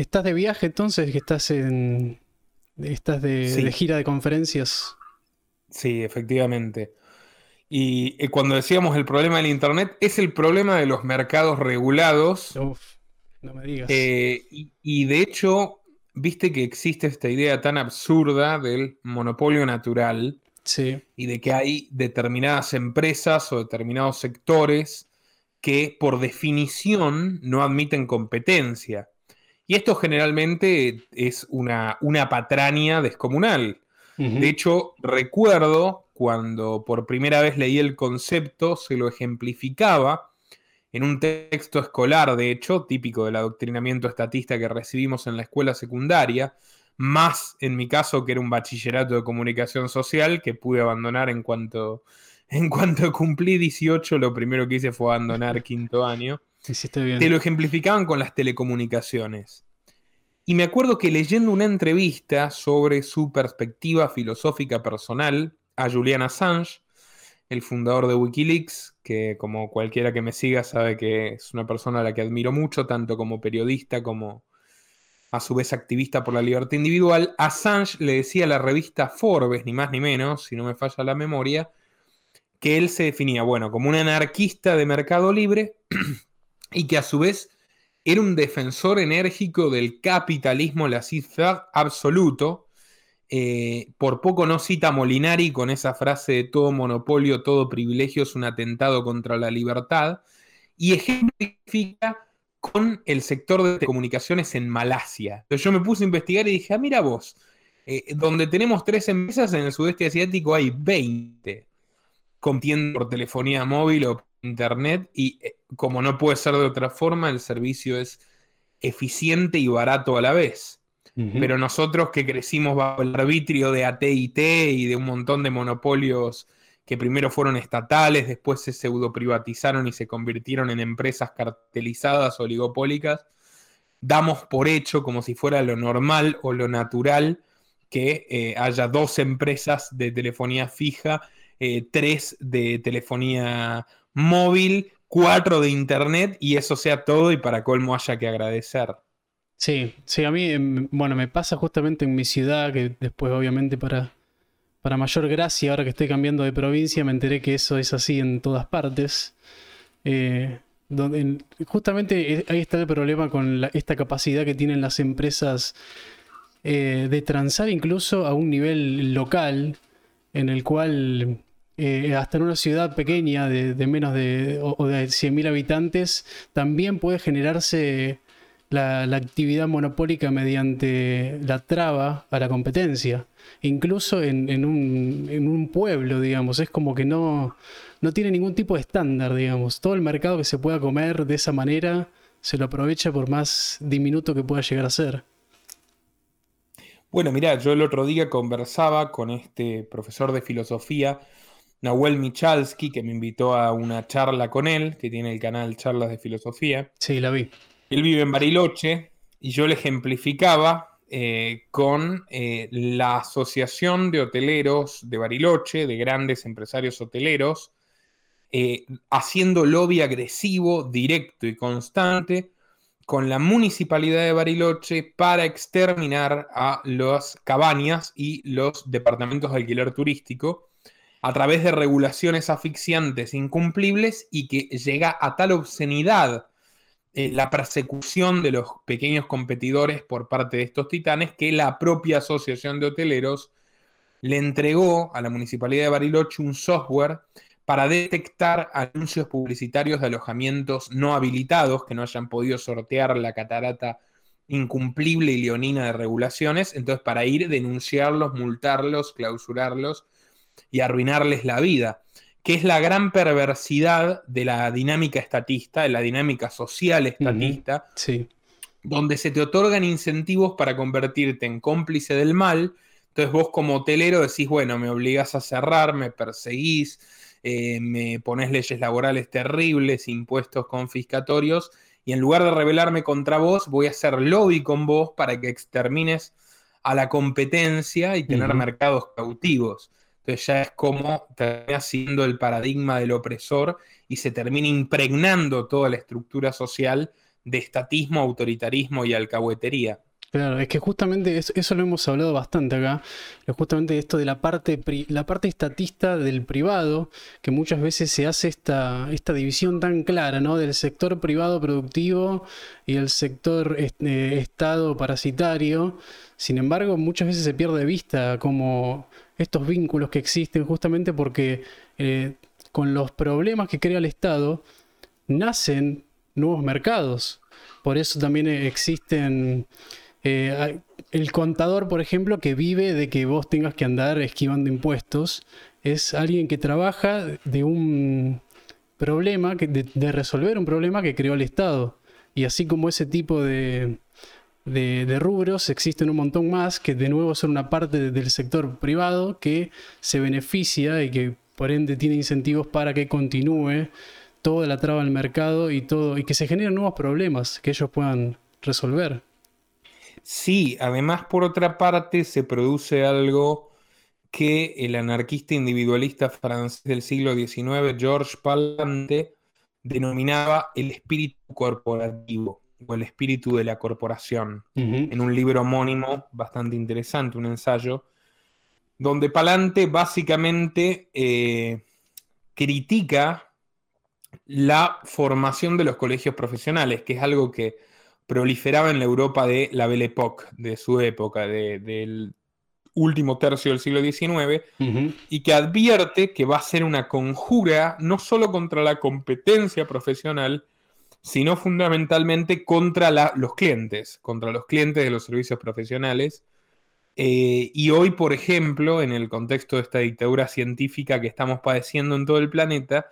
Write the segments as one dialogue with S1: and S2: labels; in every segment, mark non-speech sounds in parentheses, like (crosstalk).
S1: ¿Estás de viaje entonces? ¿Que estás en. ¿Estás de, gira de conferencias?
S2: Sí, efectivamente. Y eh, cuando decíamos el problema del Internet, es el problema de los mercados regulados.
S1: Uf, no me digas.
S2: Eh, y, de hecho, viste que existe esta idea tan absurda del monopolio natural.
S1: Sí.
S2: Y de que hay determinadas empresas o determinados sectores que por definición no admiten competencia. Y esto generalmente es una, una patraña descomunal. De hecho, recuerdo cuando por primera vez leí el concepto, se lo ejemplificaba en un texto escolar, de hecho, típico del adoctrinamiento estatista que recibimos en la escuela secundaria, más en mi caso que era un bachillerato de comunicación social que pude abandonar en cuanto, en cuanto cumplí 18, lo primero que hice fue abandonar quinto año. Te lo ejemplificaban con las telecomunicaciones. Y me acuerdo que leyendo una entrevista sobre su perspectiva filosófica personal, a Julian Assange, el fundador de Wikileaks, que como cualquiera que me siga sabe que es una persona a la que admiro mucho, tanto como periodista como a su vez activista por la libertad individual. Assange le decía a la revista Forbes, ni más ni menos, si no me falla la memoria, que él se definía, bueno, como un anarquista de mercado libre (clears throat) y que a su vez era un defensor enérgico del capitalismo la cifra absoluto, eh, por poco no cita Molinari con esa frase de todo monopolio, todo privilegio es un atentado contra la libertad, y ejemplifica con el sector de comunicaciones en Malasia. Entonces yo me puse a investigar y dije, ah, mira vos, eh, donde tenemos tres empresas en el sudeste asiático hay 20 compitiendo por telefonía móvil o internet y eh, como no puede ser de otra forma, el servicio es eficiente y barato a la vez. Pero nosotros que crecimos bajo el arbitrio de ATT y de un montón de monopolios que primero fueron estatales, después se pseudo privatizaron y se convirtieron en empresas cartelizadas oligopólicas, damos por hecho como si fuera lo normal o lo natural que eh, haya dos empresas de telefonía fija, eh, tres de telefonía móvil, cuatro de internet y eso sea todo y para colmo haya que agradecer.
S1: Sí, sí, a mí, em, bueno, me pasa justamente en mi ciudad, que después obviamente para, para mayor gracia, ahora que estoy cambiando de provincia, me enteré que eso es así en todas partes. Eh, donde, justamente eh, ahí está el problema con esta capacidad que tienen las empresas eh, de transar incluso a un nivel local, en el cual hasta en una ciudad pequeña de, menos de, o, de 100.000 habitantes, también puede generarse la, actividad monopólica mediante la traba a la competencia. Incluso en, un, pueblo, digamos, es como que no, no tiene ningún tipo de estándar, digamos. Todo el mercado que se pueda comer de esa manera se lo aprovecha por más diminuto que pueda llegar a ser.
S2: Bueno, mira, yo el otro día conversaba con este profesor de filosofía, Nahuel Michalski, que me invitó a una charla con él, que tiene el canal Charlas de Filosofía.
S1: Sí, la vi.
S2: Él vive en Bariloche y yo le ejemplificaba eh, con eh, la Asociación de Hoteleros de Bariloche, de grandes empresarios hoteleros, eh, haciendo lobby agresivo, directo y constante con la municipalidad de Bariloche para exterminar a las cabañas y los departamentos de alquiler turístico a través de regulaciones asfixiantes incumplibles y que llega a tal obscenidad eh, la persecución de los pequeños competidores por parte de estos titanes que la propia Asociación de Hoteleros le entregó a la Municipalidad de Bariloche un software para detectar anuncios publicitarios de alojamientos no habilitados que no hayan podido sortear la catarata incumplible y leonina de regulaciones, entonces para ir, denunciarlos, multarlos, clausurarlos y arruinarles la vida que es la gran perversidad de la dinámica estatista, de la dinámica social estatista, donde se te otorgan incentivos para convertirte en cómplice del mal. Entonces vos como hotelero decís, bueno, me obligas a cerrar, me perseguís, eh, me pones leyes laborales terribles, impuestos confiscatorios, y en lugar de rebelarme contra vos, voy a hacer lobby con vos para que extermines a la competencia y tener mercados cautivos. Entonces ya es como termina siendo el paradigma del opresor y se termina impregnando toda la estructura social de estatismo, autoritarismo y alcahuetería.
S1: Claro, es que justamente eso, lo hemos hablado bastante acá, justamente esto de la parte, la parte estatista del privado, que muchas veces se hace esta, esta división tan clara, ¿no? Del sector privado productivo y el sector eh, Estado parasitario. Sin embargo, muchas veces se pierde de vista como estos vínculos que existen justamente porque eh, con los problemas que crea el Estado nacen nuevos mercados. Por eso también existen eh, el contador, por ejemplo, que vive de que vos tengas que andar esquivando impuestos, es alguien que trabaja de un problema, de, resolver un problema que creó el Estado. Y así como ese tipo de, de, rubros, existen un montón más que de nuevo son una parte del sector privado que se beneficia y que por ende tiene incentivos para que continúe toda la traba del mercado y todo y que se generen nuevos problemas que ellos puedan resolver.
S2: Sí, además por otra parte se produce algo que el anarquista individualista francés del siglo XIX, Georges Palante, denominaba el espíritu corporativo o el espíritu de la corporación, en un libro homónimo bastante interesante, un ensayo, donde Palante básicamente eh, critica la formación de los colegios profesionales, que es algo que proliferaba en la Europa de la Belle Époque, de su época, del último tercio del siglo XIX, y que advierte que va a ser una conjura no solo contra la competencia profesional, sino fundamentalmente contra los clientes, contra los clientes de los servicios profesionales. Eh, y hoy, por ejemplo, en el contexto de esta dictadura científica que estamos padeciendo en todo el planeta,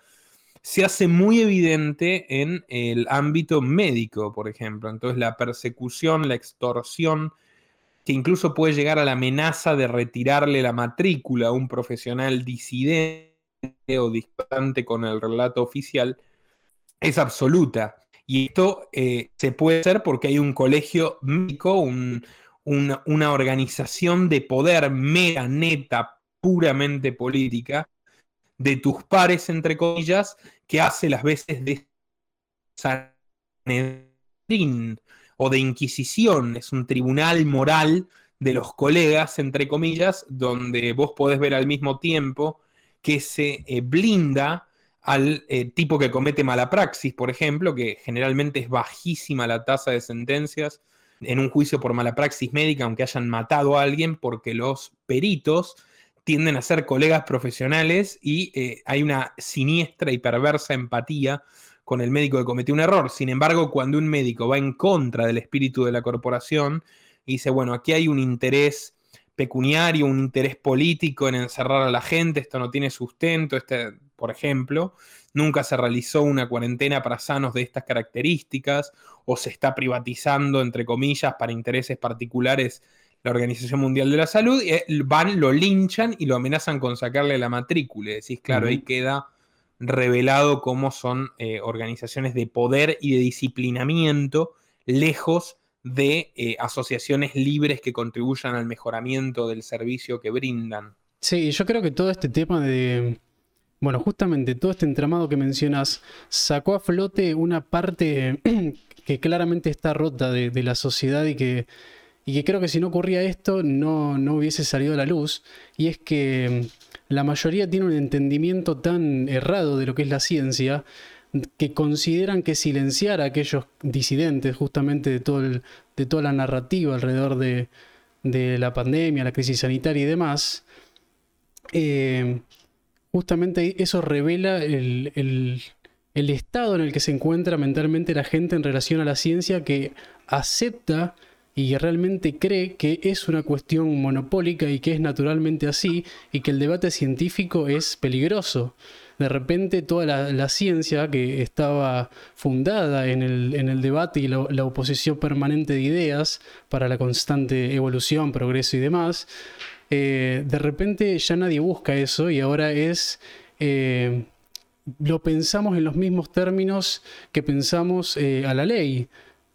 S2: se hace muy evidente en el ámbito médico, por ejemplo. Entonces la persecución, la extorsión, que incluso puede llegar a la amenaza de retirarle la matrícula a un profesional disidente o discordante con el relato oficial, es absoluta. Y esto eh, se puede hacer porque hay un colegio médico, una, organización de poder mega, neta, puramente política, de tus pares, entre comillas, que hace las veces de Sanedrín o de Inquisición. Es un tribunal moral de los colegas, entre comillas, donde vos podés ver al mismo tiempo que se eh, blinda al eh, tipo que comete mala praxis, por ejemplo, que generalmente es bajísima la tasa de sentencias en un juicio por mala praxis médica, aunque hayan matado a alguien, porque los peritos tienden a ser colegas profesionales y eh, hay una siniestra y perversa empatía con el médico que cometió un error. Sin embargo, cuando un médico va en contra del espíritu de la corporación y dice, bueno, aquí hay un interés pecuniario, un interés político en encerrar a la gente, esto no tiene sustento, este, por ejemplo, nunca se realizó una cuarentena para sanos de estas características, o se está privatizando, entre comillas, para intereses particulares la Organización Mundial de la Salud, y eh, van, lo linchan y lo amenazan con sacarle la matrícula. Decís, claro, ahí queda revelado cómo son eh, organizaciones de poder y de disciplinamiento lejos de eh, asociaciones libres que contribuyan al mejoramiento del servicio que brindan.
S1: Sí, yo creo que todo este tema de, bueno, justamente todo este entramado que mencionas sacó a flote una parte (clears throat) que claramente está rota de la sociedad y que y que creo que si no ocurría esto no, no hubiese salido a la luz, y es que mm, la mayoría tiene un entendimiento tan errado de lo que es la ciencia que consideran que silenciar a aquellos disidentes justamente de, todo de toda la narrativa alrededor de, la pandemia, la crisis sanitaria y demás, eh, justamente eso revela el, estado en el que se encuentra mentalmente la gente en relación a la ciencia que acepta y realmente cree que es una cuestión monopólica y que es naturalmente así y que el debate científico es peligroso. De repente toda la, ciencia que estaba fundada en el, debate y la, oposición permanente de ideas para la constante evolución, progreso y demás, eh, de repente ya nadie busca eso y ahora es... Eh, lo pensamos en los mismos términos que pensamos eh, a la ley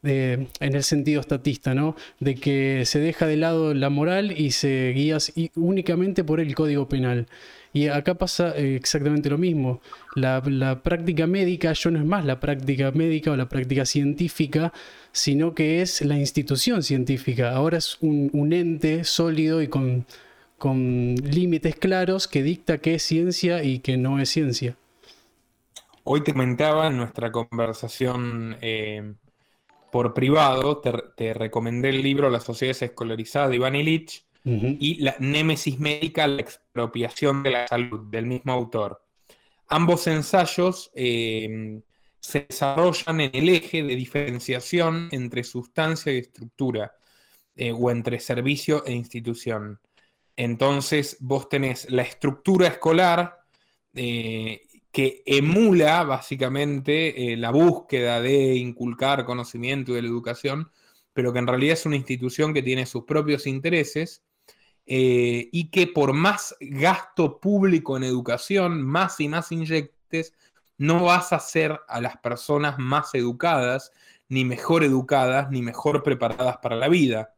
S1: en el sentido estatista, ¿no? De que se deja de lado la moral y se guía únicamente por el código penal. Y acá pasa exactamente lo mismo. La, práctica médica ya no es más la práctica médica o la práctica científica, sino que es la institución científica. Ahora es un, ente sólido y con, con límites claros que dicta qué es ciencia y qué no es ciencia.
S2: Hoy te comentaba en nuestra conversación eh, por privado, te, recomendé el libro La sociedad escolarizada de Iván Illich y La Némesis médica, la expropiación de la salud, del mismo autor. Ambos ensayos eh, se desarrollan en el eje de diferenciación entre sustancia y estructura, eh, o entre servicio e institución. Entonces, vos tenés la estructura escolar eh, que emula básicamente la búsqueda de inculcar conocimiento de la educación, pero que en realidad es una institución que tiene sus propios intereses eh, y que por más gasto público en educación, más y más inyectes, no vas a hacer a las personas más educadas, ni mejor educadas, ni mejor preparadas para la vida.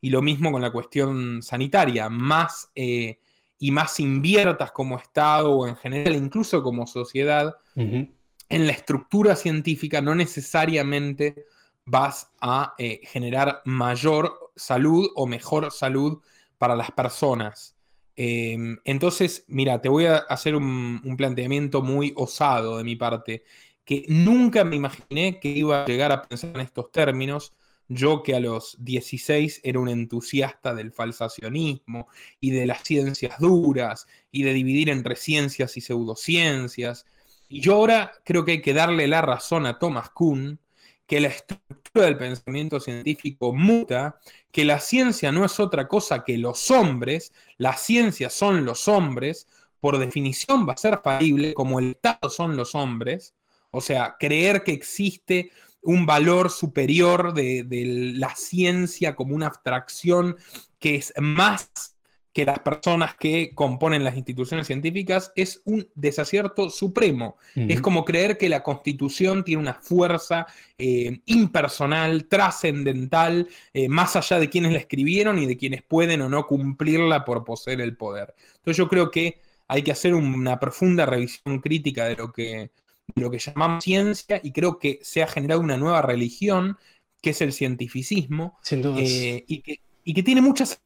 S2: Y lo mismo con la cuestión sanitaria, más eh, y más inviertas como Estado o en general, incluso como sociedad, en la estructura científica, no necesariamente vas a eh, generar mayor salud o mejor salud para las personas. Em, entonces, mira, te voy a hacer un, planteamiento muy osado de mi parte, que nunca me imaginé que iba a llegar a pensar en estos términos. Yo que a los 16 era un entusiasta del falsacionismo y de las ciencias duras y de dividir entre ciencias y pseudociencias. Y yo ahora creo que hay que darle la razón a Thomas Kuhn, que la estructura del pensamiento científico muta, que la ciencia no es otra cosa que los hombres, la ciencia son los hombres, por definición va a ser falible, como el Estado son los hombres, o sea, creer que existe un valor superior de, de la ciencia como una abstracción que es más que las personas que componen las instituciones científicas es un desacierto supremo. Es como creer que la constitución tiene una fuerza eh, impersonal, trascendental, eh, más allá de quienes la escribieron y de quienes pueden o no cumplirla por poseer el poder. Entonces yo creo que hay que hacer una profunda revisión crítica de lo que, lo que llamamos ciencia y creo que se ha generado una nueva religión que es el cientificismo eh, y, que, y que tiene muchas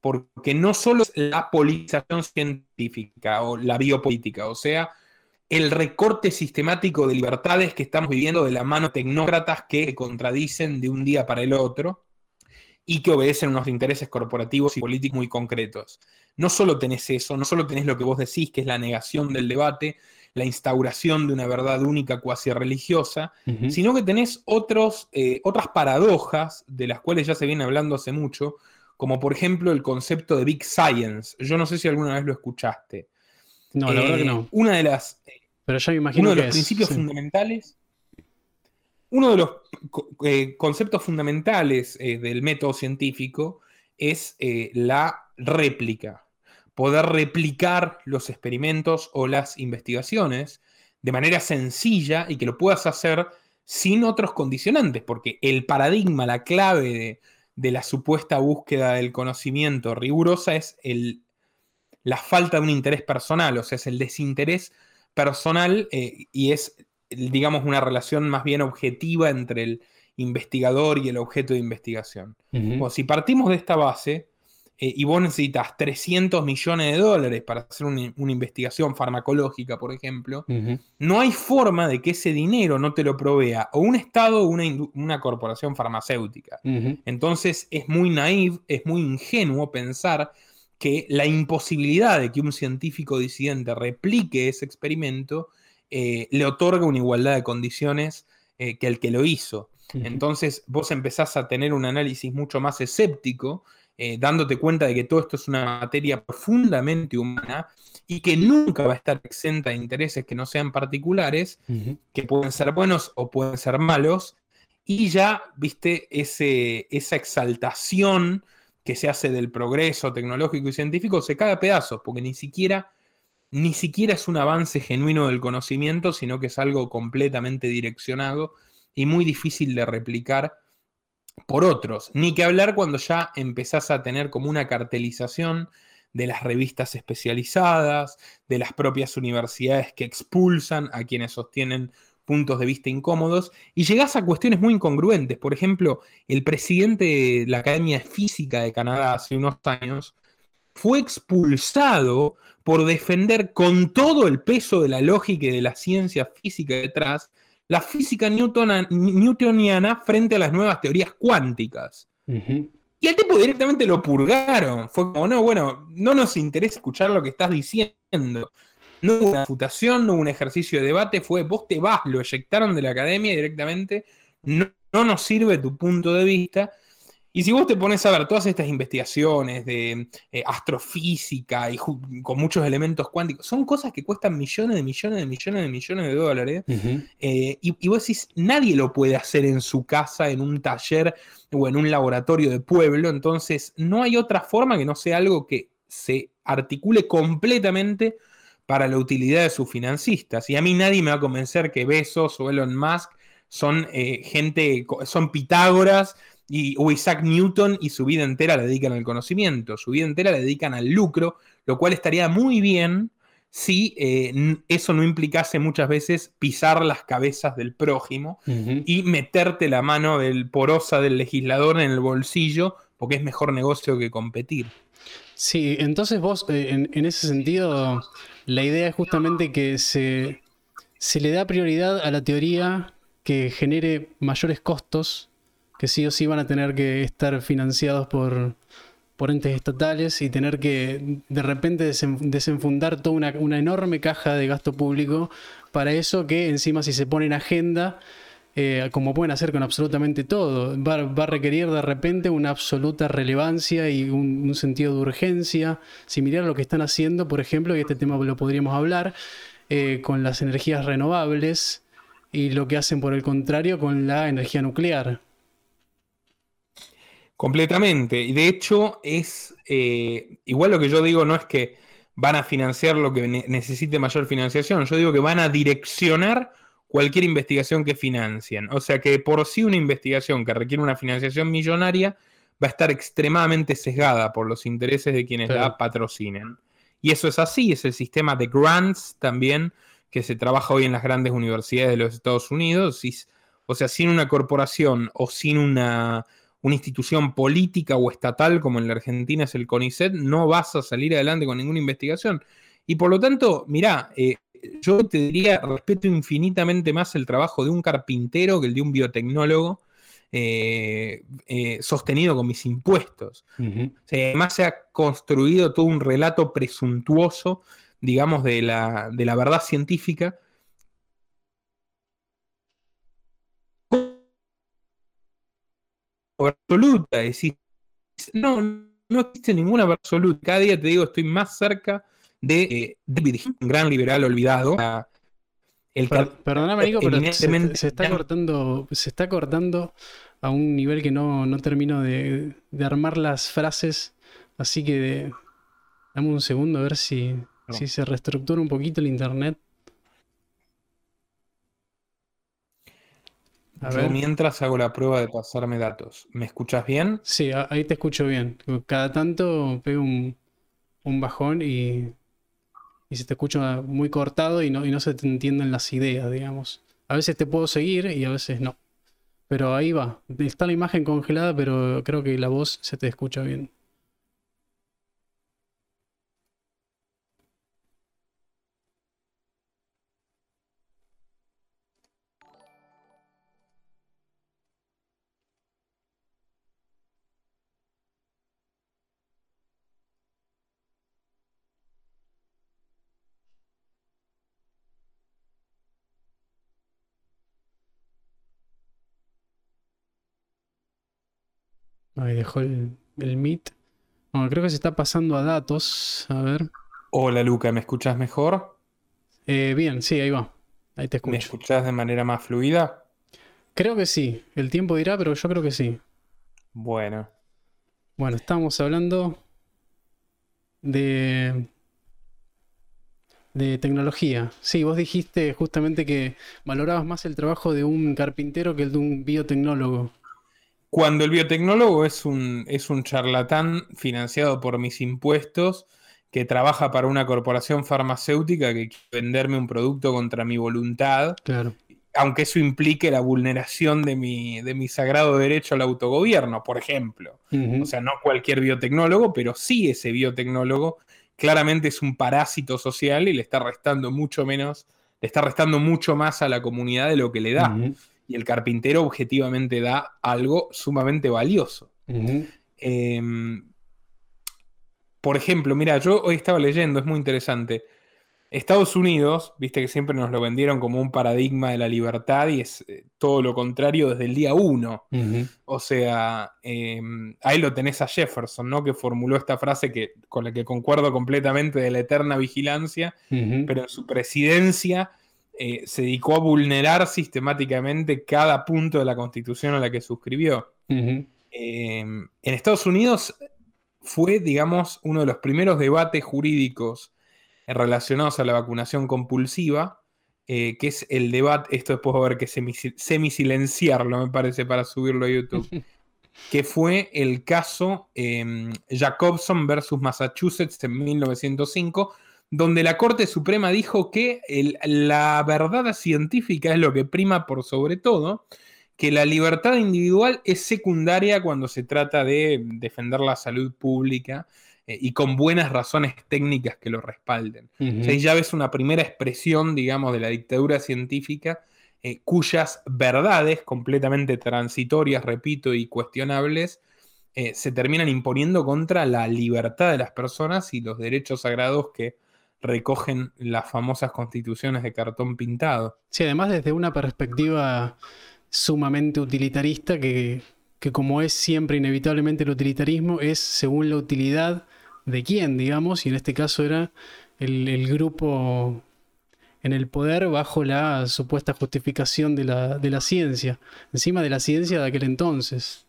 S2: porque no solo es la politización científica o la biopolítica, o sea, el recorte sistemático de libertades que estamos viviendo de la mano tecnócratas que contradicen de un día para el otro y que obedecen unos intereses corporativos y políticos muy concretos. No solo tenés eso, no solo tenés lo que vos decís, que es la negación del debate, la instauración de una verdad única cuasi religiosa, sino que tenés otros, eh, otras paradojas de las cuales ya se viene hablando hace mucho, como por ejemplo el concepto de Big Science. Yo no sé si alguna vez lo escuchaste.
S1: No, la verdad que no.
S2: Eh, una de las.
S1: Pero ya me imagino
S2: uno de los principios fundamentales. Uno de los eh, conceptos fundamentales eh, del método científico es la réplica. Poder replicar los experimentos o las investigaciones de manera sencilla y que lo puedas hacer sin otros condicionantes, porque el paradigma, la clave de, la supuesta búsqueda del conocimiento rigurosa es la falta de un interés personal, o sea, es el desinterés personal eh, y es, digamos, una relación más bien objetiva entre el investigador y el objeto de investigación. si partimos de esta base, eh, y vos necesitas 300 millones de dólares para hacer una, investigación farmacológica, por ejemplo, no hay forma de que ese dinero no te lo provea o un Estado o una, corporación farmacéutica. Entonces es muy naive, es muy ingenuo pensar que la imposibilidad de que un científico disidente replique ese experimento eh, le otorga una igualdad de condiciones eh, que el que lo hizo. Entonces vos empezás a tener un análisis mucho más escéptico eh, dándote cuenta de que todo esto es una materia profundamente humana y que nunca va a estar exenta de intereses que no sean particulares, que pueden ser buenos o pueden ser malos, y ya, viste, ese, esa exaltación que se hace del progreso tecnológico y científico se cae a pedazos, porque ni siquiera ni siquiera es un avance genuino del conocimiento, sino que es algo completamente direccionado y muy difícil de replicar por otros. Ni que hablar cuando ya empezás a tener como una cartelización de las revistas especializadas, de las propias universidades que expulsan a quienes sostienen puntos de vista incómodos, y llegás a cuestiones muy incongruentes. Por ejemplo, el presidente de la Academia de Física de Canadá hace unos años fue expulsado por defender con todo el peso de la lógica y de la ciencia física detrás la física newtoniana frente a las nuevas teorías cuánticas. Y al tipo directamente lo purgaron. Fue como, no, bueno, no nos interesa escuchar lo que estás diciendo. No hubo una futación, no hubo un ejercicio de debate, fue vos te vas, lo eyectaron de la academia directamente, no nos sirve tu punto de vista. Y si vos te pones a ver todas estas investigaciones de eh, astrofísica y con muchos elementos cuánticos, son cosas que cuestan millones de millones de millones de millones de dólares. Eh, y, vos decís, nadie lo puede hacer en su casa, en un taller o en un laboratorio de pueblo. Entonces, no hay otra forma que no sea algo que se articule completamente para la utilidad de sus financistas. Y a mí nadie me va a convencer que Besos o Elon Musk son eh, gente, son Pitágoras y, o Isaac Newton y su vida entera la dedican al conocimiento, su vida entera la dedican al lucro, lo cual estaría muy bien si eh, eso no implicase muchas veces pisar las cabezas del prójimo y meterte la mano del porosa del legislador en el bolsillo, porque es mejor negocio que competir.
S1: Sí, entonces vos, eh, en, ese sentido, la idea es justamente que se, se le da prioridad a la teoría que genere mayores costos que sí o sí van a tener que estar financiados por, por entes estatales y tener que de repente desenfundar toda una, enorme caja de gasto público para eso que encima si se pone en agenda, eh, como pueden hacer con absolutamente todo, va, a requerir de repente una absoluta relevancia y un, sentido de urgencia, similar a lo que están haciendo, por ejemplo, y este tema lo podríamos hablar, eh, con las energías renovables y lo que hacen por el contrario con la energía nuclear.
S2: Completamente. Y de hecho, es eh, igual lo que yo digo no es que van a financiar lo que necesite mayor financiación, yo digo que van a direccionar cualquier investigación que financien. O sea que por sí una investigación que requiere una financiación millonaria va a estar extremadamente sesgada por los intereses de quienes la patrocinen. Y eso es así, es el sistema de grants también que se trabaja hoy en las grandes universidades de los Estados Unidos. o sea, sin una corporación o sin una una institución política o estatal como en la Argentina es el CONICET, no vas a salir adelante con ninguna investigación. Y por lo tanto, mirá, eh, yo te diría, respeto infinitamente más el trabajo de un carpintero que el de un biotecnólogo eh, eh, sostenido con mis impuestos. además se ha construido todo un relato presuntuoso, digamos, de la, de la verdad científica absoluta. Decís, no, no existe ninguna absoluta. Cada día te digo, estoy más cerca de eh, David un gran liberal olvidado.
S1: El perdóname, amigo, pero se, está cortando, se está cortando a un nivel que no, no termino de, armar las frases. Así que dame un segundo a ver si, si se reestructura un poquito el internet.
S2: Mientras hago la prueba de pasarme datos. ¿Me escuchas bien?
S1: Sí, ahí te escucho bien. Cada tanto pego un, bajón y, y, se te escucha muy cortado y no, y no se te entienden las ideas, digamos. A veces te puedo seguir y a veces no. Pero ahí va. Está la imagen congelada, pero creo que la voz se te escucha bien. Ahí dejó el, Meet. creo que se está pasando a datos. A ver.
S2: Hola Luca, ¿me escuchas mejor?
S1: Eh, bien, sí, ahí va. Ahí te escucho.
S2: ¿Me escuchas de manera más fluida?
S1: Creo que sí. El tiempo dirá, pero yo creo que sí.
S2: Bueno.
S1: Bueno, estamos hablando de de tecnología. Sí, vos dijiste justamente que valorabas más el trabajo de un carpintero que el de un biotecnólogo.
S2: Cuando el biotecnólogo es un, es un charlatán financiado por mis impuestos que trabaja para una corporación farmacéutica que quiere venderme un producto contra mi voluntad,
S1: Claro.
S2: aunque eso implique la vulneración de mi, de mi sagrado derecho al autogobierno, por ejemplo. O sea, no cualquier biotecnólogo, pero sí ese biotecnólogo claramente es un parásito social y le está restando mucho menos, le está restando mucho más a la comunidad de lo que le da. Y el carpintero objetivamente da algo sumamente valioso. Em, por ejemplo, mira, yo hoy estaba leyendo, es muy interesante. Estados Unidos, viste que siempre nos lo vendieron como un paradigma de la libertad y es eh, todo lo contrario desde el día uno. O sea, em, ahí lo tenés a Jefferson, ¿no? Que formuló esta frase que, con la que concuerdo completamente de la eterna vigilancia, pero en su presidencia eh, se dedicó a vulnerar sistemáticamente cada punto de la constitución a la que suscribió. Eh, en Estados Unidos fue, digamos, uno de los primeros debates jurídicos relacionados a la vacunación compulsiva, eh, que es el debate, esto después va a haber que semi- semisilenciarlo, me parece, para subirlo a YouTube, (laughs) que fue el caso eh, Jacobson versus Massachusetts en 1905, donde la Corte Suprema dijo que el- la verdad científica es lo que prima por sobre todo, que la libertad individual es secundaria cuando se trata de defender la salud pública eh, y con buenas razones técnicas que lo respalden.
S1: Ujú.
S2: O sea, ahí ya ves una primera expresión, digamos, de la dictadura científica, eh, cuyas verdades, completamente transitorias, repito, y cuestionables, eh, se terminan imponiendo contra la libertad de las personas y los derechos sagrados que recogen las famosas constituciones de cartón pintado.
S1: Sí, además desde una perspectiva sumamente utilitarista que, que como es siempre inevitablemente el utilitarismo, es según la utilidad de quién, digamos, y en este caso era el, grupo en el poder bajo la supuesta justificación de la, de la ciencia, encima de la ciencia de aquel entonces.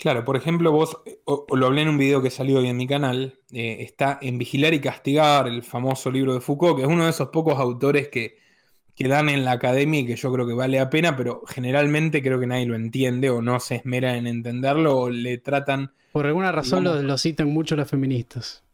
S2: Claro, por ejemplo, vos, eh, o, o lo hablé en un video que salió hoy en mi canal, eh, está en Vigilar y Castigar, el famoso libro de Foucault, que es uno de esos pocos autores que, que dan en la academia y que yo creo que vale la pena, pero generalmente creo que nadie lo entiende o no se esmera en entenderlo o le tratan...
S1: Por alguna razón lo,
S2: Digamos-
S1: lo citan mucho las feministas.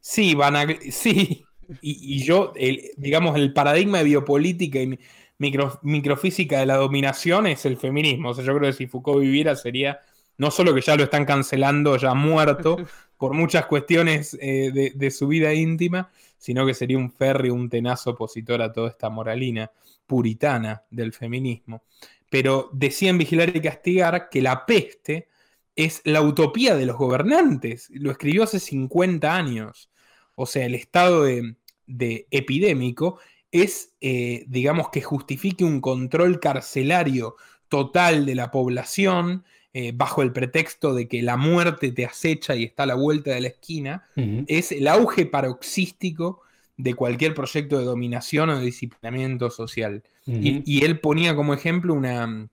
S2: Sí, van a... Sí, y, y yo, el- digamos, el paradigma de biopolítica y mi- micro- microfísica de la dominación es el feminismo. O sea, yo creo que si Foucault viviera sería... No solo que ya lo están cancelando, ya muerto, (laughs) por muchas cuestiones eh, de, de su vida íntima, sino que sería un férreo, un tenaz opositor a toda esta moralina puritana del feminismo. Pero decía en Vigilar y Castigar que la peste es la utopía de los gobernantes. Lo escribió hace 50 años. O sea, el estado de, de epidémico es, eh, digamos, que justifique un control carcelario total de la población, eh, bajo el pretexto de que la muerte te acecha y está a la vuelta de la esquina, es el auge paroxístico de cualquier proyecto de dominación o de disciplinamiento social. Y, y él ponía como ejemplo una,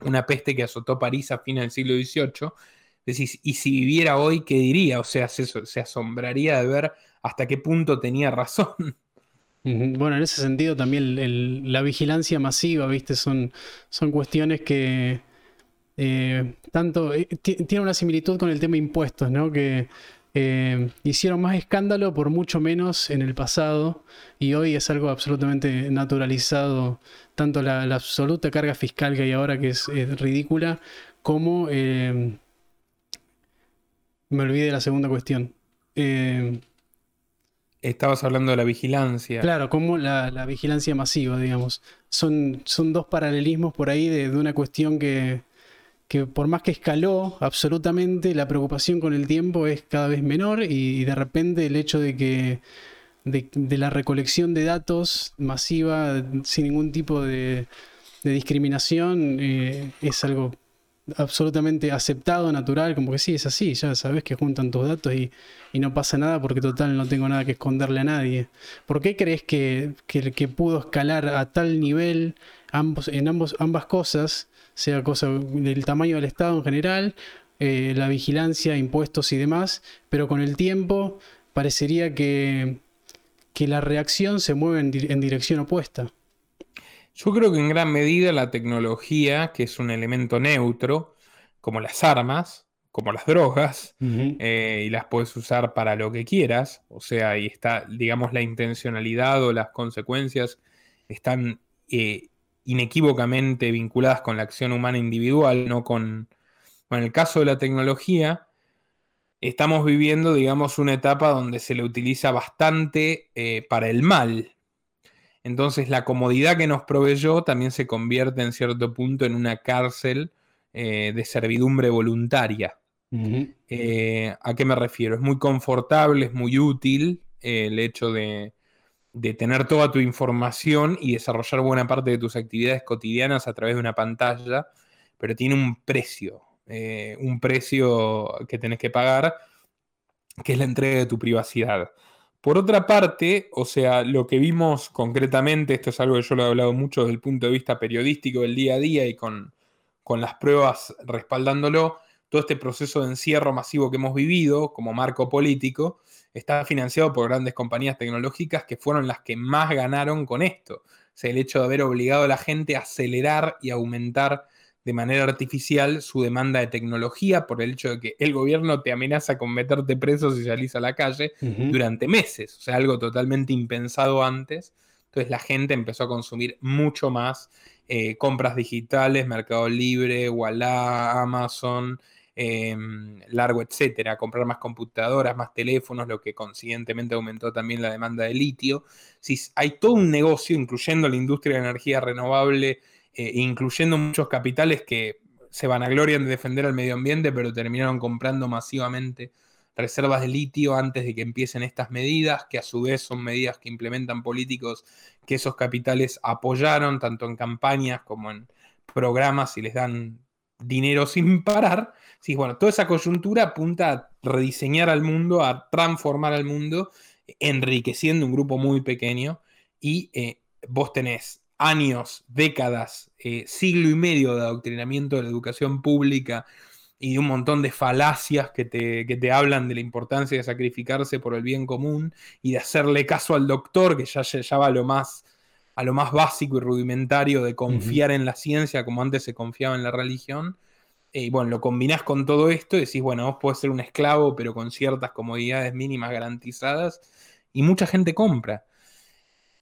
S2: una peste que azotó París a fines del siglo XVIII. Decís, y si viviera hoy, ¿qué diría? O sea, se, se asombraría de ver hasta qué punto tenía razón. (laughs)
S1: Bueno, en ese sentido también el- el- la vigilancia masiva, ¿viste? Son, son cuestiones que eh, tanto eh, ti- tiene una similitud con el tema impuestos, ¿no? Que eh, hicieron más escándalo por mucho menos en el pasado y hoy es algo absolutamente naturalizado, tanto la, la absoluta carga fiscal que hay ahora, que es, es ridícula, como... eh, me olvidé de la segunda cuestión. Eh,
S2: Estabas hablando de la vigilancia.
S1: Claro, como la, la vigilancia masiva, digamos. Son, son dos paralelismos por ahí de, de una cuestión que, que por más que escaló absolutamente, la preocupación con el tiempo es cada vez menor y, de repente el hecho de que de, la recolección de datos masiva sin ningún tipo de, de discriminación eh, es algo absolutamente aceptado, natural, como que sí, es así, ya sabes que juntan tus datos y, y no pasa nada porque total no tengo nada que esconderle a nadie. ¿Por qué crees que, que, que pudo escalar a tal nivel ambos, en ambos, ambas cosas, sea cosa del tamaño del Estado en general, eh, la vigilancia, impuestos y demás, pero con el tiempo parecería que, que la reacción se mueve en, dirección opuesta.
S2: Yo creo que en gran medida la tecnología, que es un elemento neutro, como las armas, como las drogas, eh, y las puedes usar para lo que quieras, o sea, ahí está, digamos, la intencionalidad o las consecuencias están eh, inequívocamente vinculadas con la acción humana individual, no con... en el caso de la tecnología, estamos viviendo, digamos, una etapa donde se le utiliza bastante eh, para el mal. Entonces la comodidad que nos proveyó también se convierte en cierto punto en una cárcel eh, de servidumbre voluntaria. Eh, ¿A qué me refiero? Es muy confortable, es muy útil el hecho de, de tener toda tu información y desarrollar buena parte de tus actividades cotidianas a través de una pantalla, pero tiene un precio. Eh, un precio que tenés que pagar, que es la entrega de tu privacidad. Por otra parte, o sea, lo que vimos concretamente, esto es algo que yo lo he hablado mucho desde el punto de vista periodístico del día a día y con, con las pruebas respaldándolo, todo este proceso de encierro masivo que hemos vivido como marco político está financiado por grandes compañías tecnológicas que fueron las que más ganaron con esto. O sea, el hecho de haber obligado a la gente a acelerar y aumentar de manera artificial su demanda de tecnología por el hecho de que el gobierno te amenaza con meterte preso si salís a la calle durante meses, o sea, algo totalmente impensado antes. Entonces la gente empezó a consumir mucho más eh, compras digitales, Mercado Libre, Walla, Amazon, em, Largo, etcétera, comprar más computadoras, más teléfonos, lo que consiguientemente aumentó también la demanda de litio. Si hay todo un negocio, incluyendo la industria de energía renovable, eh, incluyendo muchos capitales que se vanaglorian de defender al medio ambiente, pero terminaron comprando masivamente reservas de litio antes de que empiecen estas medidas, que a su vez son medidas que implementan políticos que esos capitales apoyaron, tanto en campañas como en programas y les dan dinero (laughs) sin parar. Sí, bueno, toda esa coyuntura apunta a rediseñar al mundo, a transformar al mundo, enriqueciendo un grupo muy pequeño. Y eh, vos tenés años, décadas, eh, siglo y medio de adoctrinamiento de la educación pública y un montón de falacias que te, te, hablan de la importancia de sacrificarse por el bien común y de hacerle caso al doctor, que ya, ya va a lo más, a lo más básico y rudimentario de confiar en la ciencia como antes se confiaba en la religión. Y bueno, lo combinás con todo esto y decís, bueno, vos podés ser un esclavo, pero con ciertas comodidades mínimas garantizadas, y mucha gente compra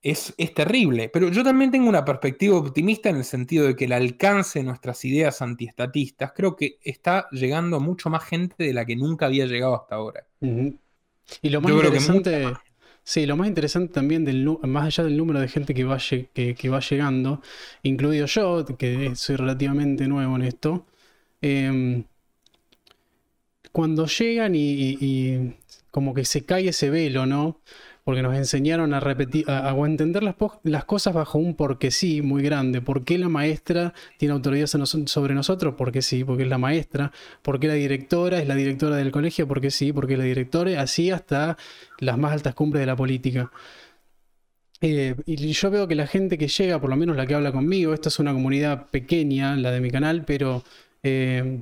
S2: es, terrible. Pero yo también tengo una perspectiva optimista en el sentido de que el alcance de nuestras ideas antiestatistas creo que está llegando a mucho más gente de la que nunca había llegado hasta ahora.
S1: Y lo más interesante, sí, lo más interesante también, del, más allá del número de gente que va, que, va llegando, incluido yo, que soy relativamente nuevo en esto, em, cuando llegan y, como que se cae ese velo, ¿no? Porque nos enseñaron a repetir, a, entender las, cosas bajo un porque sí muy grande. ¿Por qué la maestra tiene autoridad sobre nosotros? Porque sí, porque es la maestra. ¿Por qué la directora es la directora del colegio? Porque sí, porque la directora, así hasta las más altas cumbres de la política. Eh, y yo veo que la gente que llega, por lo menos la que habla conmigo, esta es una comunidad pequeña, la de mi canal, pero eh,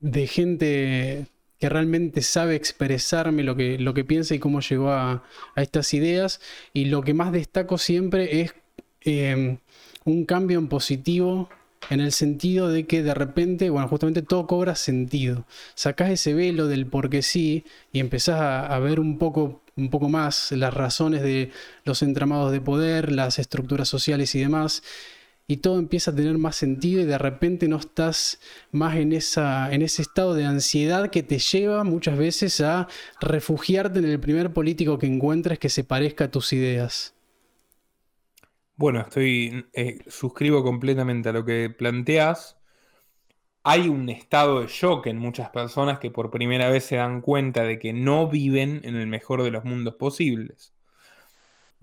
S1: de gente que realmente sabe expresarme lo que, lo que piensa y cómo llegó a, estas ideas. Y lo que más destaco siempre es em, un cambio en positivo en el sentido de que de repente, bueno, justamente todo cobra sentido. Sacás ese velo del porque sí y empezás a, ver un poco, un poco más las razones de los entramados de poder, las estructuras sociales y demás y todo empieza a tener más sentido y de repente no estás más en, ese estado de ansiedad que te lleva muchas veces a refugiarte en el primer político que encuentres que se parezca a tus ideas.
S2: Bueno, estoy eh, suscribo completamente a lo que planteas. Hay un estado de shock en muchas personas que por primera vez se dan cuenta de que no viven en el mejor de los mundos posibles.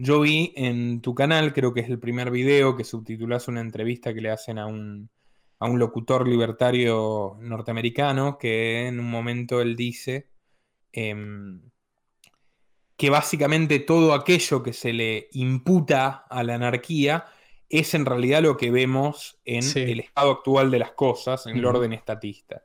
S2: Yo vi en tu canal, creo que es el primer video que subtitulas una entrevista que le hacen a un, locutor libertario norteamericano, que en un momento él dice em, que básicamente todo aquello que se le imputa a la anarquía es en realidad lo que vemos en el estado actual de las cosas, en el orden estatista.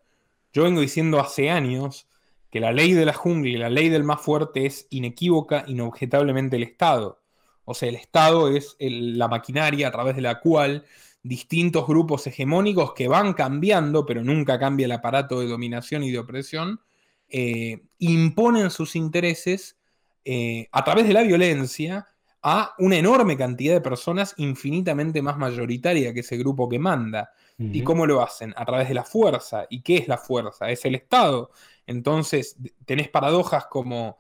S2: Yo vengo diciendo hace años que la ley de la jungla y la ley del más fuerte es inequívoca, inobjetablemente el Estado. O sea, el Estado es la maquinaria a través de la cual distintos grupos hegemónicos que van cambiando, pero nunca cambia el aparato de dominación y de opresión, eh, imponen sus intereses eh, a través de la violencia a una enorme cantidad de personas infinitamente más mayoritaria que ese grupo que manda. ¿Y cómo lo hacen? A través de la fuerza. ¿Y qué es la fuerza? Es el Estado. Entonces, tenés paradojas como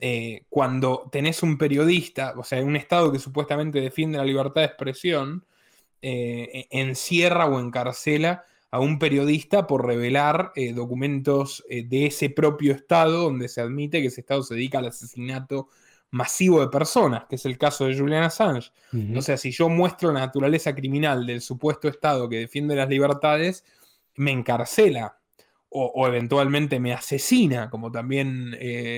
S2: eh, cuando tenés un periodista, o sea, un Estado que supuestamente defiende la libertad de expresión, eh, e-, encierra o encarcela a un periodista por revelar eh, documentos de ese propio Estado donde se admite que ese Estado se dedica al asesinato masivo de personas, que es el caso de Julian Assange. O sea, si yo muestro la naturaleza criminal del supuesto Estado que defiende las libertades, me encarcela o, eventualmente me asesina, como también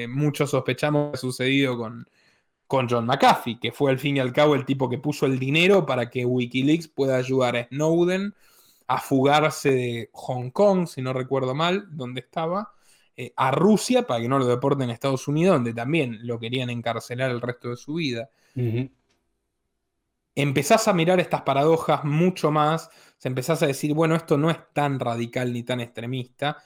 S2: muchos sospechamos que ha sucedido con, con John McAfee, que fue al fin y al cabo el tipo que puso el dinero para que Wikileaks pueda ayudar a Snowden a fugarse de Hong Kong, si no recuerdo mal, donde estaba, eh, a Rusia para que no lo deporten en Estados Unidos, donde también lo querían encarcelar el resto de su vida. Empezás a mirar estas paradojas mucho más, se empezás a decir, bueno, esto no es tan radical ni tan extremista,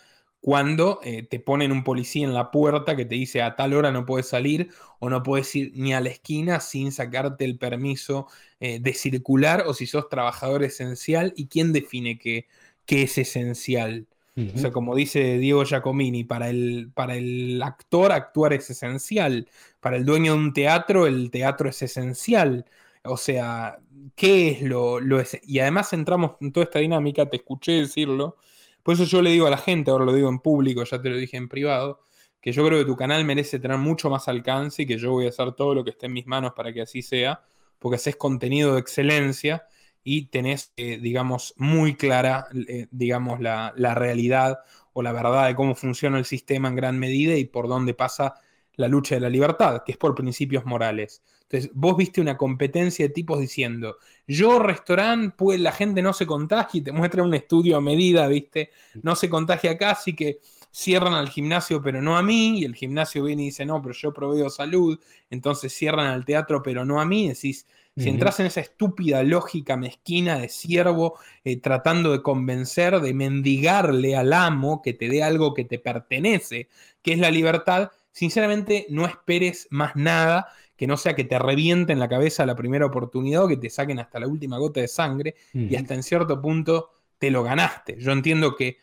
S2: cuando eh, te ponen un policía en la puerta que te dice a tal hora no puedes salir o no puedes ir ni a la esquina sin sacarte el permiso eh, de circular o si sos trabajador esencial y quién define qué, es esencial. O sea, como dice Diego Giacomini, para el, para el actor actuar es esencial, para el dueño de un teatro el teatro es esencial. O sea, ¿qué es lo, Y además entramos en toda esta dinámica, te escuché decirlo, por eso yo le digo a la gente, ahora lo digo en público, ya te lo dije en privado, que yo creo que tu canal merece tener mucho más alcance y que yo voy a hacer todo lo que esté en mis manos para que así sea, porque haces contenido de excelencia y tenés, eh, digamos, muy clara, eh, digamos, la, la, realidad o la verdad de cómo funciona el sistema en gran medida y por dónde pasa la lucha de la libertad, que es por principios morales. Entonces, vos viste una competencia de tipos diciendo, yo restaurante, pues la gente no se contagia y te muestra un estudio a medida, ¿viste? No se contagia acá, así que cierran al gimnasio, pero no a mí, y el gimnasio viene y dice, no, pero yo proveo salud, entonces cierran al teatro, pero no a mí, decís, si entras en esa estúpida lógica mezquina de siervo, eh, tratando de convencer, de mendigarle al amo que te dé algo que te pertenece, que es la libertad, sinceramente no esperes más nada que no sea que te revienten la cabeza la primera oportunidad o que te saquen hasta la última gota de sangre y hasta en cierto punto te lo ganaste. Yo entiendo que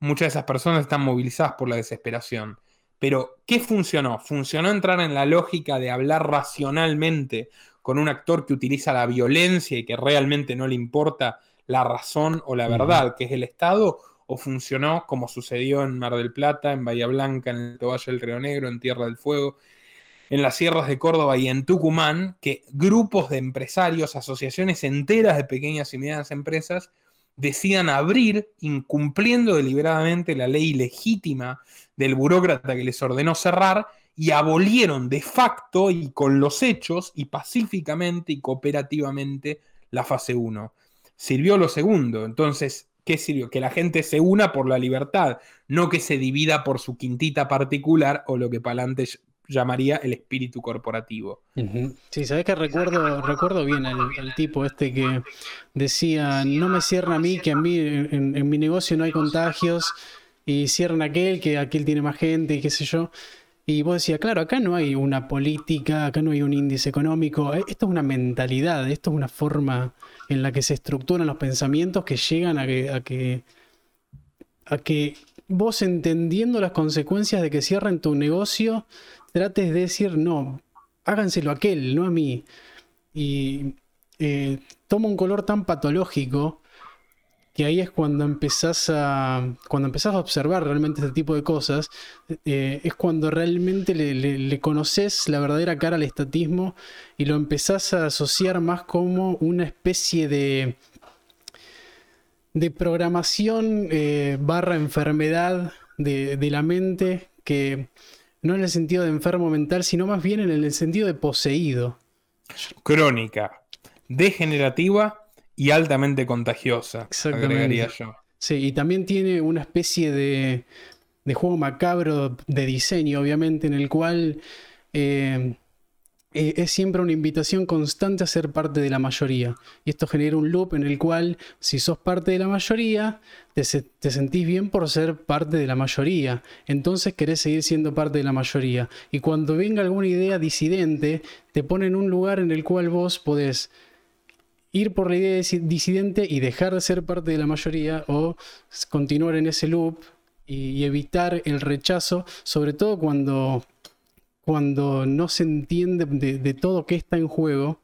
S2: muchas de esas personas están movilizadas por la desesperación. Pero, ¿qué funcionó? Funcionó entrar en la lógica de hablar racionalmente con un actor que utiliza la violencia y que realmente no le importa la razón o la verdad, que es el Estado, o funcionó como sucedió en Mar del Plata, en Bahía Blanca, en el Valle del Río Negro, en Tierra del Fuego, en las sierras de Córdoba y en Tucumán, que grupos de empresarios, asociaciones enteras de pequeñas y medianas empresas, decidan abrir, incumpliendo deliberadamente la ley legítima del burócrata que les ordenó cerrar, y abolieron de facto y con los hechos y pacíficamente y cooperativamente la fase 1. Sirvió lo segundo, entonces ¿Qué sirvió? Que la gente se una por la libertad, no que se divida por su quintita particular o lo que Palante llamaría el espíritu corporativo.
S1: Sí, sabes que recuerdo, recuerdo bien al, tipo este que decía, no me cierran a mí, que a mí en, mi negocio no hay contagios, y cierran a aquel, que aquel tiene más gente, y qué sé yo. Y vos decías, claro, acá no hay una política, acá no hay un índice económico, eh, esto es una mentalidad, esto es una forma en la que se estructuran los pensamientos que llegan a que, a que, a que vos entendiendo las consecuencias de que cierren tu negocio, trates de decir, no, háganselo a aquel, no a mí. Y eh, toma un color tan patológico que ahí es cuando empezás a, cuando empezás a observar realmente este tipo de cosas, eh, es cuando realmente le, conoces la verdadera cara al estatismo y lo empezás a asociar más como una especie de, de programación eh, barra enfermedad de, de la mente que no en el sentido de enfermo mental, sino más bien en el sentido de poseído.
S2: Crónica, degenerativa y altamente contagiosa, agregaría yo.
S1: Sí, y también tiene una especie de, juego macabro de diseño, obviamente, en el cual eh, eh, es siempre una invitación constante a ser parte de la mayoría. Y esto genera un loop en el cual, si sos parte de la mayoría, te, sentís bien por ser parte de la mayoría. Entonces querés seguir siendo parte de la mayoría. Y cuando venga alguna idea disidente, te pone en un lugar en el cual vos podés ir por la idea disidente y dejar de ser parte de la mayoría o continuar en ese loop y evitar el rechazo, sobre todo cuando cuando no se entiende de, todo que está en juego,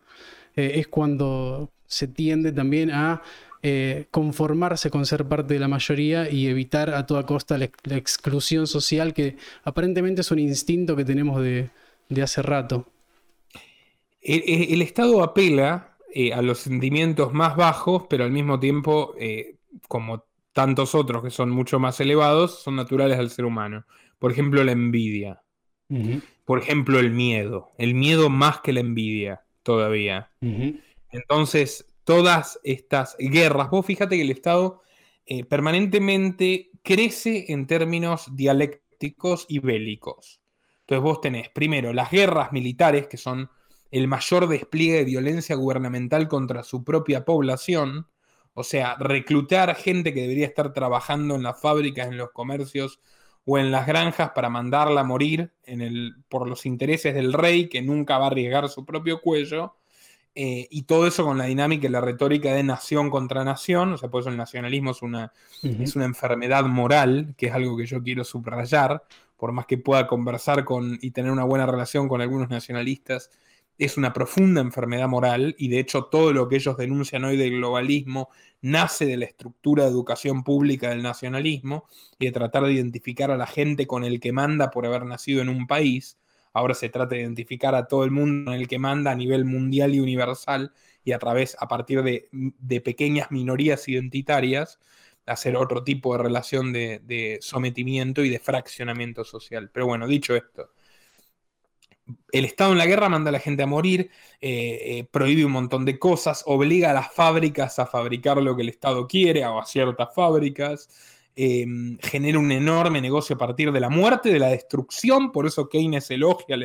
S1: eh, es cuando se tiende también a eh, conformarse con ser parte de la mayoría y evitar a toda costa la, exclusión social, que aparentemente es un instinto que tenemos de, hace rato.
S2: El, Estado apela eh, a los sentimientos más bajos, pero al mismo tiempo, como tantos otros que son mucho más elevados, son naturales al ser humano. Por ejemplo, la envidia. Por ejemplo, el miedo. El miedo más que la envidia todavía. Entonces, todas estas guerras, vos fíjate que el Estado eh, permanentemente crece en términos dialécticos y bélicos. Entonces vos tenés primero las guerras militares, que son el mayor despliegue de violencia gubernamental contra su propia población, o sea, reclutar gente que debería estar trabajando en las fábricas, en los comercios o en las granjas para mandarla a morir en el, por los intereses del rey que nunca va a arriesgar su propio cuello. Eh, y todo eso con la dinámica y la retórica de nación contra nación, o sea, por eso el nacionalismo es una, es una enfermedad moral, que es algo que yo quiero subrayar, por más que pueda conversar con y tener una buena relación con algunos nacionalistas, es una profunda enfermedad moral y de hecho todo lo que ellos denuncian hoy del globalismo nace de la estructura de educación pública del nacionalismo y de tratar de identificar a la gente con el que manda por haber nacido en un país. Ahora se trata de identificar a todo el mundo en el que manda a nivel mundial y universal y a través, a partir de, pequeñas minorías identitarias, hacer otro tipo de relación de sometimiento y de fraccionamiento social. Pero bueno, dicho esto, el Estado en la guerra manda a la gente a morir, eh, eh, prohíbe un montón de cosas, obliga a las fábricas a fabricar lo que el Estado quiere, o a ciertas fábricas, em, genera un enorme negocio a partir de la muerte, de la destrucción, por eso Keynes elogia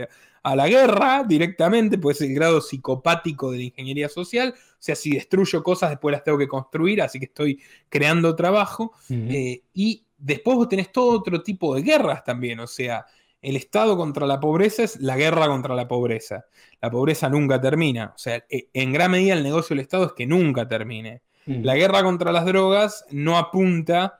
S2: a la guerra directamente, pues es el grado psicopático de la ingeniería social, o sea, si destruyo cosas, después las tengo que construir, así que estoy creando trabajo, eh, y después vos tenés todo otro tipo de guerras también, o sea, el Estado contra la pobreza es la guerra contra la pobreza. La pobreza nunca termina. O sea, e, en gran medida el negocio del Estado es que nunca termine. Mm. La guerra contra las drogas no apunta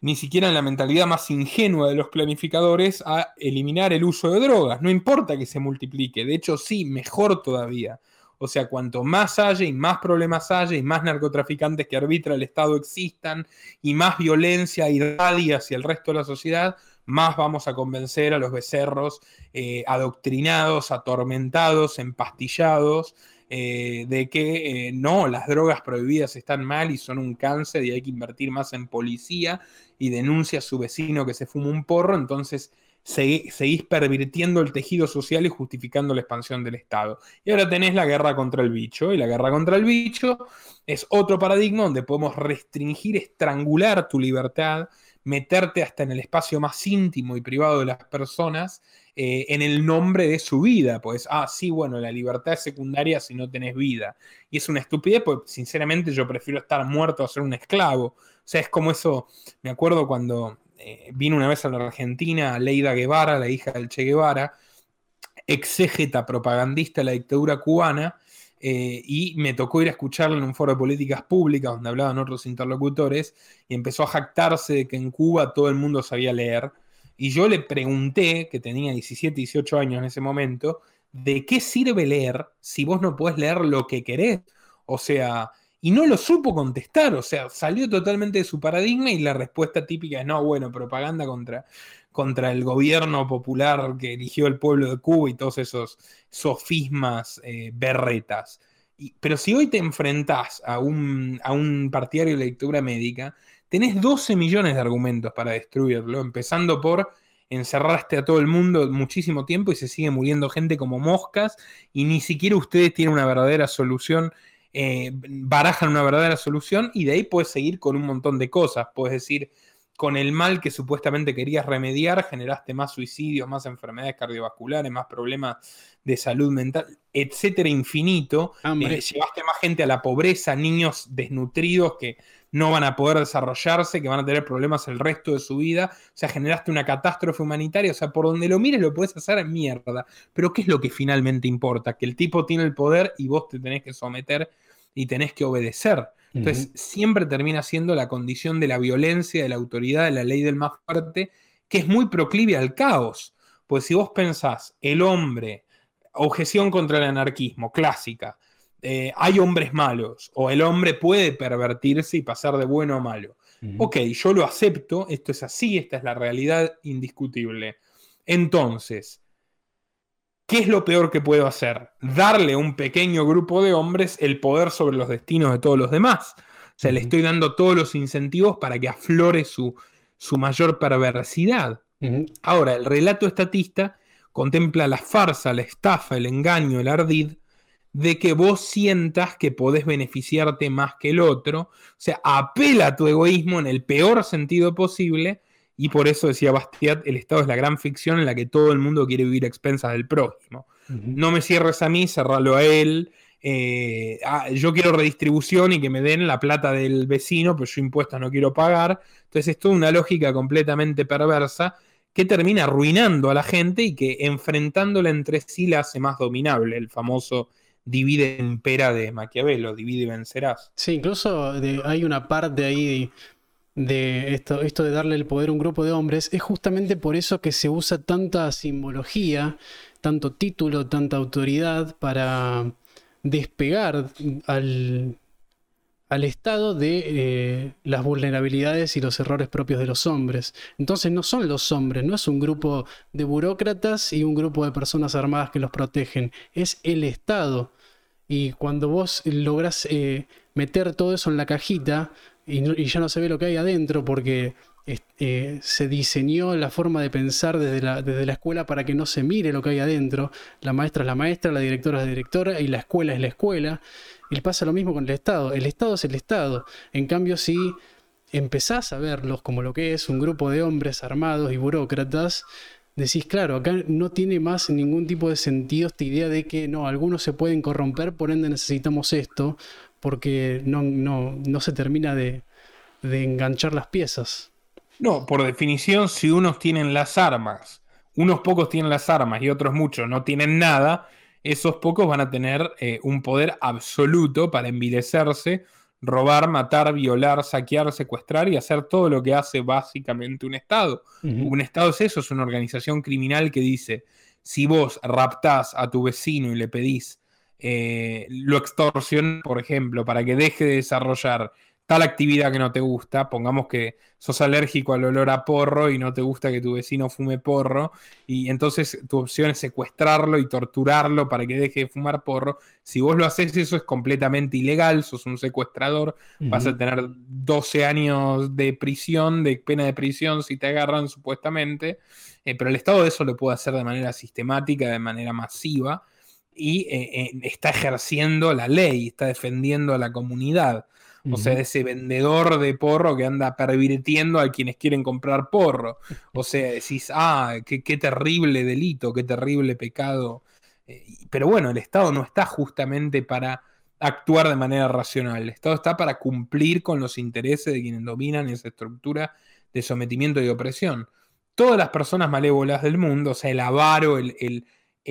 S2: ni siquiera en la mentalidad más ingenua de los planificadores a eliminar el uso de drogas. No importa que se multiplique. De hecho, sí, mejor todavía. O sea, cuanto más haya y más problemas haya y más narcotraficantes que arbitra el Estado existan y más violencia irradia hacia el resto de la sociedad, más vamos a convencer a los becerros eh, adoctrinados, atormentados, empastillados, eh, de que eh, no, las drogas prohibidas están mal y son un cáncer y hay que invertir más en policía y denuncia a su vecino que se fuma un porro, entonces seguís pervirtiendo el tejido social y justificando la expansión del Estado. Y ahora tenés la guerra contra el bicho, y la guerra contra el bicho es otro paradigma donde podemos restringir, estrangular tu libertad meterte hasta en el espacio más íntimo y privado de las personas eh, en el nombre de su vida. Pues, ah, sí, bueno, la libertad es secundaria si no tenés vida. Y es una estupidez, pues sinceramente yo prefiero estar muerto a ser un esclavo. O sea, es como eso, me acuerdo cuando eh, vino una vez a la Argentina Leida Guevara, la hija del Che Guevara, exégeta propagandista de la dictadura cubana, eh, y me tocó ir a escucharlo en un foro de políticas públicas donde hablaban otros interlocutores y empezó a jactarse de que en Cuba todo el mundo sabía leer. Y yo le pregunté, que tenía 17, 18 años en ese momento, ¿de qué sirve leer si vos no podés leer lo que querés? O sea, y no lo supo contestar, o sea, salió totalmente de su paradigma y la respuesta típica es, no, bueno, propaganda contra, contra el gobierno popular que eligió el pueblo de Cuba y todos esos sofismas eh, berretas. pero si hoy te enfrentás a un, a un partidario de lectura médica, tenés 12 millones de argumentos para destruirlo, empezando por encerraste a todo el mundo muchísimo tiempo y se sigue muriendo gente como moscas y ni siquiera ustedes tienen una verdadera solución, eh, barajan una verdadera solución y de ahí puedes seguir con un montón de cosas. Puedes decir, con el mal que supuestamente querías remediar, generaste más suicidios, más enfermedades cardiovasculares, más problemas de salud mental, etcétera, infinito. Eh, llevaste más gente a la pobreza, niños desnutridos que no van a poder desarrollarse, que van a tener problemas el resto de su vida. O sea, generaste una catástrofe humanitaria. O sea, por donde lo mires lo puedes hacer en mierda. Pero ¿qué es lo que finalmente importa? Que el tipo tiene el poder y vos te tenés que someter y tenés que obedecer. Entonces, siempre termina siendo la condición de la violencia, de la autoridad, de la ley del más fuerte, que es muy proclive al caos. Pues si vos pensás, el hombre, objeción contra el anarquismo, clásica, eh, hay hombres malos o el hombre puede pervertirse y pasar de bueno a malo. Ok, yo lo acepto, esto es así, esta es la realidad indiscutible. Entonces, ¿qué es lo peor que puedo hacer? Darle a un pequeño grupo de hombres el poder sobre los destinos de todos los demás. O sea, le estoy dando todos los incentivos para que aflore su, su mayor perversidad. Ahora, el relato estatista contempla la farsa, la estafa, el engaño, el ardid de que vos sientas que podés beneficiarte más que el otro. O sea, apela a tu egoísmo en el peor sentido posible. Y por eso decía Bastiat, el Estado es la gran ficción en la que todo el mundo quiere vivir a expensas del prójimo. No me cierres a mí, cerralo a él. Eh, ah, yo quiero redistribución y que me den la plata del vecino, pero yo impuestos no quiero pagar. Entonces es toda una lógica completamente perversa que termina arruinando a la gente y que enfrentándola entre sí la hace más dominable, el famoso divide en pera de Maquiavelo, divide y vencerás.
S1: Sí, incluso hay una parte ahí de, esto, esto de darle el poder a un grupo de hombres, es justamente por eso que se usa tanta simbología, tanto título, tanta autoridad para despegar al, al Estado de eh, las vulnerabilidades y los errores propios de los hombres. Entonces no son los hombres, no es un grupo de burócratas y un grupo de personas armadas que los protegen, es el Estado y cuando vos lográs eh, meter todo eso en la cajita y, ya no se ve lo que hay adentro porque eh, se diseñó la forma de pensar desde la, desde la, escuela para que no se mire lo que hay adentro. La maestra es la maestra, la directora es la directora y la escuela es la escuela. Y pasa lo mismo con el Estado. El Estado es el Estado. En cambio, si empezás a verlos como lo que es un grupo de hombres armados y burócratas, decís, claro, acá no tiene más ningún tipo de sentido esta idea de que no, algunos se pueden corromper, por ende necesitamos esto, porque no, no, no se termina de, de enganchar las piezas.
S2: No, por definición, si unos tienen las armas, unos pocos tienen las armas y otros muchos no tienen nada, esos pocos van a tener eh, un poder absoluto para envilecerse robar, matar, violar, saquear, secuestrar y hacer todo lo que hace básicamente un Estado. Un Estado es eso, es una organización criminal que dice, si vos raptás a tu vecino y le pedís, eh, lo extorsión, por ejemplo, para que deje de desarrollar tal actividad que no te gusta, pongamos que sos alérgico al olor a porro y no te gusta que tu vecino fume porro, y entonces tu opción es secuestrarlo y torturarlo para que deje de fumar porro. Si vos lo haces, eso es completamente ilegal, sos un secuestrador, vas a tener 12 años de prisión, de pena de prisión si te agarran supuestamente, eh, pero el Estado eso lo puede hacer de manera sistemática, de manera masiva, y eh, eh, está ejerciendo la ley, está defendiendo a la comunidad. O sea, ese vendedor de porro que anda pervirtiendo a quienes quieren comprar porro. O sea, decís, ah, qué, terrible delito, qué terrible pecado. Eh, pero bueno, el Estado no está justamente para actuar de manera racional. El Estado está para cumplir con los intereses de quienes dominan esa estructura de sometimiento y opresión. Todas las personas malévolas del mundo, o sea, el avaro, el, el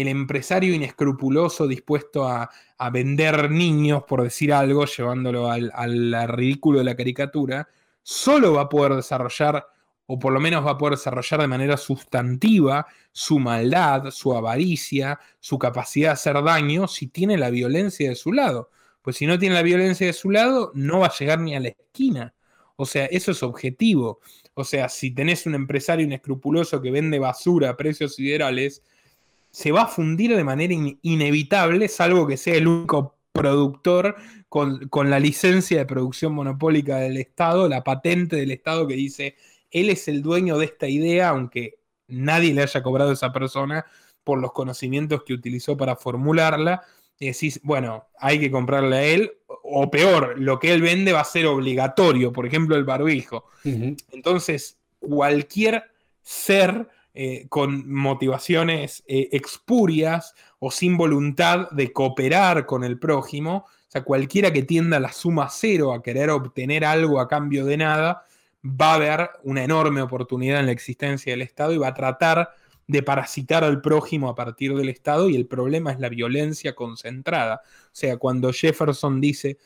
S2: empresario inescrupuloso dispuesto a, vender niños, por decir algo, llevándolo al, ridículo de la caricatura, solo va a poder desarrollar, o por lo menos va a poder desarrollar de manera sustantiva, su maldad, su avaricia, su capacidad de hacer daño, si tiene la violencia de su lado. Pues si no tiene la violencia de su lado, no va a llegar ni a la esquina. O sea, eso es objetivo. O sea, si tenés un empresario inescrupuloso que vende basura a precios siderales, se va a fundir de manera inevitable, salvo que sea el único productor con, la licencia de producción monopólica del Estado, la patente del Estado que dice, él es el dueño de esta idea, aunque nadie le haya cobrado a esa persona por los conocimientos que utilizó para formularla. y decís, bueno, hay que comprarle a él, o peor, lo que él vende va a ser obligatorio, por ejemplo, el barbijo. Entonces, cualquier ser eh, con motivaciones eh, expurias o sin voluntad de cooperar con el prójimo, o sea, cualquiera que tienda a la suma cero a querer obtener algo a cambio de nada, va a haber una enorme oportunidad en la existencia del Estado y va a tratar de parasitar al prójimo a partir del Estado y el problema es la violencia concentrada. O sea, cuando Jefferson dice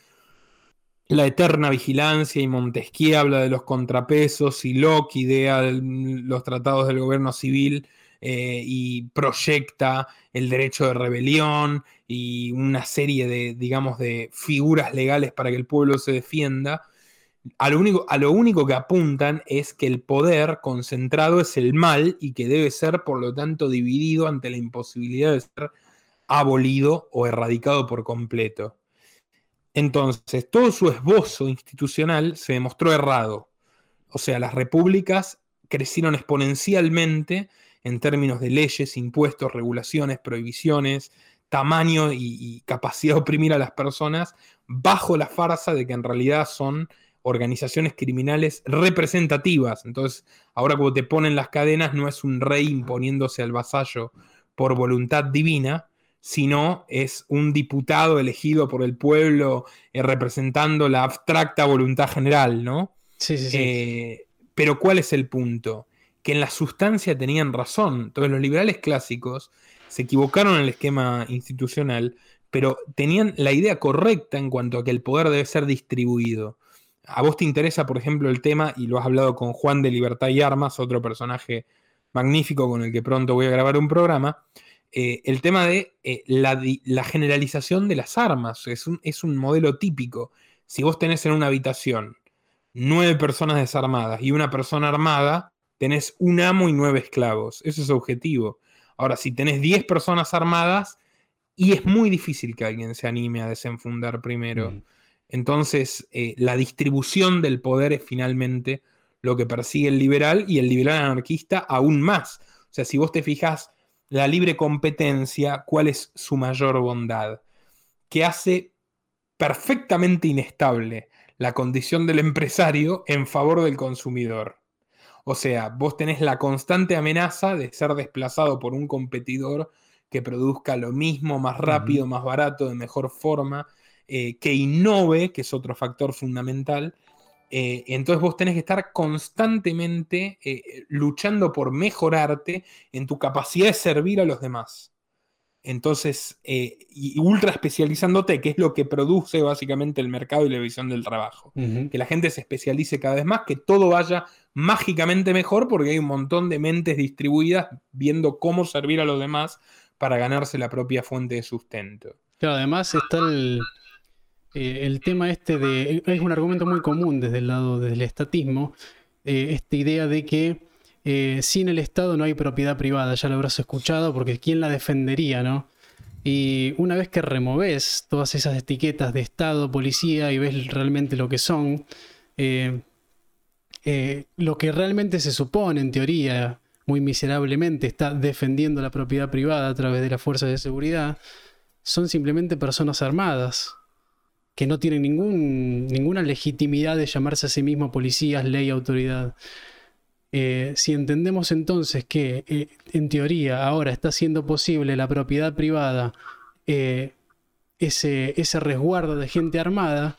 S2: la eterna vigilancia y Montesquieu habla de los contrapesos y Locke idea los tratados del gobierno civil eh, y proyecta el derecho de rebelión y una serie de, digamos, de figuras legales para que el pueblo se defienda. A lo, único, a lo único que apuntan es que el poder concentrado es el mal y que debe ser, por lo tanto, dividido ante la imposibilidad de ser abolido o erradicado por completo. Entonces, todo su esbozo institucional se demostró errado. O sea, las repúblicas crecieron exponencialmente en términos de leyes, impuestos, regulaciones, prohibiciones, tamaño y, capacidad de oprimir a las personas, bajo la farsa de que en realidad son organizaciones criminales representativas. Entonces, ahora como te ponen las cadenas, no es un rey imponiéndose al vasallo por voluntad divina, sino es un diputado elegido por el pueblo eh, representando la abstracta voluntad general, ¿no?
S1: Sí, sí, sí.
S2: Eh, pero ¿cuál es el punto? Que en la sustancia tenían razón. Entonces los liberales clásicos se equivocaron en el esquema institucional, pero tenían la idea correcta en cuanto a que el poder debe ser distribuido. A vos te interesa, por ejemplo, el tema, y lo has hablado con Juan de Libertad y Armas, otro personaje magnífico con el que pronto voy a grabar un programa, eh, el tema de eh, la, generalización de las armas. Es un, es un, modelo típico. Si vos tenés en una habitación nueve personas desarmadas y una persona armada, tenés un amo y nueve esclavos. Eso es objetivo. Ahora, si tenés diez personas armadas, y es muy difícil que alguien se anime a desenfundar primero. Mm. Entonces, eh, la distribución del poder es finalmente lo que persigue el liberal y el liberal anarquista aún más. O sea, si vos te fijas la libre competencia, ¿cuál es su mayor bondad? Que hace perfectamente inestable la condición del empresario en favor del consumidor. O sea, vos tenés la constante amenaza de ser desplazado por un competidor que produzca lo mismo, más rápido, más barato, de mejor forma, eh, que innove, que es otro factor fundamental, eh, entonces vos tenés que estar constantemente eh, luchando por mejorarte en tu capacidad de servir a los demás. Entonces, eh, y ultra especializándote, que es lo que produce básicamente el mercado y la visión del trabajo. Que la gente se especialice cada vez más, que todo vaya mágicamente mejor, porque hay un montón de mentes distribuidas viendo cómo servir a los demás para ganarse la propia fuente de sustento.
S1: Claro, además está el, eh, el tema este de. Es un argumento muy común desde el lado del estatismo. Eh, esta idea de que eh, sin el Estado no hay propiedad privada. Ya lo habrás escuchado, porque ¿quién la defendería, no? Y una vez que removes todas esas etiquetas de Estado, policía y ves realmente lo que son, lo que realmente se supone, en teoría, muy miserablemente, está defendiendo la propiedad privada a través de las fuerzas de seguridad, son simplemente personas armadas que no tienen ninguna legitimidad de llamarse a sí mismos policías, ley, autoridad. Eh, si entendemos entonces que eh, en teoría ahora está siendo posible la propiedad privada, eh, ese, ese resguardo de gente armada,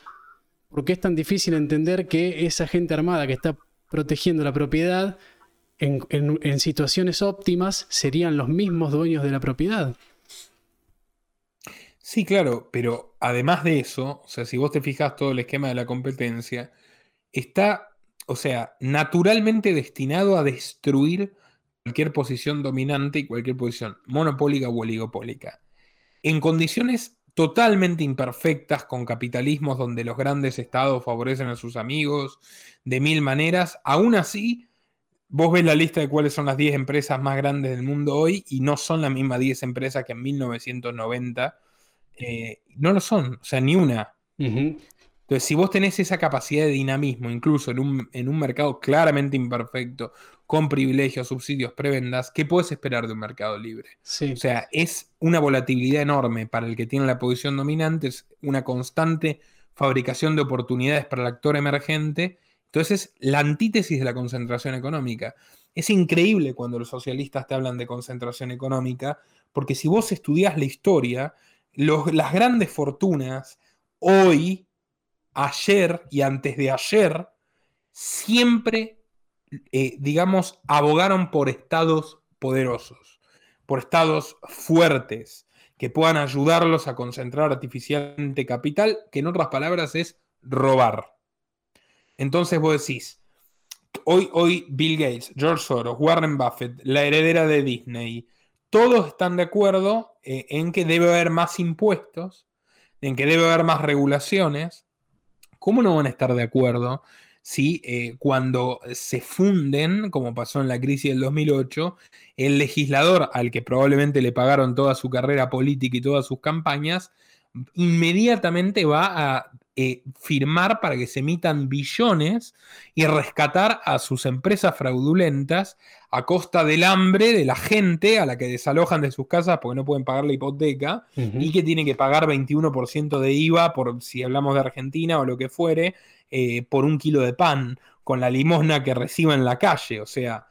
S1: ¿por qué es tan difícil entender que esa gente armada que está protegiendo la propiedad en situaciones óptimas serían los mismos dueños de la propiedad?
S2: Sí, claro, pero además de eso, o sea, si vos te fijas todo el esquema de la competencia, está, o sea, naturalmente destinado a destruir cualquier posición dominante y cualquier posición monopólica o oligopólica. En condiciones totalmente imperfectas, con capitalismos donde los grandes estados favorecen a sus amigos de mil maneras, aún así, vos ves la lista de cuáles son las 10 empresas más grandes del mundo hoy y no son las mismas 10 empresas que en 1990 eh, no lo son, o sea, ni una. Entonces, si vos tenés esa capacidad de dinamismo, incluso en un, mercado claramente imperfecto, con privilegios, subsidios, prebendas, ¿qué puedes esperar de un mercado libre? O sea, es una volatilidad enorme para el que tiene la posición dominante, es una constante fabricación de oportunidades para el actor emergente. Entonces, es la antítesis de la concentración económica. Es increíble cuando los socialistas te hablan de concentración económica, porque si vos estudias la historia, las grandes fortunas hoy, ayer y antes de ayer, siempre eh, digamos, abogaron por estados poderosos, por estados fuertes, que puedan ayudarlos a concentrar artificialmente capital, que en otras palabras es robar. Entonces vos decís, hoy, hoy Bill Gates, George Soros, Warren Buffett, la heredera de Disney, todos están de acuerdo eh, en que debe haber más impuestos, en que debe haber más regulaciones. ¿Cómo no van a estar de acuerdo ¿sí? Eh, cuando se funden, como pasó en la crisis del 2008, el legislador al que probablemente le pagaron toda su carrera política y todas sus campañas, inmediatamente va a eh, firmar para que se emitan billones y rescatar a sus empresas fraudulentas a costa del hambre de la gente a la que desalojan de sus casas porque no pueden pagar la hipoteca y que tienen que pagar 21% de IVA por si hablamos de Argentina o lo que fuere, eh, por un kilo de pan con la limosna que reciba en la calle. O sea,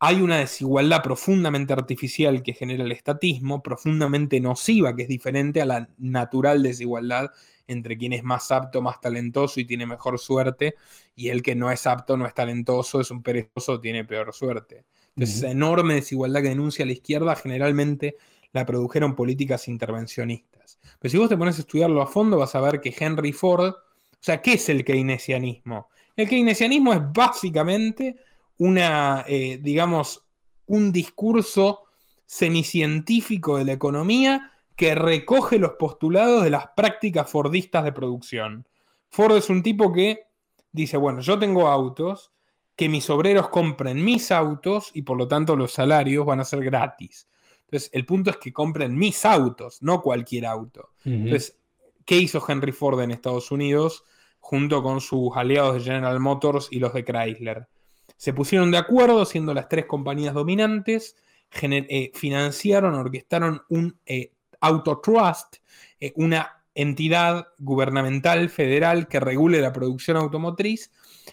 S2: hay una desigualdad profundamente artificial que genera el estatismo, profundamente nociva, que es diferente a la natural desigualdad entre quien es más apto, más talentoso y tiene mejor suerte, y el que no es apto, no es talentoso, es un perezoso, tiene peor suerte. Entonces, esa enorme desigualdad que denuncia la izquierda generalmente la produjeron políticas intervencionistas. Pero si vos te pones a estudiarlo a fondo, vas a ver que Henry Ford, o sea, ¿qué es el keynesianismo? El keynesianismo es básicamente una, eh, digamos, un discurso semicientífico de la economía que recoge los postulados de las prácticas fordistas de producción. Ford es un tipo que dice, bueno, yo tengo autos, que mis obreros compren mis autos y por lo tanto los salarios van a ser gratis. Entonces, el punto es que compren mis autos, no cualquier auto. Entonces, ¿qué hizo Henry Ford en Estados Unidos junto con sus aliados de General Motors y los de Chrysler? Se pusieron de acuerdo, siendo las tres compañías dominantes, eh, financiaron, orquestaron un eh, Autotrust, eh, una entidad gubernamental federal que regule la producción automotriz,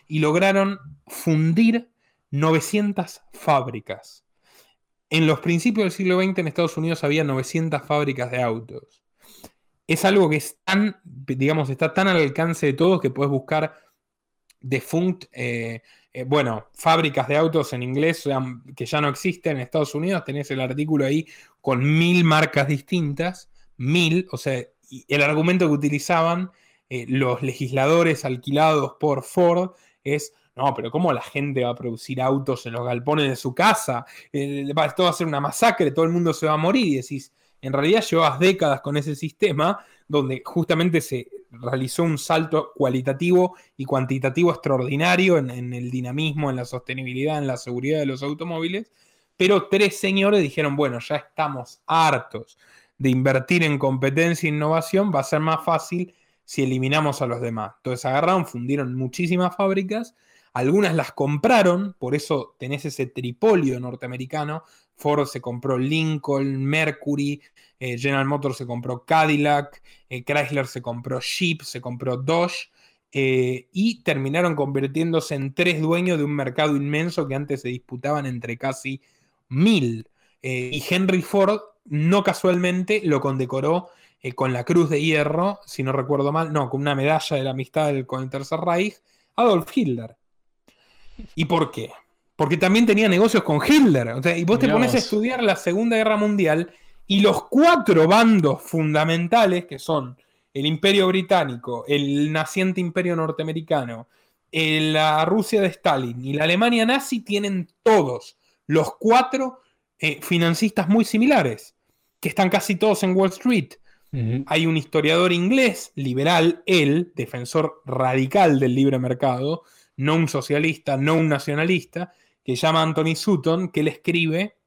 S2: y lograron fundir 900 fábricas. En los principios del siglo XX en Estados Unidos había 900 fábricas de autos. Es algo que es tan, digamos, está tan al alcance de todos que puedes buscar defunct, eh, eh, bueno, fábricas de autos en inglés que ya no existen en Estados Unidos. Tenés el artículo ahí con mil marcas distintas, mil, o sea, el argumento que utilizaban eh, los legisladores alquilados por Ford es, no, pero ¿cómo la gente va a producir autos en los galpones de su casa? esto va a ser una masacre, todo el mundo se va a morir y decís, en realidad llevas décadas con ese sistema donde justamente se realizó un salto cualitativo y cuantitativo extraordinario en, el dinamismo, en la sostenibilidad, en la seguridad de los automóviles, pero tres señores dijeron, bueno, ya estamos hartos de invertir en competencia e innovación, va a ser más fácil si eliminamos a los demás. Entonces agarraron, fundieron muchísimas fábricas, algunas las compraron, por eso tenés ese tripolio norteamericano Ford se compró Lincoln, Mercury, eh, General Motors se compró Cadillac, eh, Chrysler se compró Jeep, se compró Dodge, eh, y terminaron convirtiéndose en tres dueños de un mercado inmenso que antes se disputaban entre casi mil. y Henry Ford, no casualmente, lo condecoró con la Cruz de Hierro, si no recuerdo mal, no, con una medalla de la amistad con el Tercer Reich, Adolf Hitler. ¿Y por qué? Porque también tenía negocios con Hitler. y vos te pones a estudiar la Segunda Guerra Mundial y los cuatro bandos fundamentales, que son el Imperio Británico, el naciente Imperio Norteamericano, la Rusia de Stalin y la Alemania nazi, tienen todos, los cuatro, eh, financistas muy similares, que están casi todos en Wall Street. Hay un historiador inglés, liberal, él, defensor radical del libre mercado, no un socialista, no un nacionalista, que llama Anthony Sutton, que le escribe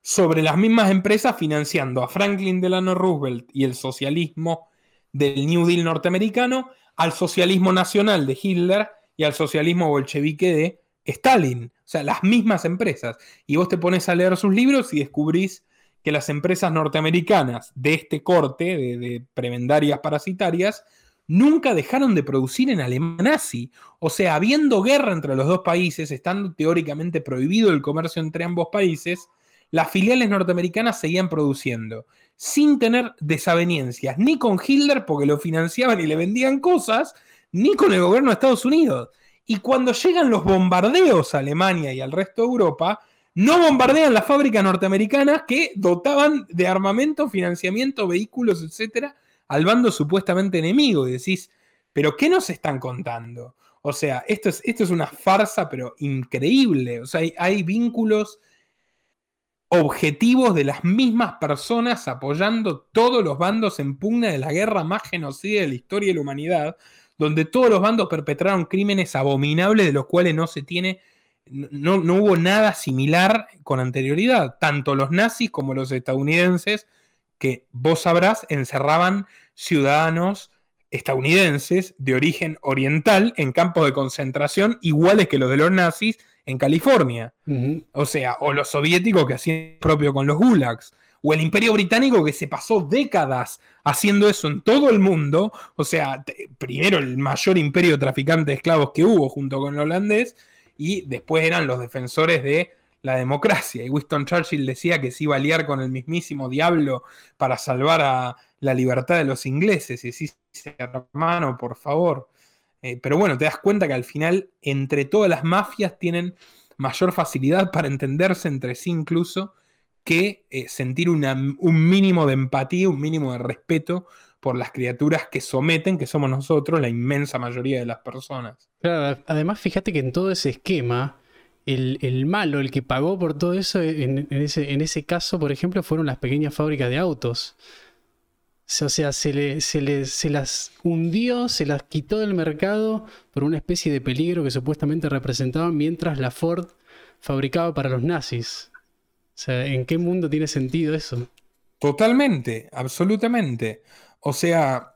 S2: sobre las mismas empresas financiando a Franklin Delano Roosevelt y el socialismo del New Deal norteamericano, al socialismo nacional de Hitler y al socialismo bolchevique de Stalin, o sea, las mismas empresas. Y vos te pones a leer sus libros y descubrís que las empresas norteamericanas de este corte, de, prebendarias parasitarias, nunca dejaron de producir en Alemania nazi. O sea, habiendo guerra entre los dos países, estando teóricamente prohibido el comercio entre ambos países, las filiales norteamericanas seguían produciendo, sin tener desavenencias, ni con Hitler porque lo financiaban y le vendían cosas, ni con el gobierno de Estados Unidos. Y cuando llegan los bombardeos a Alemania y al resto de Europa, no bombardean las fábricas norteamericanas que dotaban de armamento, financiamiento, vehículos, etcétera, al bando supuestamente enemigo. Y decís, ¿pero qué nos están contando? O sea, esto es, esto es una farsa, pero increíble. O sea, hay, hay vínculos objetivos de las mismas personas apoyando todos los bandos en pugna de la guerra más genocida de la historia de la humanidad, donde todos los bandos perpetraron crímenes abominables de los cuales no se tiene no, hubo nada similar con anterioridad. Tanto los nazis como los estadounidenses, que vos sabrás, encerraban ciudadanos estadounidenses de origen oriental en campos de concentración iguales que los de los nazis en California. O sea, o los soviéticos que hacían propio con los gulags. O el imperio británico que se pasó décadas haciendo eso en todo el mundo. O sea, primero el mayor imperio traficante de esclavos que hubo junto con el holandés y después eran los defensores de la democracia. Y Winston Churchill decía que se iba a liar con el mismísimo diablo para salvar a la libertad de los ingleses. Y decís, hermano, por favor. Eh, pero bueno, te das cuenta que al final, entre todas las mafias, tienen mayor facilidad para entenderse entre sí incluso que eh, sentir un mínimo de empatía, un mínimo de respeto por las criaturas que someten, que somos nosotros, la inmensa mayoría de las personas.
S1: Claro, además fíjate que en todo ese esquema, el, malo, el que pagó por todo eso, en, ese, en, ese, caso, por ejemplo, fueron las pequeñas fábricas de autos. O sea, se, le, se, se las hundió, se las quitó del mercado por una especie de peligro que supuestamente representaban mientras la Ford fabricaba para los nazis. O sea, ¿en qué mundo tiene sentido eso?
S2: Totalmente, absolutamente. O sea,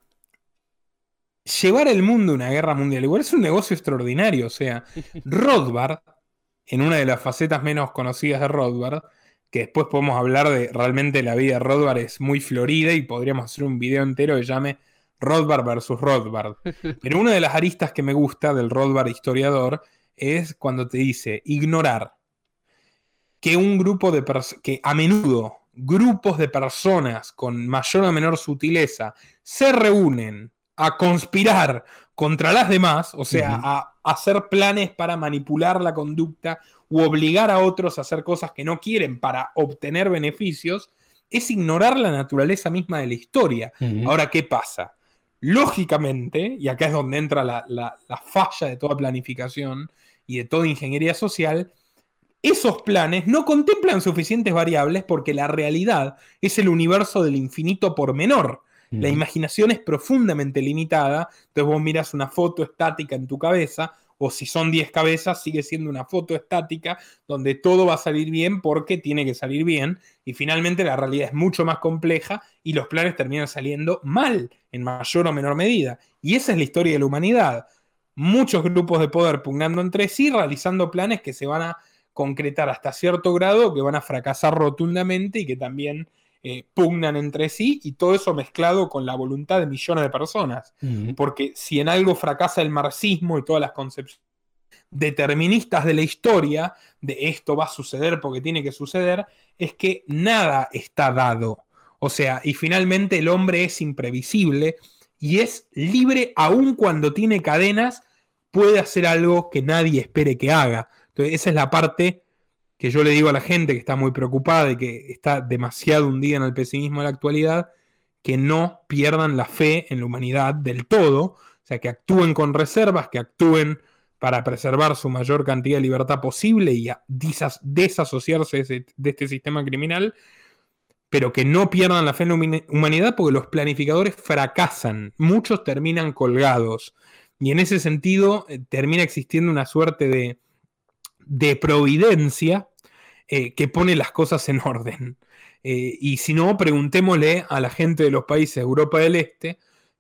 S2: llevar el mundo a una guerra mundial igual es un negocio extraordinario. O sea, (laughs) Rothbard, en una de las facetas menos conocidas de Rothbard, que después podemos hablar de realmente la vida de Rothbard es muy florida y podríamos hacer un video entero que llame Rothbard versus Rothbard. (laughs) Pero una de las aristas que me gusta del Rothbard historiador es cuando te dice ignorar que un grupo de personas, que a menudo grupos de personas con mayor o menor sutileza se reúnen a conspirar contra las demás, o sea, a hacer planes para manipular la conducta u obligar a otros a hacer cosas que no quieren para obtener beneficios, es ignorar la naturaleza misma de la historia. Ahora, ¿qué pasa? Lógicamente, y acá es donde entra la falla de toda planificación y de toda ingeniería social, esos planes no contemplan suficientes variables porque la realidad es el universo del infinito por menor. La imaginación es profundamente limitada, entonces vos miras una foto estática en tu cabeza, o si son 10 cabezas, sigue siendo una foto estática donde todo va a salir bien porque tiene que salir bien, y finalmente la realidad es mucho más compleja y los planes terminan saliendo mal en mayor o menor medida. Y esa es la historia de la humanidad. Muchos grupos de poder pugnando entre sí, realizando planes que se van a concretar hasta cierto grado que van a fracasar rotundamente y que también eh, pugnan entre sí y todo eso mezclado con la voluntad de millones de personas. Porque si en algo fracasa el marxismo y todas las concepciones deterministas de la historia, de esto va a suceder porque tiene que suceder, es que nada está dado. O sea, y finalmente el hombre es imprevisible y es libre aun cuando tiene cadenas, puede hacer algo que nadie espere que haga. Entonces, esa es la parte que yo le digo a la gente que está muy preocupada y que está demasiado hundida en el pesimismo de la actualidad, que no pierdan la fe en la humanidad del todo, o sea, que actúen con reservas, que actúen para preservar su mayor cantidad de libertad posible y desasociarse de este sistema criminal, pero que no pierdan la fe en la humanidad porque los planificadores fracasan, muchos terminan colgados, y en ese sentido eh, termina existiendo una suerte de de providencia eh, que pone las cosas en orden. Eh, y si no, preguntémosle a la gente de los países de Europa del Este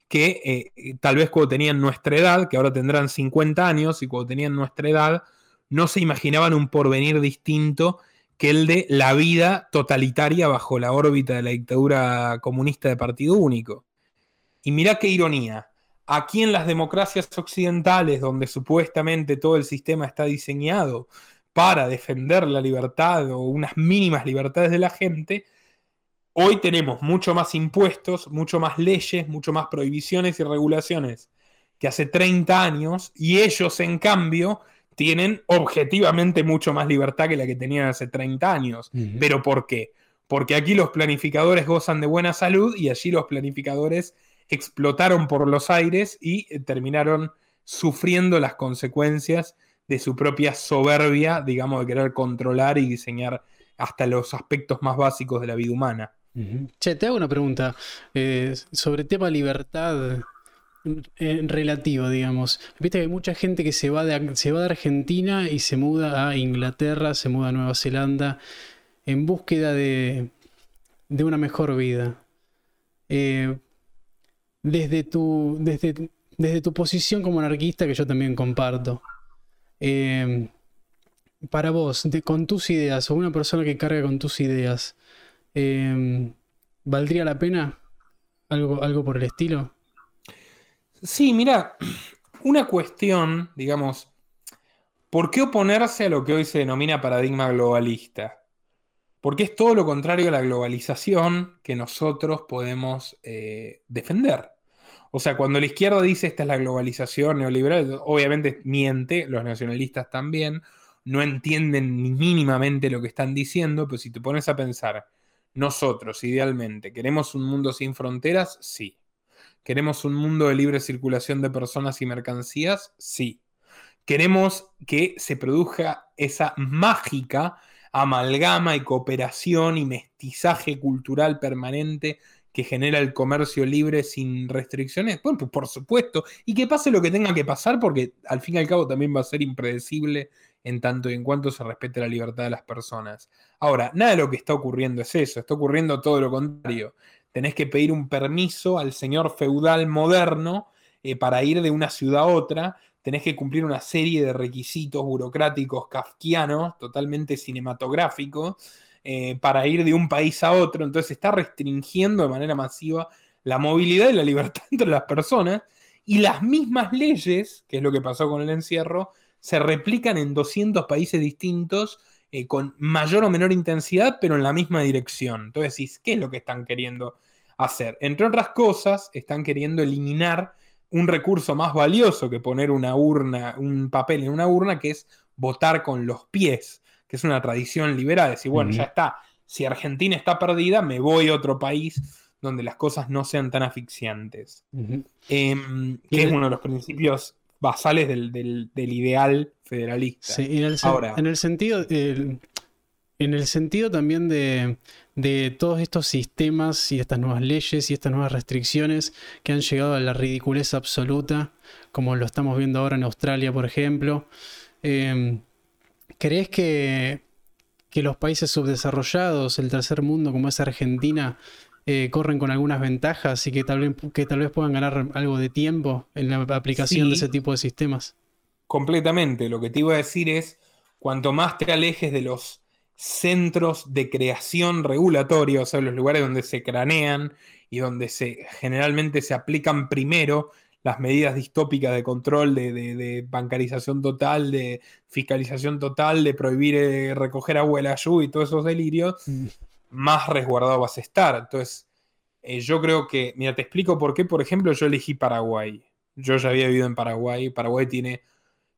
S2: que eh, tal vez cuando tenían nuestra edad, que ahora tendrán 50 años, y cuando tenían nuestra edad, no se imaginaban un porvenir distinto que el de la vida totalitaria bajo la órbita de la dictadura comunista de partido único. Y mirá qué ironía. Aquí en las democracias occidentales, donde supuestamente todo el sistema está diseñado para defender la libertad o unas mínimas libertades de la gente, hoy tenemos mucho más impuestos, mucho más leyes, mucho más prohibiciones y regulaciones que hace 30 años, y ellos en cambio tienen objetivamente mucho más libertad que la que tenían hace 30 años. ¿Pero por qué? Porque aquí los planificadores gozan de buena salud y allí los planificadores explotaron por los aires y eh, terminaron sufriendo las consecuencias de su propia soberbia, digamos, de querer controlar y diseñar hasta los aspectos más básicos de la vida humana.
S1: Che, te hago una pregunta eh, sobre el tema libertad en relativo, digamos. Viste que hay mucha gente que se va, de, se va de Argentina y se muda a Inglaterra, se muda a Nueva Zelanda en búsqueda de, de una mejor vida. Eh, desde, tu, desde, desde, tu posición como anarquista, que yo también comparto, eh, para vos, con tus ideas, o una persona que carga con tus ideas, eh, ¿valdría la pena algo, algo por el estilo?
S2: Sí, mira, una cuestión, digamos, ¿por qué oponerse a lo que hoy se denomina paradigma globalista? Porque es todo lo contrario a la globalización que nosotros podemos eh, defender. O sea, cuando la izquierda dice esta es la globalización neoliberal, obviamente miente, los nacionalistas también, no entienden ni mínimamente lo que están diciendo, pero si te pones a pensar, nosotros idealmente, ¿queremos un mundo sin fronteras? Sí. ¿Queremos un mundo de libre circulación de personas y mercancías? Sí. Queremos que se produzca esa mágica amalgama y cooperación y mestizaje cultural permanente que genera el comercio libre sin restricciones? Bueno, pues por supuesto. Y que pase lo que tenga que pasar, porque al fin y al cabo también va a ser impredecible en tanto y en cuanto se respete la libertad de las personas. Ahora, nada de lo que está ocurriendo es eso, está ocurriendo todo lo contrario tenés que pedir un permiso al señor feudal moderno eh, para ir de una ciudad a otra, tenés que cumplir una serie de requisitos burocráticos kafkianos, totalmente cinematográficos, eh, para ir de un país a otro. Entonces está restringiendo de manera masiva la movilidad y la libertad (laughs) entre las personas. Y las mismas leyes, que es lo que pasó con el encierro, se replican en 200 países distintos eh, con mayor o menor intensidad, pero en la misma dirección. Entonces ¿qué es lo que están queriendo hacer. Entre otras cosas, están queriendo eliminar un recurso más valioso que poner una urna, un papel en una urna, que es votar con los pies, que es una tradición liberal. Decir, bueno, ya está, si Argentina está perdida, me voy a otro país donde las cosas no sean tan asfixiantes. Em, que es uno de los principios basales del, ideal federalista.
S1: Sí, en el, Ahora, en el sentido, en el sentido también de, de todos estos sistemas y estas nuevas leyes y estas nuevas restricciones que han llegado a la ridiculez absoluta, como lo estamos viendo ahora en Australia, por ejemplo. Em, ¿Crees que, los países subdesarrollados, el tercer mundo como es Argentina, eh, corren con algunas ventajas y que tal, vez, que tal vez puedan ganar algo de tiempo en la aplicación de ese tipo de sistemas?
S2: Completamente. Lo que te iba a decir es, cuanto más te alejes de los centros de creación regulatoria, o sea, los lugares donde se cranean y donde se, generalmente se aplican primero las medidas distópicas de control, de, bancarización total, de fiscalización total, de prohibir eh, recoger agua de la lluvia y todos esos delirios, mm. más resguardado vas a estar. Entonces, eh, yo creo que, mira, te explico por qué, por ejemplo, yo elegí Paraguay. Yo ya había vivido en Paraguay. Paraguay tiene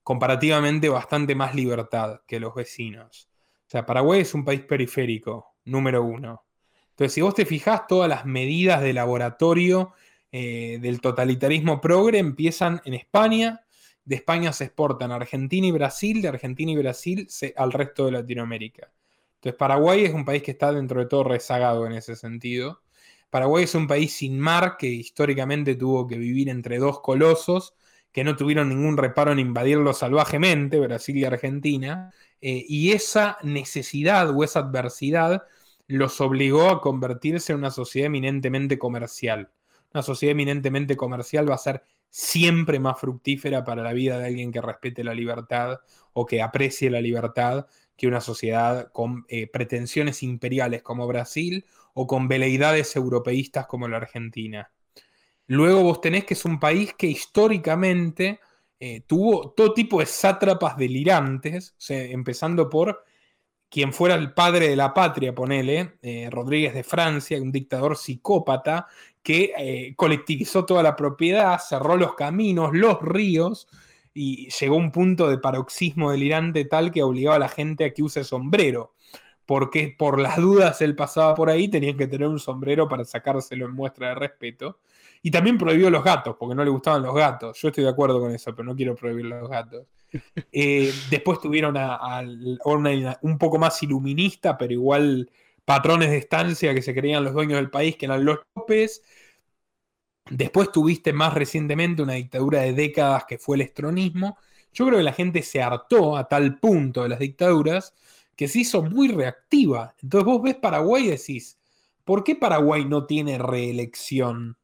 S2: comparativamente bastante más libertad que los vecinos. O sea, Paraguay es un país periférico, número uno. Entonces, si vos te fijás, todas las medidas de laboratorio eh, del totalitarismo progre empiezan en España, de España se exportan a Argentina y Brasil, de Argentina y Brasil al resto de Latinoamérica. Entonces, Paraguay es un país que está dentro de todo rezagado en ese sentido. Paraguay es un país sin mar que históricamente tuvo que vivir entre dos colosos que no tuvieron ningún reparo en invadirlo salvajemente, Brasil y Argentina, eh, y esa necesidad o esa adversidad los obligó a convertirse en una sociedad eminentemente comercial. Una sociedad eminentemente comercial va a ser siempre más fructífera para la vida de alguien que respete la libertad o que aprecie la libertad que una sociedad con eh, pretensiones imperiales como Brasil o con veleidades europeístas como la Argentina. Luego vos tenés que es un país que históricamente eh, tuvo todo tipo de sátrapas delirantes, empezando por quien fuera el padre de la patria, ponele, eh, Rodríguez de Francia, un dictador psicópata que eh, colectivizó toda la propiedad, cerró los caminos, los ríos, y llegó a un punto de paroxismo delirante tal que obligaba a la gente a que use sombrero. Porque por las dudas él pasaba por ahí, tenían que tener un sombrero para sacárselo en muestra de respeto. Y también prohibió los gatos, porque no le gustaban los gatos. Yo estoy de acuerdo con eso, pero no quiero prohibir los gatos. (laughs) Eh, después tuvieron a, un poco más iluminista, pero igual patrones de estancia que se creían los dueños del país, que eran los López. Después tuviste más recientemente una dictadura de décadas que fue el estronismo. Yo creo que la gente se hartó a tal punto de las dictaduras que se hizo muy reactiva. Entonces vos ves Paraguay y decís, ¿por qué Paraguay no tiene reelección?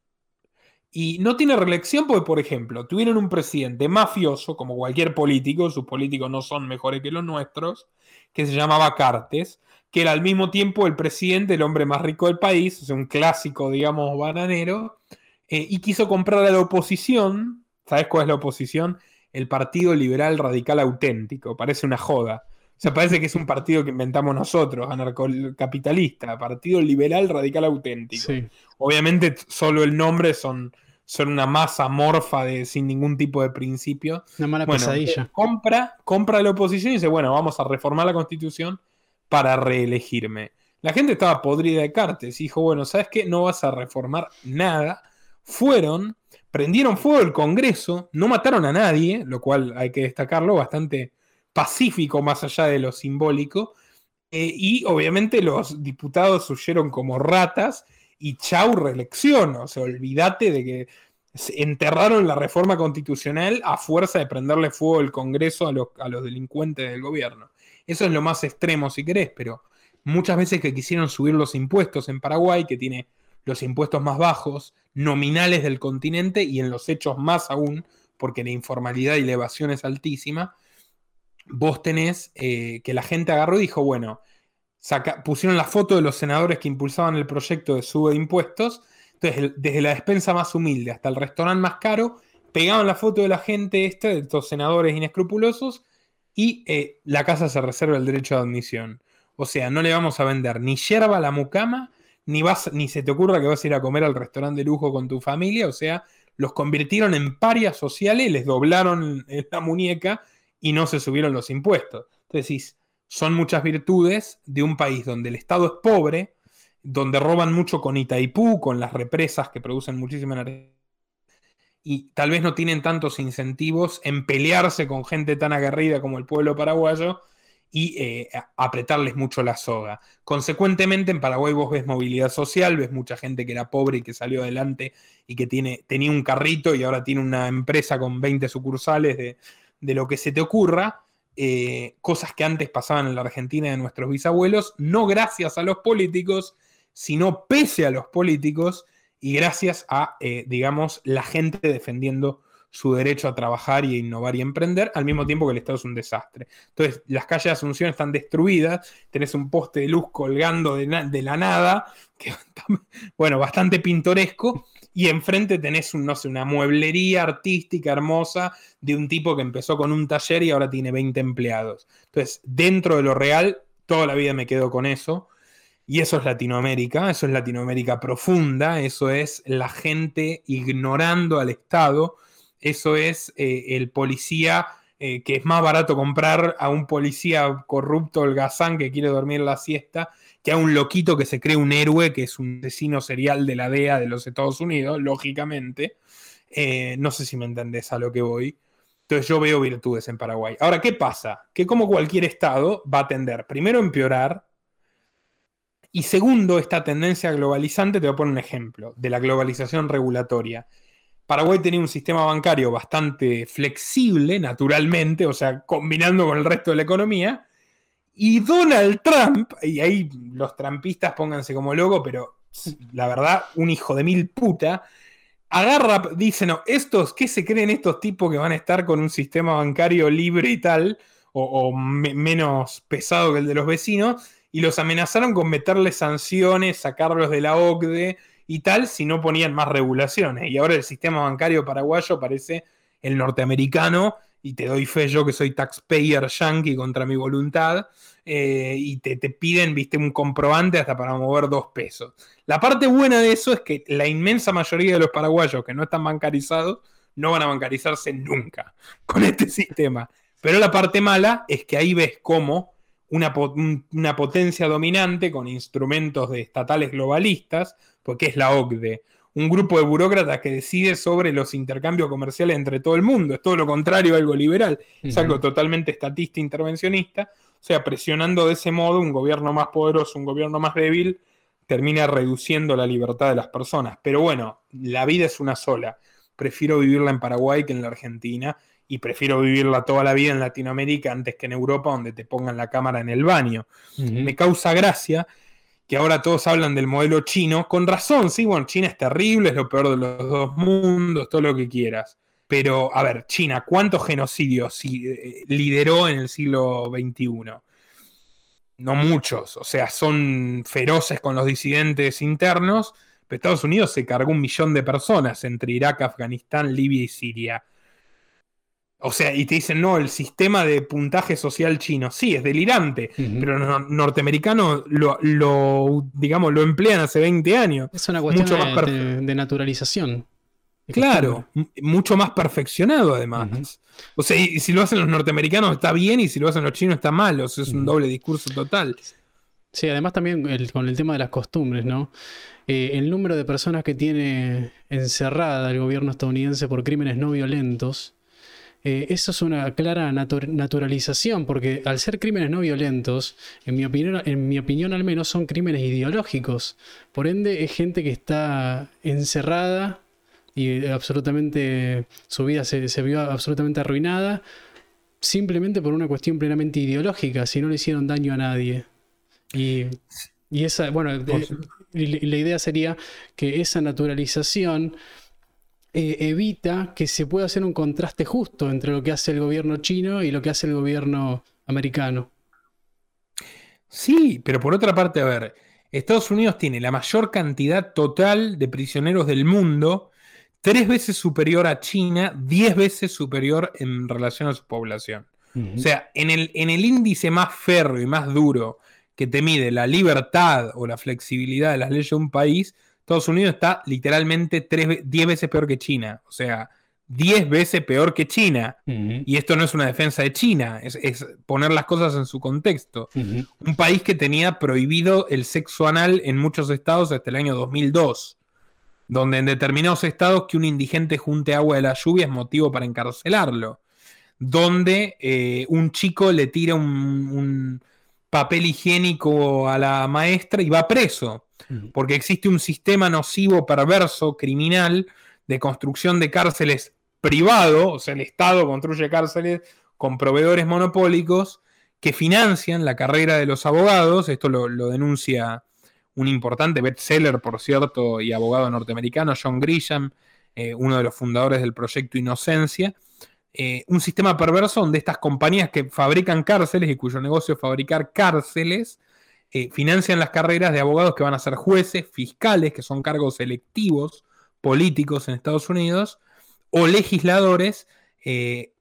S2: Y no tiene reelección porque, por ejemplo, tuvieron un presidente mafioso, como cualquier político, sus políticos no son mejores que los nuestros, que se llamaba Cartes, que era al mismo tiempo el presidente, el hombre más rico del país, o sea, un clásico, digamos, bananero, eh, y quiso comprar a la oposición. ¿Sabes cuál es la oposición? El Partido Liberal Radical Auténtico. Parece una joda. O sea, parece que es un partido que inventamos nosotros, anarcocapitalista, Partido Liberal Radical Auténtico. Obviamente solo el nombre son, son una masa morfa de, sin ningún tipo de principio.
S1: Una mala pesadilla.
S2: Compra, compra la oposición y dice, bueno, vamos a reformar la constitución para reelegirme. La gente estaba podrida de cartes y dijo, bueno, ¿sabes qué? No vas a reformar nada. Fueron, prendieron fuego el Congreso, no mataron a nadie, lo cual hay que destacarlo, bastante pacífico más allá de lo simbólico. Eh, y obviamente los diputados huyeron como ratas y chau reelección. O sea, olvídate de que enterraron la reforma constitucional a fuerza de prenderle fuego el Congreso a los, a los delincuentes del gobierno. Eso es lo más extremo si querés, pero muchas veces que quisieron subir los impuestos en Paraguay, que tiene los impuestos más bajos, nominales del continente y en los hechos más aún, porque la informalidad y la evasión es altísima, vos tenés eh, que la gente agarró y dijo, bueno, pusieron la foto de los senadores que impulsaban el proyecto de sube de impuestos, entonces desde la despensa más humilde hasta el restaurante más caro, pegaban la foto de la gente esta, de estos senadores inescrupulosos, y eh, la casa se reserva el derecho de admisión. O sea, no le vamos a vender ni yerba a la mucama, ni, vas, ni se te ocurra que vas a ir a comer al restaurante de lujo con tu familia, o sea, los convirtieron en parias sociales, les doblaron la muñeca y no se subieron los impuestos. Entonces son muchas virtudes de un país donde el Estado es pobre, donde roban mucho con Itaipú, con las represas que producen muchísima energía, y tal vez no tienen tantos incentivos en pelearse con gente tan aguerrida como el pueblo paraguayo y eh, apretarles mucho la soga. Consecuentemente, en Paraguay vos ves movilidad social, ves mucha gente que era pobre y que salió adelante y que tiene, tenía un carrito y ahora tiene una empresa con 20 sucursales de, de lo que se te ocurra, eh, cosas que antes pasaban en la Argentina de nuestros bisabuelos, no gracias a los políticos, sino pese a los políticos y gracias a, eh, digamos, la gente defendiendo su derecho a trabajar y a innovar y emprender, al mismo tiempo que el Estado es un desastre. Entonces, las calles de Asunción están destruidas, tenés un poste de luz colgando de, la nada, (laughs) que, bueno, bastante pintoresco, y enfrente tenés no sé, una mueblería artística hermosa de un tipo que empezó con un taller y ahora tiene 20 empleados. Entonces, dentro de lo real, toda la vida me quedo con eso. Y eso es Latinoamérica, eso es Latinoamérica profunda, eso es la gente ignorando al Estado, eso es eh, el policía eh, que es más barato comprar a un policía corrupto, holgazán, que quiere dormir la siesta, que a un loquito que se cree un héroe, que es un vecino serial de la DEA de los Estados Unidos, lógicamente. Eh, no sé si me entendés a lo que voy. Entonces yo veo virtudes en Paraguay. Ahora, ¿qué pasa? Que como cualquier Estado va a tender primero a empeorar y segundo, esta tendencia globalizante, te voy a poner un ejemplo de la globalización regulatoria. Paraguay tenía un sistema bancario bastante flexible, naturalmente, o sea, combinando con el resto de la economía, y Donald Trump, y ahí los trampistas pónganse como loco, pero la verdad, un hijo de mil puta, agarra, dice, no, estos, ¿qué se creen estos tipos que van a estar con un sistema bancario libre y tal, o, menos pesado que el de los vecinos? Y los amenazaron con meterles sanciones, sacarlos de la OCDE y tal, si no ponían más regulaciones. Y ahora el sistema bancario paraguayo parece el norteamericano, y te doy fe yo que soy taxpayer yankee contra mi voluntad, eh, y te, te, piden, viste, un comprobante hasta para mover dos pesos. La parte buena de eso es que la inmensa mayoría de los paraguayos que no están bancarizados no van a bancarizarse nunca con este sistema. Pero la parte mala es que ahí ves cómo una, una potencia dominante con instrumentos de estatales globalistas, porque es la OCDE, un grupo de burócratas que decide sobre los intercambios comerciales entre todo el mundo. Es todo lo contrario a algo liberal, es algo totalmente estatista, intervencionista. O sea, presionando de ese modo un gobierno más poderoso, un gobierno más débil, termina reduciendo la libertad de las personas. Pero bueno, la vida es una sola. Prefiero vivirla en Paraguay que en la Argentina y prefiero vivirla toda la vida en Latinoamérica antes que en Europa donde te pongan la cámara en el baño. Me causa gracia que ahora todos hablan del modelo chino, con razón, sí, bueno, China es terrible, es lo peor de los dos mundos, todo lo que quieras. Pero, a ver, China, ¿cuántos genocidios eh, lideró en el siglo XXI? No muchos, o sea, son feroces con los disidentes internos, pero Estados Unidos se cargó un millón de personas entre Irak, Afganistán, Libia y Siria. O sea, y te dicen, no, el sistema de puntaje social chino, sí, es delirante, pero los norteamericanos lo, digamos, lo emplean hace 20 años.
S1: Es una cuestión de, naturalización.
S2: claro, mucho más perfeccionado además. O sea, y, si lo hacen los norteamericanos está bien y si lo hacen los chinos está mal, o sea, es un doble discurso total.
S1: Sí, además también con el tema de las costumbres, ¿no? Eh, el número de personas que tiene encerrada el gobierno estadounidense por crímenes no violentos eh, eso es una clara naturalización, porque al ser crímenes no violentos, en mi, opinión, en mi opinión al menos, son crímenes ideológicos. Por ende, es gente que está encerrada y absolutamente su vida se, vio absolutamente arruinada simplemente por una cuestión plenamente ideológica, si no le hicieron daño a nadie. Y, esa, bueno, eh, la idea sería que esa naturalización eh, evita que se pueda hacer un contraste justo entre lo que hace el gobierno chino y lo que hace el gobierno americano.
S2: Sí, pero por otra parte, a ver, Estados Unidos tiene la mayor cantidad total de prisioneros del mundo, tres veces superior a China, diez veces superior en relación a su población. O sea, en el, en el índice más férreo y más duro que te mide la libertad o la flexibilidad de las leyes de un país, Estados Unidos está literalmente 10 veces peor que China. O sea, 10 veces peor que China. Y esto no es una defensa de China, es, poner las cosas en su contexto. Un país que tenía prohibido el sexo anal en muchos estados hasta el año 2002. Donde en determinados estados que un indigente junte agua de la lluvia es motivo para encarcelarlo. Donde eh, un chico le tira un papel higiénico a la maestra y va preso porque existe un sistema nocivo, perverso, criminal, de construcción de cárceles privado, o sea, el Estado construye cárceles con proveedores monopólicos que financian la carrera de los abogados, esto lo, denuncia un importante bestseller, por cierto, y abogado norteamericano, John Grisham, eh, uno de los fundadores del proyecto Inocencia, eh, un sistema perverso donde estas compañías que fabrican cárceles y cuyo negocio es fabricar cárceles, eh, financian las carreras de abogados que van a ser jueces, fiscales, que son cargos electivos políticos en Estados Unidos, o legisladores, eh,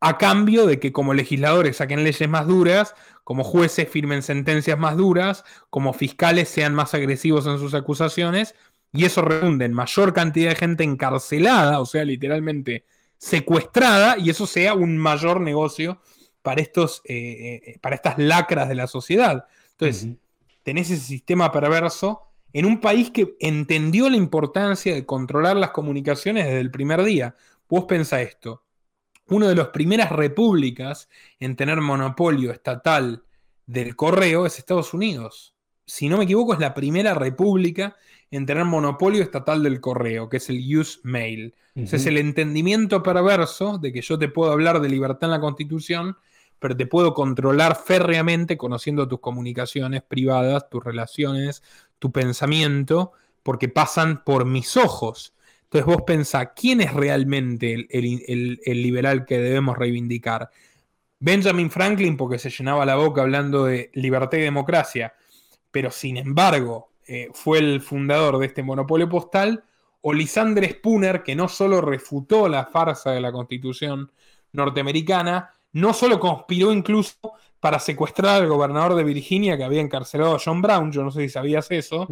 S2: a cambio de que como legisladores saquen leyes más duras, como jueces firmen sentencias más duras, como fiscales sean más agresivos en sus acusaciones, y eso redunde en mayor cantidad de gente encarcelada, o sea, literalmente secuestrada, y eso sea un mayor negocio para, estos, eh, para estas lacras de la sociedad. Entonces, tenés ese sistema perverso en un país que entendió la importancia de controlar las comunicaciones desde el primer día. Vos pensá esto. Una de las primeras repúblicas en tener monopolio estatal del correo es Estados Unidos. Si no me equivoco, es la primera república en tener monopolio estatal del correo, que es el use mail. es el entendimiento perverso de que yo te puedo hablar de libertad en la Constitución, pero te puedo controlar férreamente conociendo tus comunicaciones privadas, tus relaciones, tu pensamiento, porque pasan por mis ojos. Entonces vos pensás, ¿quién es realmente el, liberal que debemos reivindicar? Benjamin Franklin, porque se llenaba la boca hablando de libertad y democracia, pero sin embargo eh, fue el fundador de este monopolio postal, o Lisander Spooner, que no solo refutó la farsa de la constitución norteamericana, no solo conspiró incluso para secuestrar al gobernador de Virginia que había encarcelado a John Brown, yo no sé si sabías eso,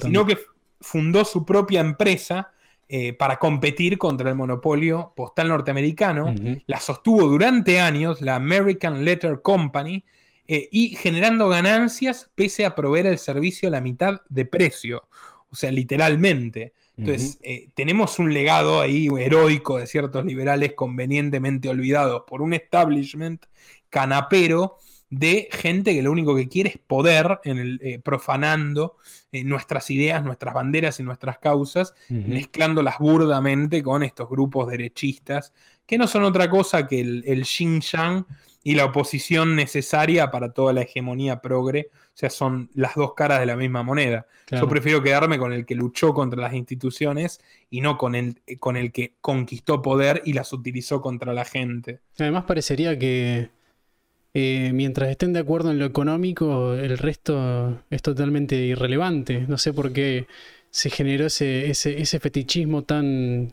S2: sino que fundó su propia empresa eh, para competir contra el monopolio postal norteamericano, la sostuvo durante años la American Letter Company eh, y generando ganancias pese a proveer el servicio a la mitad de precio, o sea, literalmente. Entonces, eh, tenemos un legado ahí heroico de ciertos liberales convenientemente olvidados por un establishment canapero de gente que lo único que quiere es poder, en el, eh, profanando eh, nuestras ideas, nuestras banderas y nuestras causas, mezclándolas burdamente con estos grupos derechistas, que no son otra cosa que el, el Xinjiang y la oposición necesaria para toda la hegemonía progre. O sea, son las dos caras de la misma moneda. Yo prefiero quedarme con el que luchó contra las instituciones y no con el, con el que conquistó poder y las utilizó contra la gente.
S1: Además parecería que eh, mientras estén de acuerdo en lo económico, el resto es totalmente irrelevante. No sé por qué se generó ese, ese, fetichismo tan,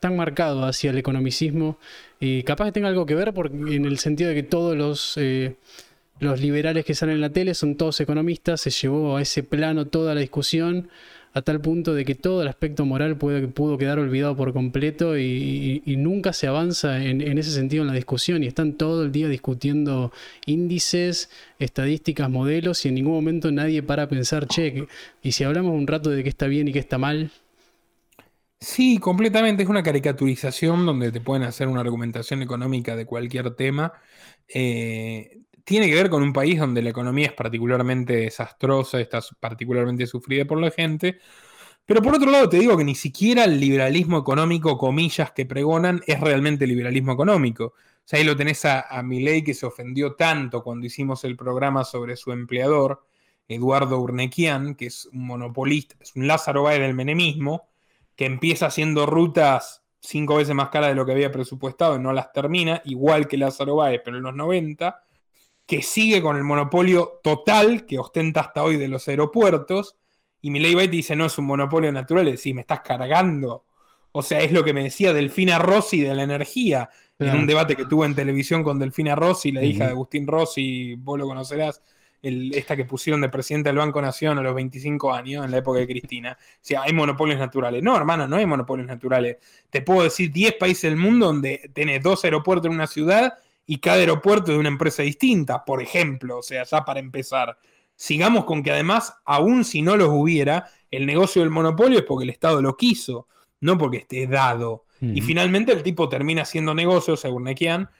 S1: tan marcado hacia el economicismo. Y capaz que tenga algo que ver porque, en el sentido de que todos los, eh, los liberales que salen en la tele son todos economistas, se llevó a ese plano toda la discusión a tal punto de que todo el aspecto moral puede, pudo quedar olvidado por completo y, nunca se avanza en, ese sentido en la discusión y están todo el día discutiendo índices, estadísticas, modelos y en ningún momento nadie para a pensar, che, y si hablamos un rato de qué está bien y qué está mal.
S2: Sí, completamente. Es una caricaturización donde te pueden hacer una argumentación económica de cualquier tema. Eh, tiene que ver con un país donde la economía es particularmente desastrosa, está particularmente sufrida por la gente. Pero por otro lado, te digo que ni siquiera el liberalismo económico, comillas, que pregonan, es realmente liberalismo económico. O sea, ahí lo tenés a, a Milei que se ofendió tanto cuando hicimos el programa sobre su empleador, Eduardo Urnequian, que es un monopolista, es un Lázaro Báez del menemismo, que empieza haciendo rutas cinco veces más caras de lo que había presupuestado y no las termina, igual que Lázaro Báez, pero en los 90 que sigue con el monopolio total que ostenta hasta hoy de los aeropuertos. Y Milei White dice, no es un monopolio natural, es decir, me estás cargando. O sea, es lo que me decía Delfina Rossi de la energía, en un debate que tuvo en televisión con Delfina Rossi, la hija de Agustín Rossi, vos lo conocerás, esta que pusieron de presidente del Banco Nación a los 25 años, en la época de Cristina. O sea, hay monopolios naturales. No, hermano, no hay monopolios naturales. Te puedo decir 10 países del mundo donde tenés dos aeropuertos en una ciudad y cada aeropuerto de una empresa distinta, por ejemplo, o sea, ya para empezar. Sigamos con que además, aun si no los hubiera, el negocio del monopolio es porque el Estado lo quiso, no porque esté dado. Y finalmente el tipo termina haciendo negocios, según Nekian,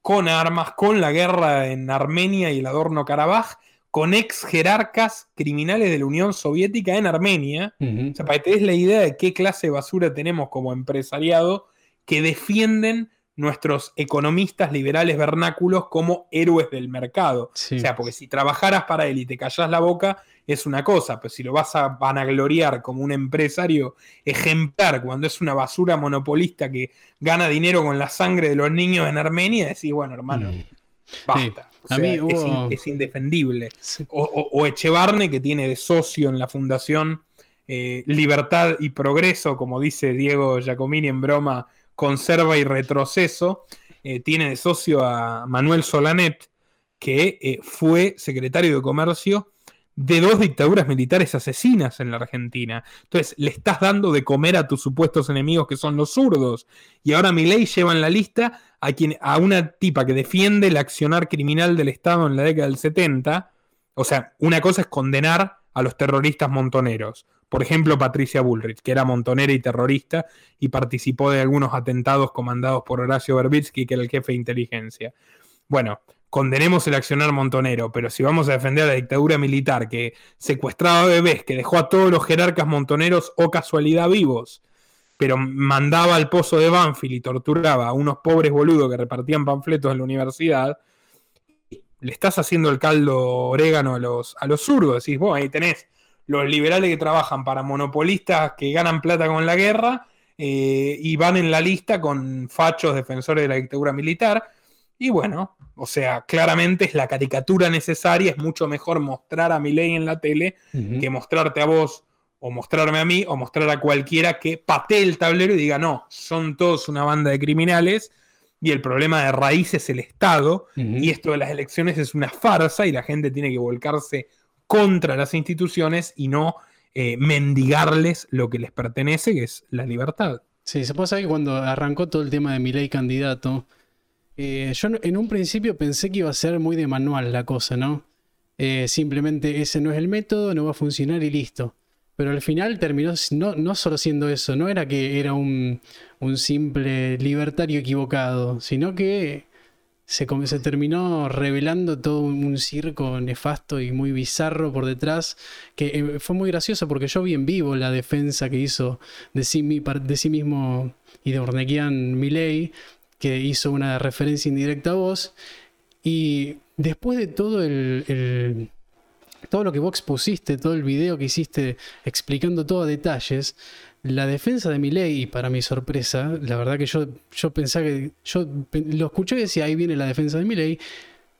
S2: con armas, con la guerra en Armenia y el adorno Karabaj, con ex jerarcas criminales de la Unión Soviética en Armenia. O sea, para que te des la idea de qué clase de basura tenemos como empresariado que defienden nuestros economistas liberales vernáculos como héroes del mercado. O sea, porque si trabajaras para él y te callas la boca, es una cosa, pero si lo vas a vanagloriar como un empresario ejemplar cuando es una basura monopolista que gana dinero con la sangre de los niños en Armenia, decís, bueno, hermano, mm. basta. es, indefendible. O, Echevarne, que tiene de socio en la fundación eh, Libertad y Progreso, como dice Diego Giacomini en broma, conserva y retroceso, eh, tiene de socio a Manuel Solanet, que eh, fue secretario de Comercio de dos dictaduras militares asesinas en la Argentina. Entonces, le estás dando de comer a tus supuestos enemigos que son los zurdos. Y ahora mi ley lleva en la lista a, quien, a una tipa que defiende el accionar criminal del Estado en la década del 70. O sea, una cosa es condenar a los terroristas montoneros. Por ejemplo, Patricia Bullrich, que era montonera y terrorista y participó de algunos atentados comandados por Horacio Berbitsky, que era el jefe de inteligencia. Bueno, condenemos el accionar montonero, pero si vamos a defender a la dictadura militar que secuestraba bebés, que dejó a todos los jerarcas montoneros o casualidad vivos, pero mandaba al pozo de Banfield y torturaba a unos pobres boludos que repartían panfletos en la universidad, le estás haciendo el caldo orégano a los, a los zurdos. Decís, vos ahí tenés los liberales que trabajan para monopolistas que ganan plata con la guerra eh, y van en la lista con fachos defensores de la dictadura militar. Y bueno, o sea, claramente es la caricatura necesaria, es mucho mejor mostrar a Milei en la tele que mostrarte a vos o mostrarme a mí o mostrar a cualquiera que patee el tablero y diga, no, son todos una banda de criminales y el problema de raíz es el Estado y esto de las elecciones es una farsa y la gente tiene que volcarse contra las instituciones y no eh, mendigarles lo que les pertenece, que es la libertad.
S1: Sí, se pasa que cuando arrancó todo el tema de mi ley candidato, eh, yo en un principio pensé que iba a ser muy de manual la cosa, ¿no? Eh, simplemente ese no es el método, no va a funcionar y listo. Pero al final terminó no, no solo siendo eso, no era que era un, un simple libertario equivocado, sino que se, se, terminó revelando todo un circo nefasto y muy bizarro por detrás, que eh, fue muy gracioso porque yo vi en vivo la defensa que hizo de sí, de sí mismo y de Ornequian Milley, que hizo una referencia indirecta a vos, y después de todo el todo lo que vos expusiste, todo el video que hiciste explicando todo a detalles, la defensa de mi ley, y para mi sorpresa, la verdad que yo, yo pensaba que. Yo lo escuché y decía, ahí viene la defensa de mi ley,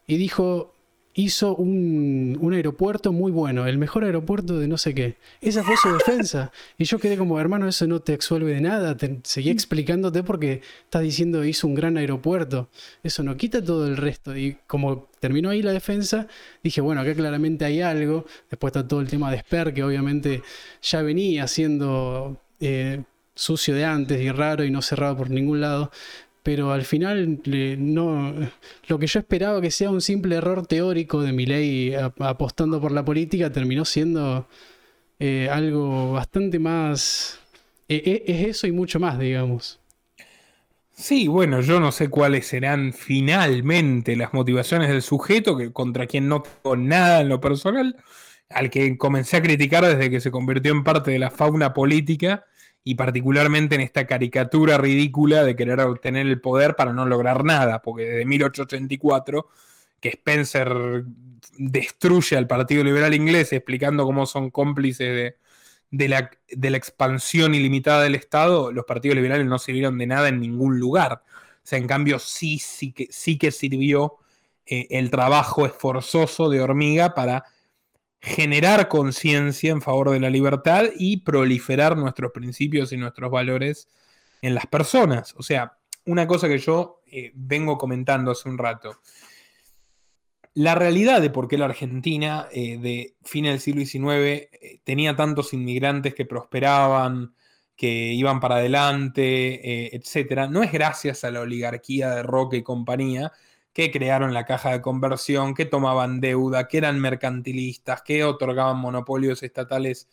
S1: y dijo: hizo un, aeropuerto muy bueno, el mejor aeropuerto de no sé qué. Esa fue su defensa. Y yo quedé como, hermano, eso no te exuelve de nada. Te, seguí explicándote porque estás diciendo hizo un gran aeropuerto. Eso no quita todo el resto. Y como terminó ahí la defensa, dije, bueno, acá claramente hay algo. Después está todo el tema de Sper, que obviamente ya venía siendo... Eh, sucio de antes y raro y no cerrado por ningún lado pero al final no lo que yo esperaba que sea un simple error teórico de mi ley apostando por la política terminó siendo eh, algo bastante más e, e, es eso y mucho más digamos.
S2: Sí, bueno, yo no sé cuáles serán finalmente las motivaciones del sujeto, que contra quien no tengo nada en lo personal, al que comencé a criticar desde que se convirtió en parte de la fauna política, y particularmente en esta caricatura ridícula de querer obtener el poder para no lograr nada, porque desde 1884 que Spencer destruye al Partido Liberal Inglés explicando cómo son cómplices de, la, de la, expansión ilimitada del Estado, los partidos liberales no sirvieron de nada en ningún lugar. O sea, en cambio sí, sí, que, sí que sirvió eh, el trabajo esforzoso de hormiga para generar conciencia en favor de la libertad y proliferar nuestros principios y nuestros valores en las personas. O sea, una cosa que yo eh, vengo comentando hace un rato. La realidad de por qué la Argentina eh, de fin del siglo XIX eh, tenía tantos inmigrantes que prosperaban, que iban para adelante, etcétera, no es gracias a la oligarquía de Roque y compañía, que crearon la caja de conversión, que tomaban deuda, que eran mercantilistas, que otorgaban monopolios estatales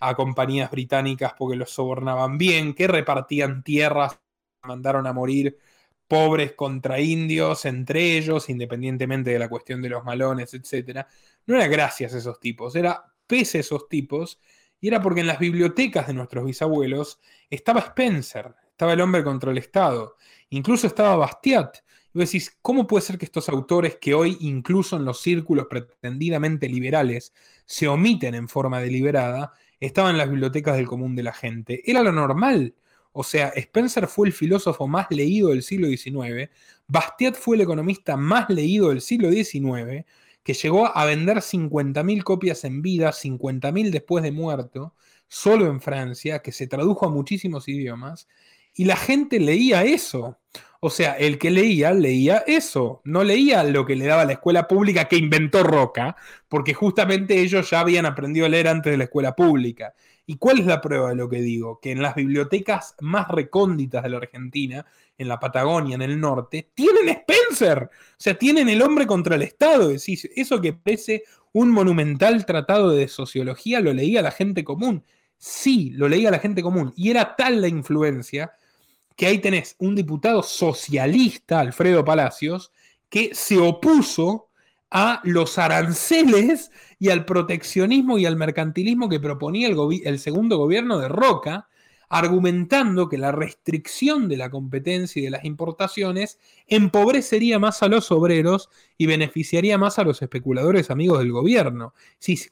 S2: a compañías británicas porque los sobornaban bien, que repartían tierras, mandaron a morir pobres contra indios entre ellos, independientemente de la cuestión de los malones, etc. No era gracias a esos tipos, era pese a esos tipos, y era porque en las bibliotecas de nuestros bisabuelos estaba Spencer, estaba el hombre contra el Estado, incluso estaba Bastiat, decís, ¿cómo puede ser que estos autores que hoy, incluso en los círculos pretendidamente liberales, se omiten en forma deliberada, estaban en las bibliotecas del común de la gente? Era lo normal. O sea, Spencer fue el filósofo más leído del siglo XIX, Bastiat fue el economista más leído del siglo XIX, que llegó a vender 50.000 copias en vida, 50.000 después de muerto, solo en Francia, que se tradujo a muchísimos idiomas, y la gente leía eso. O sea, el que leía, leía eso. No leía lo que le daba la escuela pública que inventó Roca, porque justamente ellos ya habían aprendido a leer antes de la escuela pública. ¿Y cuál es la prueba de lo que digo? Que en las bibliotecas más recónditas de la Argentina, en la Patagonia, en el norte, tienen Spencer. O sea, tienen el hombre contra el Estado. Es decir, eso que parece un monumental tratado de sociología lo leía la gente común. Sí, lo leía la gente común. Y era tal la influencia que ahí tenés un diputado socialista, Alfredo Palacios, que se opuso a los aranceles y al proteccionismo y al mercantilismo que proponía el, segundo gobierno de Roca, argumentando que la restricción de la competencia y de las importaciones empobrecería más a los obreros y beneficiaría más a los especuladores amigos del gobierno.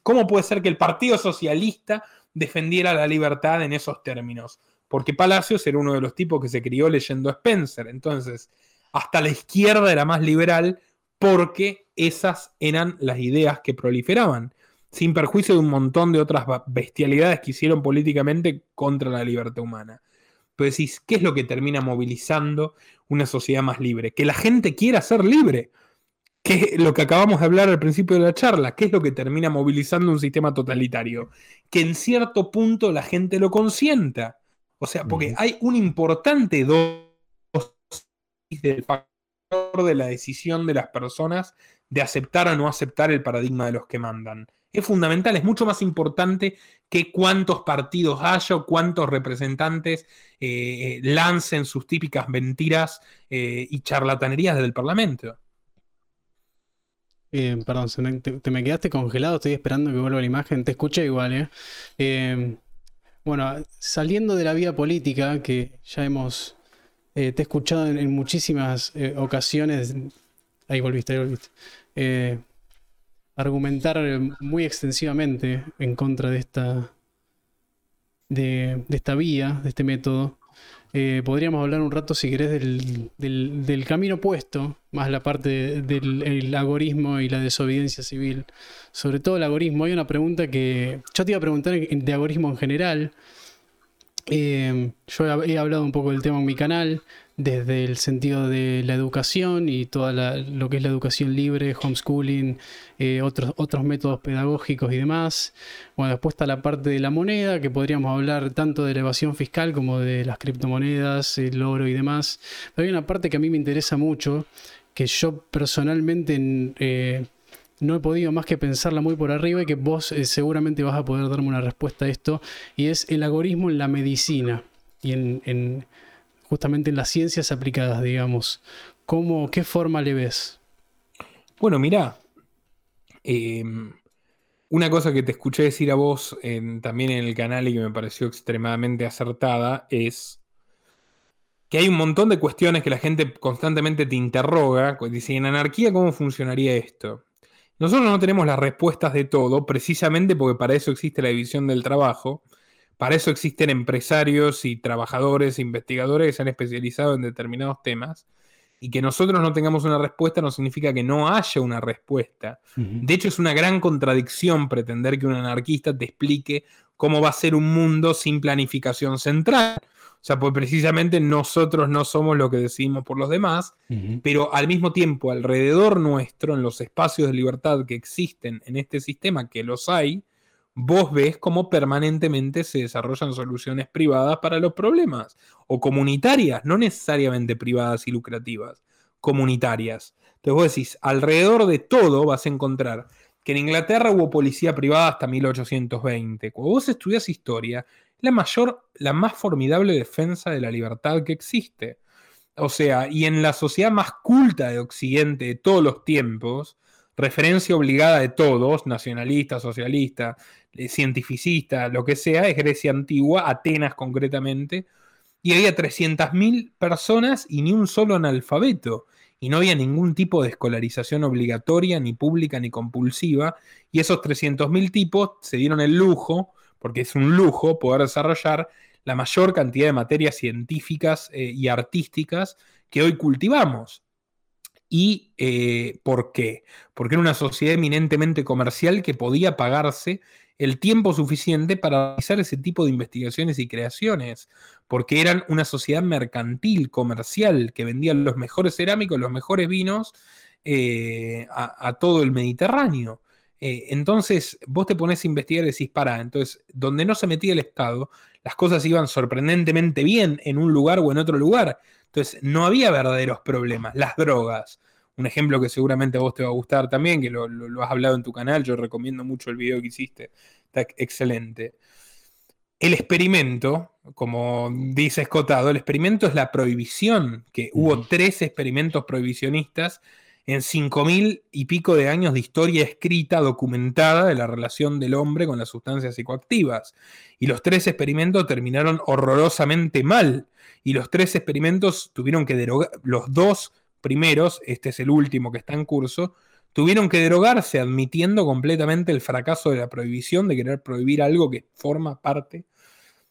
S2: ¿Cómo puede ser que el Partido Socialista defendiera la libertad en esos términos? Porque Palacios era uno de los tipos que se crió leyendo Spencer. Entonces, hasta la izquierda era más liberal porque esas eran las ideas que proliferaban, sin perjuicio de un montón de otras bestialidades que hicieron políticamente contra la libertad humana. Pero decís, ¿qué es lo que termina movilizando una sociedad más libre? Que la gente quiera ser libre. ¿Qué es lo que acabamos de hablar al principio de la charla? ¿Qué es lo que termina movilizando un sistema totalitario? Que en cierto punto la gente lo consienta. O sea, porque hay un importante dosis del factor de la decisión de las personas de aceptar o no aceptar el paradigma de los que mandan. Es fundamental, es mucho más importante que cuántos partidos haya o cuántos representantes eh, lancen sus típicas mentiras eh, y charlatanerías desde el Parlamento.
S1: Eh, perdón, te, me quedaste congelado, estoy esperando que vuelva la imagen, te escuché igual. Bueno, saliendo de la vía política, que ya hemos, te he escuchado en, muchísimas ocasiones, ahí volviste, ahí volviste argumentar muy extensivamente en contra de esta, de, esta vía, de este método. Eh, podríamos hablar un rato, si querés, del, camino opuesto, más la parte del agorismo y la desobediencia civil. Sobre todo el agorismo. Hay una pregunta que yo te iba a preguntar de agorismo en general. Eh, yo he hablado un poco del tema en mi canal desde el sentido de la educación y toda lo que es la educación libre, homeschooling, eh, otros, otros métodos pedagógicos y demás. Bueno, después está la parte de la moneda, que podríamos hablar tanto de la evasión fiscal como de las criptomonedas, el oro y demás. Pero hay una parte que a mí me interesa mucho, que yo personalmente eh, no he podido más que pensarla muy por arriba y que vos eh, seguramente vas a poder darme una respuesta a esto, y es el algoritmo en la medicina y en justamente en las ciencias aplicadas, digamos. ¿Cómo, ¿Qué forma le ves?
S2: Bueno, mira, em, una cosa que te escuché decir a vos también en el canal y que me pareció extremadamente acertada es que hay un montón de cuestiones que la gente constantemente te interroga. Dice, en anarquía, ¿cómo funcionaría esto? Nosotros no tenemos las respuestas de todo, precisamente porque para eso existe la división del trabajo para eso existen empresarios y trabajadores, investigadores que se han especializado en determinados temas. Y que nosotros no tengamos una respuesta no significa que no haya una respuesta. De hecho, es una gran contradicción pretender que un anarquista te explique cómo va a ser un mundo sin planificación central. O sea, pues precisamente nosotros no somos lo que decidimos por los demás, pero al mismo tiempo, alrededor nuestro, en los espacios de libertad que existen en este sistema, que los hay, vos ves cómo permanentemente se desarrollan soluciones privadas para los problemas, o comunitarias, no necesariamente privadas y lucrativas, comunitarias. Entonces vos decís, alrededor de todo vas a encontrar que en Inglaterra hubo policía privada hasta 1820. Cuando vos estudias historia, la mayor, la más formidable defensa de la libertad que existe. O sea, y en la sociedad más culta de Occidente de todos los tiempos, referencia obligada de todos, nacionalista, socialista, eh, cientificista, lo que sea, es Grecia antigua, Atenas concretamente, y había 300.000 personas y ni un solo analfabeto, y no había ningún tipo de escolarización obligatoria, ni pública, ni compulsiva, y esos 300.000 tipos se dieron el lujo, porque es un lujo poder desarrollar la mayor cantidad de materias científicas eh, y artísticas que hoy cultivamos. ¿Y eh, por qué? Porque era una sociedad eminentemente comercial que podía pagarse el tiempo suficiente para realizar ese tipo de investigaciones y creaciones, porque eran una sociedad mercantil, comercial, que vendía los mejores cerámicos, los mejores vinos eh, a, todo el Mediterráneo. Eh, entonces, vos te pones a investigar y decís, para, entonces, donde no se metía el Estado, las cosas iban sorprendentemente bien en un lugar o en otro lugar. Entonces, no había verdaderos problemas. Las drogas, un ejemplo que seguramente a vos te va a gustar también, que lo, has hablado en tu canal, yo recomiendo mucho el video que hiciste, está excelente. El experimento, como dice Escotado, el experimento es la prohibición, que hubo tres experimentos prohibicionistas en cinco mil y pico de años de historia escrita, documentada de la relación del hombre con las sustancias psicoactivas. Y los tres experimentos terminaron horrorosamente mal. Y los tres experimentos tuvieron que derogar, los dos primeros, este es el último que está en curso, tuvieron que derogarse admitiendo completamente el fracaso de la prohibición, de querer prohibir algo que forma parte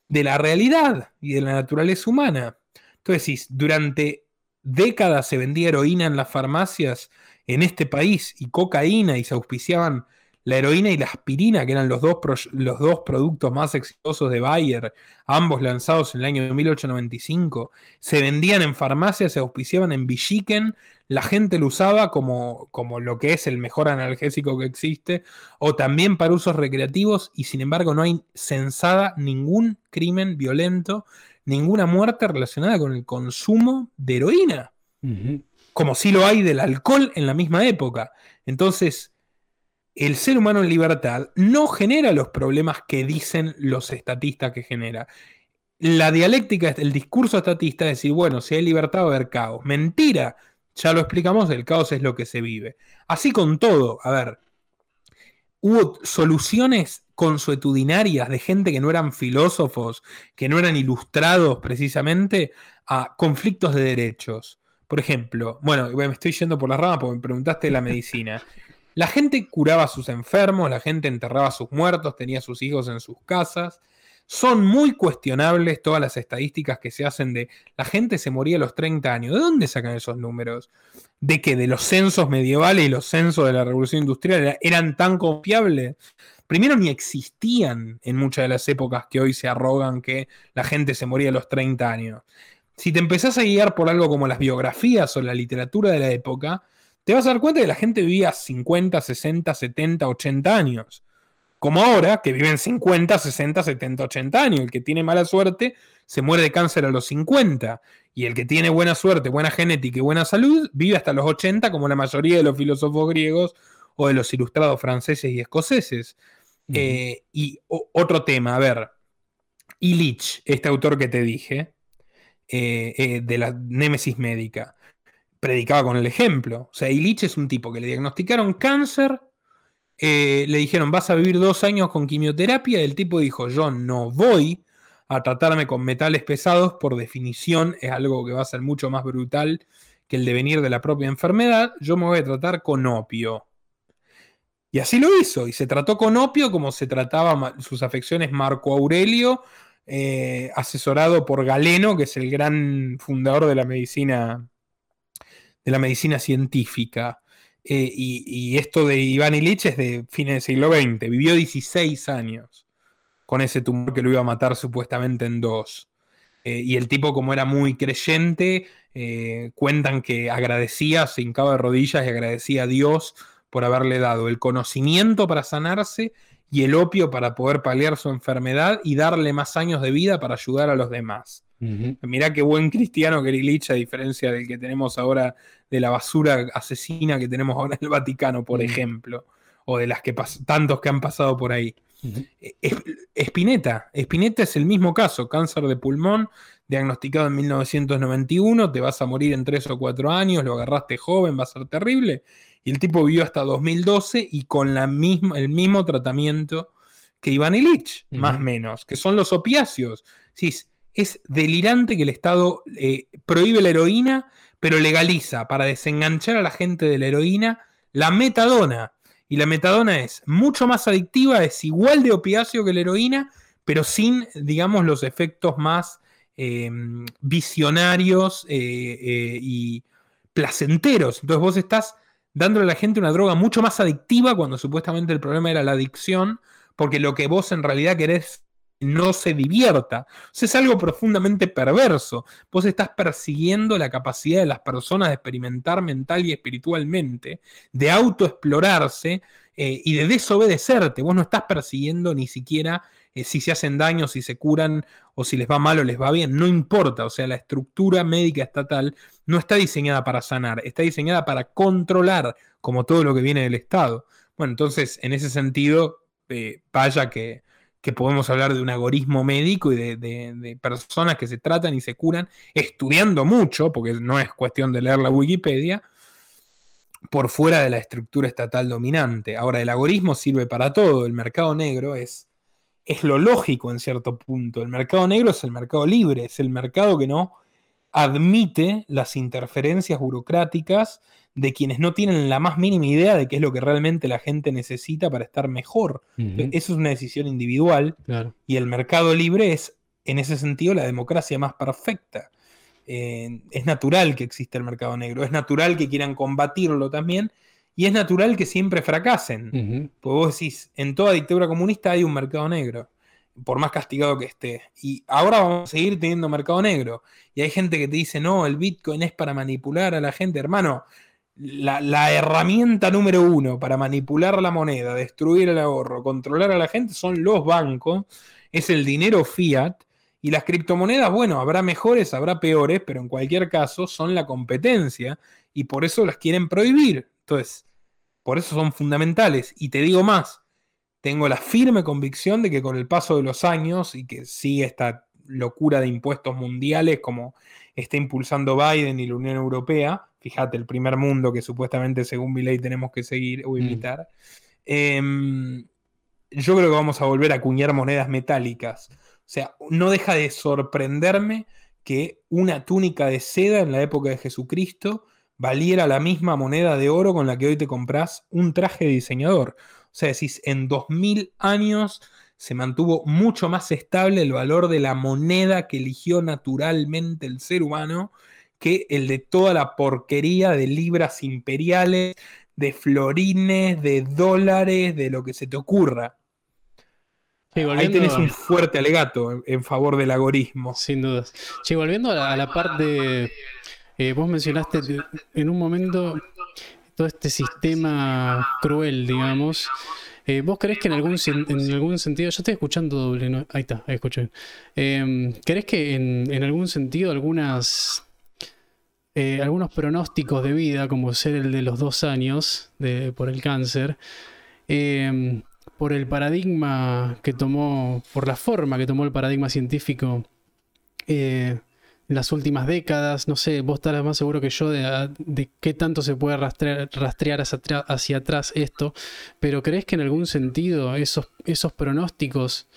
S2: de la realidad y de la naturaleza humana. Entonces, durante décadas se vendía heroína en las farmacias en este país y cocaína y se auspiciaban la heroína y la aspirina, que eran los dos, los dos productos más exitosos de Bayer, ambos lanzados en el año 1895, se vendían en farmacias, se auspiciaban en Villiquen, la gente lo usaba como, como lo que es el mejor analgésico que existe, o también para usos recreativos, y sin embargo no hay censada ningún crimen violento, ninguna muerte relacionada con el consumo de heroína, como si lo hay del alcohol en la misma época. Entonces, el ser humano en libertad no genera los problemas que dicen los estatistas que genera. La dialéctica, el discurso estatista es decir, bueno, si hay libertad va a haber caos. Mentira, ya lo explicamos, el caos es lo que se vive. Así con todo, a ver, hubo soluciones consuetudinarias de gente que no eran filósofos, que no eran ilustrados precisamente a conflictos de derechos. Por ejemplo, bueno, me estoy yendo por la rama porque me preguntaste de la medicina. La gente curaba a sus enfermos, la gente enterraba a sus muertos, tenía a sus hijos en sus casas. Son muy cuestionables todas las estadísticas que se hacen de la gente se moría a los 30 años. ¿De dónde sacan esos números? ¿De que de los censos medievales y los censos de la revolución industrial eran tan confiables? Primero ni existían en muchas de las épocas que hoy se arrogan que la gente se moría a los 30 años. Si te empezás a guiar por algo como las biografías o la literatura de la época, te vas a dar cuenta que la gente vivía 50, 60, 70, 80 años. Como ahora, que viven 50, 60, 70, 80 años. El que tiene mala suerte se muere de cáncer a los 50. Y el que tiene buena suerte, buena genética y buena salud, vive hasta los 80, como la mayoría de los filósofos griegos o de los ilustrados franceses y escoceses. Eh, y otro tema, a ver, Illich, este autor que te dije, eh, eh, de la Némesis médica predicaba con el ejemplo. O sea, Illich es un tipo que le diagnosticaron cáncer, le dijeron vas a vivir dos años con quimioterapia, y el tipo dijo yo no voy a tratarme con metales pesados, por definición es algo que va a ser mucho más brutal que el devenir de la propia enfermedad, yo me voy a tratar con opio. Y así lo hizo, y se trató con opio como se trataba sus afecciones Marco Aurelio, eh, asesorado por Galeno, que es el gran fundador de la medicina de la medicina científica. Eh, y, esto de Iván Illich es de fines del siglo XX. Vivió 16 años con ese tumor que lo iba a matar supuestamente en dos. Eh, y el tipo, como era muy creyente, cuentan que agradecía, se hincaba de rodillas y agradecía a Dios por haberle dado el conocimiento para sanarse y el opio para poder paliar su enfermedad y darle más años de vida para ayudar a los demás. Mirá qué buen cristiano que Lich, a diferencia del que tenemos ahora, de la basura asesina que tenemos ahora en el Vaticano, por ejemplo, o de las que tantos que han pasado por ahí. Espineta, Espineta es el mismo caso, cáncer de pulmón, diagnosticado en 1991, te vas a morir en 3 o 4 años, lo agarraste joven, va a ser terrible. Y el tipo vivió hasta 2012 y con la misma, el mismo tratamiento que Iván Illich, más o menos, que son los opiáceos. Sí, es delirante que el Estado eh, prohíbe la heroína, pero legaliza para desenganchar a la gente de la heroína la metadona. Y la metadona es mucho más adictiva, es igual de opiáceo que la heroína, pero sin, digamos, los efectos más em, visionarios eh, eh, y placenteros. Entonces vos estás dándole a la gente una droga mucho más adictiva cuando supuestamente el problema era la adicción, porque lo que vos en realidad querés no se divierta. es algo profundamente perverso. Vos estás persiguiendo la capacidad de las personas de experimentar mental y espiritualmente, de autoexplorarse eh, y de desobedecerte. Vos no estás persiguiendo ni siquiera eh, si se hacen daño, si se curan o si les va mal o les va bien. No importa. O sea, la estructura médica estatal no está diseñada para sanar, está diseñada para controlar, como todo lo que viene del Estado. Bueno, entonces, en ese sentido, eh, vaya que que podemos hablar de un agorismo médico y de, personas que se tratan y se curan estudiando mucho, porque no es cuestión de leer la Wikipedia, por fuera de la estructura estatal dominante. Ahora, el agorismo sirve para todo, el mercado negro es, es lo lógico en cierto punto, el mercado negro es el mercado libre, es el mercado que no admite las interferencias burocráticas de quienes no tienen la más mínima idea de qué es lo que realmente la gente necesita para estar mejor. Eso es una decisión individual y el mercado libre es en ese sentido la democracia más perfecta. Eh, es natural que exista el mercado negro, es natural que quieran combatirlo también, y es natural que siempre fracasen. Porque vos decís, en toda dictadura comunista hay un mercado negro, por más castigado que esté. Y ahora vamos a seguir teniendo mercado negro. Y hay gente que te dice, no, el Bitcoin es para manipular a la gente. Hermano, la, la herramienta número uno para manipular la moneda, destruir el ahorro, controlar a la gente son los bancos, es el dinero fiat y las criptomonedas, bueno, habrá mejores, habrá peores, pero en cualquier caso son la competencia y por eso las quieren prohibir. Por eso son fundamentales. Y te digo más, tengo la firme convicción de que con el paso de los años y que sigue esta locura de impuestos mundiales como está impulsando Biden y la Unión Europea, fíjate, el primer mundo que supuestamente según mi ley tenemos que seguir o mm. imitar, em, yo creo que vamos a volver a acuñar monedas metálicas o sea, no deja de sorprenderme que una túnica de seda en la época de Jesucristo valiera la misma moneda de oro con la que hoy te compras un traje de diseñador. O sea, decís, en 2000 años se mantuvo mucho más estable el valor de la moneda que eligió naturalmente el ser humano que el de toda la porquería de libras imperiales, de florines, de dólares, de lo que se te ocurra. Ahí tenés un fuerte alegato en, favor del agorismo.
S1: Sin dudas. Che, volviendo a la, parte. Eh, vos mencionaste en un momento todo este sistema cruel, digamos. Eh, ¿Vos crees que en algún, en algún sentido, yo estoy escuchando doble, ahí está, ahí escuché. Eh, ¿Crees que en, algún sentido algunas, eh, algunos pronósticos de vida, como ser el de los dos años por el cáncer, por el paradigma que tomó, por la forma que tomó el paradigma científico en las últimas décadas, no sé, vos estarás más seguro que yo de, qué tanto se puede rastrear, hacia, atrás esto, pero ¿crees que en algún sentido esos, esos pronósticos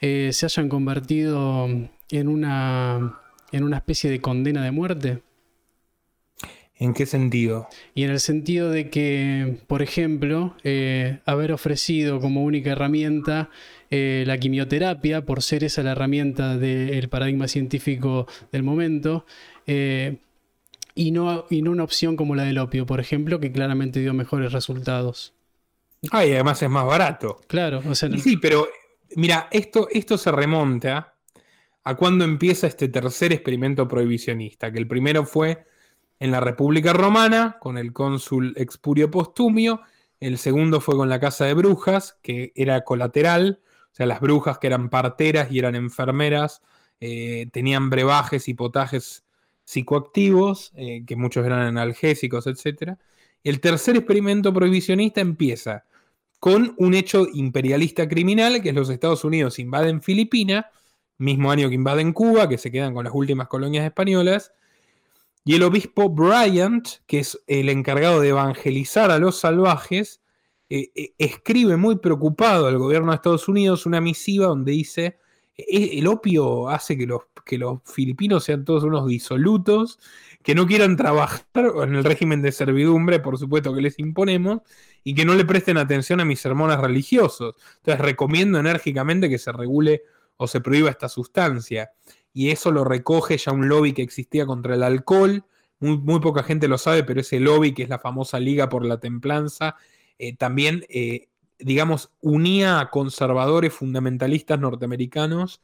S1: eh, se hayan convertido en una, en una especie de condena de muerte?
S2: ¿En qué sentido?
S1: Y en el sentido de que, por ejemplo, eh, haber ofrecido como única herramienta eh, la quimioterapia, por ser esa la herramienta del paradigma científico del momento, eh, y, no, y no una opción como la del opio, por ejemplo, que claramente dio mejores resultados.
S2: Ah, y además es más barato.
S1: Claro, o sea.
S2: Sí, pero mira, esto, esto se remonta a cuando empieza este tercer experimento prohibicionista, que el primero fue en la República Romana con el cónsul Expurio Postumio. El segundo fue con la Casa de Brujas, que era colateral, sea, las brujas que eran parteras y eran enfermeras, eh, tenían brebajes y potajes psicoactivos, eh, que muchos eran analgésicos, etc. El tercer experimento prohibicionista empieza con un hecho imperialista criminal, que es los Estados Unidos invaden Filipinas, mismo año que invaden Cuba, que se quedan con las últimas colonias españolas, y el obispo Bryant, que es el encargado de evangelizar a los salvajes, eh, eh, escribe muy preocupado al gobierno de Estados Unidos una misiva donde dice, e-, el opio hace que los, que los filipinos sean todos unos disolutos, que no quieran trabajar en el régimen de servidumbre, por supuesto que les imponemos, y que no le presten atención a mis sermones religiosos. Entonces recomiendo enérgicamente que se regule o se prohíba esta sustancia y eso lo recoge ya un lobby que existía contra el alcohol. Muy, poca gente lo sabe, pero ese lobby, que es la famosa Liga por la Templanza, eh, también, eh, digamos, unía a conservadores fundamentalistas norteamericanos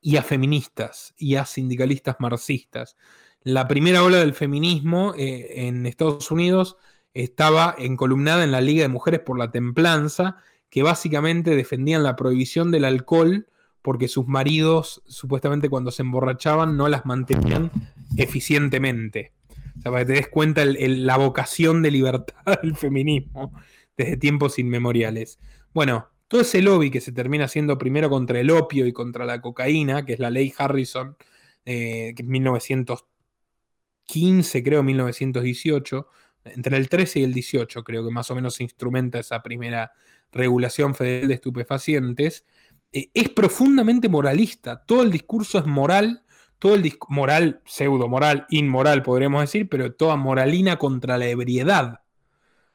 S2: y a feministas y a sindicalistas marxistas. La primera ola del feminismo eh, en Estados Unidos estaba encolumnada en la Liga de Mujeres por la Templanza, que básicamente defendían la prohibición del alcohol porque sus maridos supuestamente cuando se emborrachaban no las mantenían eficientemente. O sea, para que te des cuenta la vocación de libertad (laughs) del feminismo desde tiempos inmemoriales. Bueno, todo ese lobby que se termina haciendo primero contra el opio y contra la cocaína, que es la ley Harrison, eh, es 1915, creo, 1918, entre el 13 y el 18 creo que más o menos se instrumenta esa primera regulación federal de estupefacientes, eh, es profundamente moralista. Todo el discurso es moral, todo el moral, pseudo moral, inmoral podríamos decir, pero toda moralina contra la ebriedad.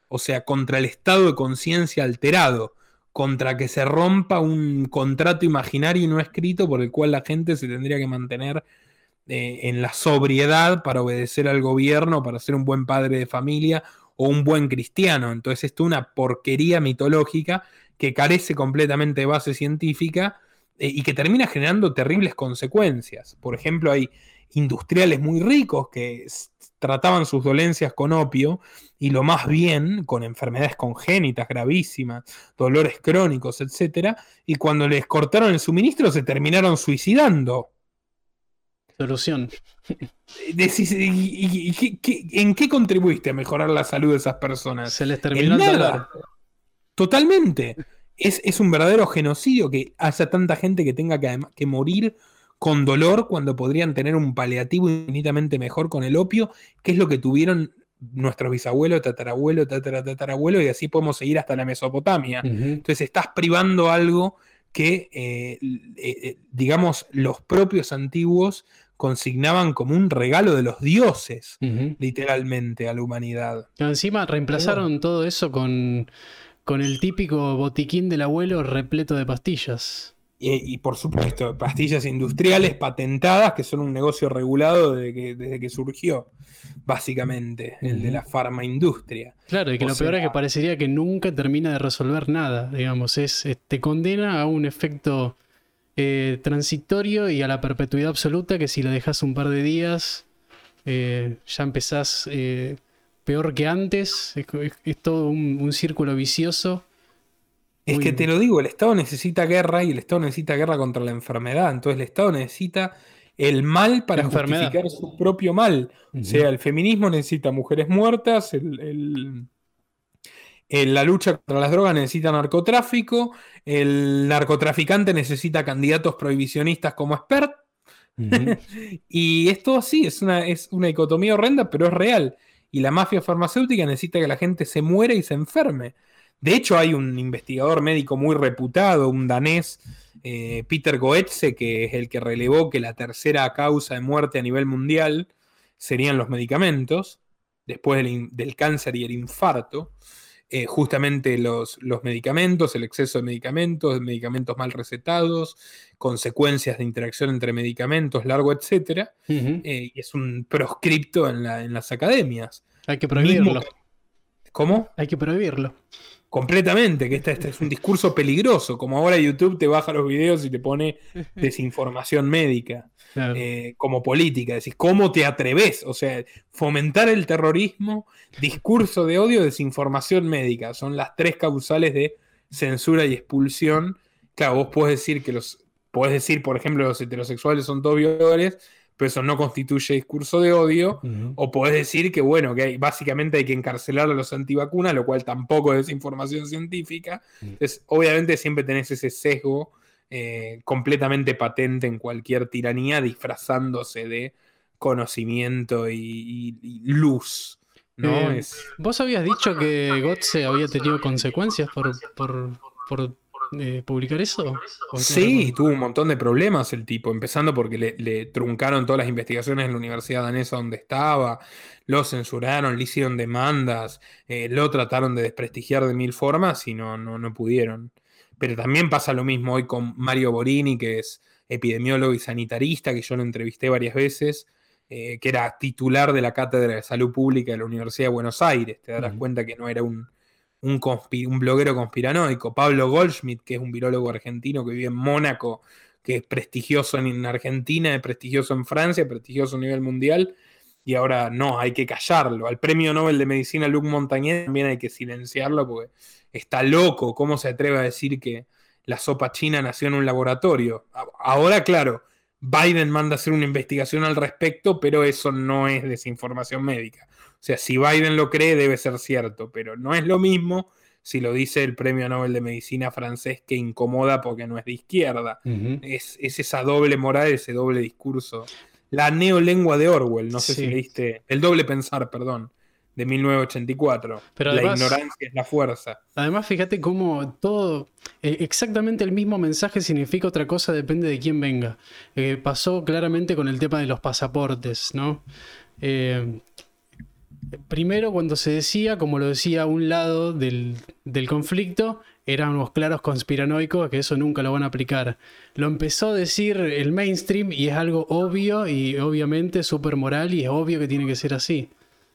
S2: O sea, contra el estado de conciencia alterado, contra que se rompa un contrato imaginario y no escrito por el cual la gente se tendría que mantener eh, en la sobriedad para obedecer al gobierno, para ser un buen padre de familia o un buen cristiano. Entonces esto es una porquería mitológica que carece completamente de base científica eh, y que termina generando terribles consecuencias. Por ejemplo, hay industriales muy ricos que trataban sus dolencias con opio y lo más bien con enfermedades congénitas gravísimas, dolores crónicos, etc. Y cuando les cortaron el suministro se terminaron suicidando.
S1: Solución.
S2: en qué contribuiste a mejorar la salud de esas personas?
S1: Se les terminó el dolor.
S2: Totalmente. Es, un verdadero genocidio que haya tanta gente que tenga que, que, morir con dolor cuando podrían tener un paliativo infinitamente mejor con el opio, que es lo que tuvieron nuestros bisabuelos, tatarabuelos, tataratatarabuelos, y así podemos seguir hasta la Mesopotamia. Entonces estás privando algo que, eh, eh, eh, digamos, los propios antiguos consignaban como un regalo de los dioses, literalmente, a la humanidad.
S1: Encima reemplazaron todo eso con, con el típico botiquín del abuelo repleto de pastillas.
S2: Y, por supuesto, pastillas industriales patentadas, que son un negocio regulado desde que, desde que surgió, básicamente, el de la farmaindustria.
S1: Claro, y que lo peor es que parecería que nunca termina de resolver nada, digamos, es, te condena a un efecto eh, transitorio y a la perpetuidad absoluta que si lo dejas un par de días, eh, ya empezás eh, peor que antes, es, todo un círculo vicioso
S2: es que te lo digo, el Estado necesita guerra y el Estado necesita guerra contra la enfermedad. Entonces el Estado necesita el mal para justificar su propio mal. O sea, el feminismo necesita mujeres muertas, el, la lucha contra las drogas necesita narcotráfico, el narcotraficante necesita candidatos prohibicionistas como expert. (laughs) y esto así, es una, es una dicotomía horrenda, pero es real. Y la mafia farmacéutica necesita que la gente se muera y se enferme. De hecho, hay un investigador médico muy reputado, un danés, eh, Peter Goetze, que es el que relevó que la tercera causa de muerte a nivel mundial serían los medicamentos, después del, cáncer y el infarto. Eh, justamente los, los, medicamentos, el exceso de medicamentos, medicamentos mal recetados, consecuencias de interacción entre medicamentos, largo, etc. Eh, y es un proscripto en, las academias.
S1: Hay que prohibirlo.
S2: ¿Cómo?
S1: Hay que prohibirlo.
S2: Completamente, que este, este, es un discurso peligroso, como ahora YouTube te baja los videos y te pone (laughs) desinformación médica, eh, como política, decís, ¿cómo te atreves? O sea, fomentar el terrorismo, discurso de odio, desinformación médica, son las tres causales de censura y expulsión. Claro, vos podés decir que los, podés decir, por ejemplo, los heterosexuales son todos violadores, pero eso no constituye discurso de odio, o podés decir que, bueno, que básicamente hay que encarcelar a los antivacunas, lo cual tampoco es información científica. Entonces, obviamente siempre tenés ese sesgo eh, completamente patente en cualquier tiranía, disfrazándose de conocimiento y, luz. ¿no?
S1: Eh, Vos habías dicho que Gotze había tenido consecuencias por, por, por publicar eso?
S2: Sí, tuvo un montón de problemas el tipo, empezando porque le, truncaron todas las investigaciones en la Universidad Danesa donde estaba, lo censuraron, le hicieron demandas, eh, lo trataron de desprestigiar de mil formas y no, no, no pudieron. Pero también pasa lo mismo hoy con Mario Borini, que es epidemiólogo y sanitarista, que yo lo entrevisté varias veces. Eh, que era titular de la Cátedra de Salud Pública de la Universidad de Buenos Aires. Te darás cuenta que no era un, un, bloguero conspiranoico, Pablo Goldschmidt, que es un virólogo argentino que vive en Mónaco, que es prestigioso en Argentina, es prestigioso en Francia, prestigioso a nivel mundial, y ahora no, hay que callarlo. Al premio Nobel de Medicina Luc Montagnier también hay que silenciarlo porque está loco, ¿cómo se atreve a decir que la sopa china nació en un laboratorio? Ahora, claro, Biden manda a hacer una investigación al respecto, pero eso no es desinformación médica. O sea, si Biden lo cree, debe ser cierto, pero no es lo mismo si lo dice el Premio Nobel de Medicina francés que incomoda porque no es de izquierda. es, esa doble moral, ese doble discurso. La neolengua de Orwell, no sé si leíste, el doble pensar, perdón, de 1984. Pero la ignorancia es la fuerza.
S1: Además, fíjate cómo todo, eh, exactamente el mismo mensaje significa otra cosa, depende de quién venga. Eh, pasó claramente con el tema de los pasaportes, ¿no? Eh, primero cuando se decía, como lo decía un lado del, del conflicto, eran unos claros conspiranoicos que eso nunca lo van a aplicar. Lo empezó a decir el mainstream y es algo obvio y obviamente súper moral y es obvio que tiene que ser así.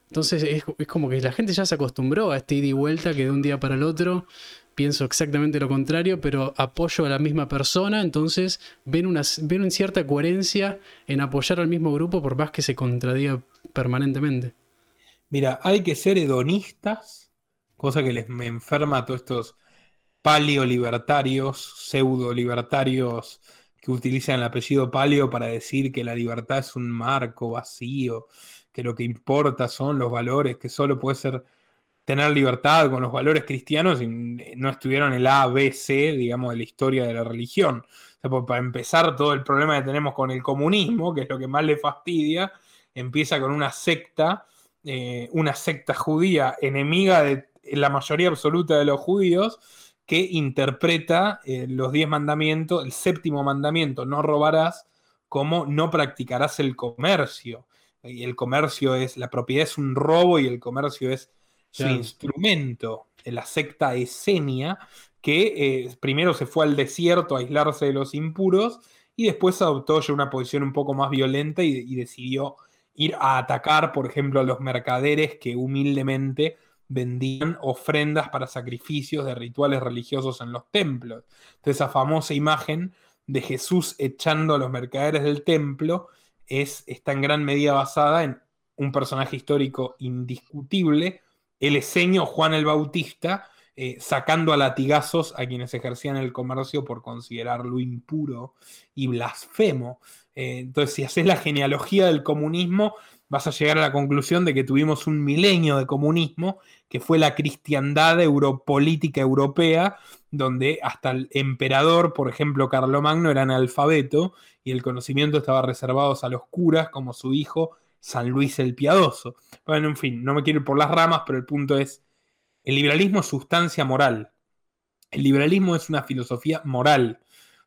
S1: Entonces es, como que la gente ya se acostumbró a este ida y vuelta que de un día para el otro pienso exactamente lo contrario, pero apoyo a la misma persona, entonces ven una, ven cierta coherencia en apoyar al mismo grupo por más que se contradiga permanentemente.
S2: Mira, hay que ser hedonistas, cosa que les me enferma a todos estos paleolibertarios, pseudo-libertarios que utilizan el apellido paleo para decir que la libertad es un marco vacío, que lo que importa son los valores, que solo puede ser tener libertad con los valores cristianos y no estuvieron el A, B, C, digamos, de la historia de la religión. Pues, para empezar, todo el problema que tenemos con el comunismo, que es lo que más le fastidia, empieza con una secta, eh, una secta judía enemiga de la mayoría absoluta de los judíos, que interpreta eh, los diez mandamientos, el séptimo mandamiento, no robarás, como no practicarás el comercio. Y el comercio es, la propiedad es un robo y el comercio es su instrumento. La secta Esenia, que eh, primero se fue al desierto a aislarse de los impuros y después adoptó ya una posición un poco más violenta y decidió ir a atacar, por ejemplo, a los mercaderes que humildemente vendían ofrendas para sacrificios de rituales religiosos en los templos. Entonces, esa famosa imagen de Jesús echando a los mercaderes del templo es, está en gran medida basada en un personaje histórico indiscutible, el eseño Juan el Bautista, eh, sacando a latigazos a quienes ejercían el comercio por considerarlo impuro y blasfemo. Eh, entonces, si haces la genealogía del comunismo, vas a llegar a la conclusión de que tuvimos un milenio de comunismo, que fue la cristiandad europolítica europea, donde hasta el emperador, por ejemplo, Carlomagno, era analfabeto y el conocimiento estaba reservado a los curas, como su hijo San Luis el Piadoso. Bueno, en fin, no me quiero ir por las ramas, pero el punto es, el liberalismo es sustancia moral. El liberalismo es una filosofía moral.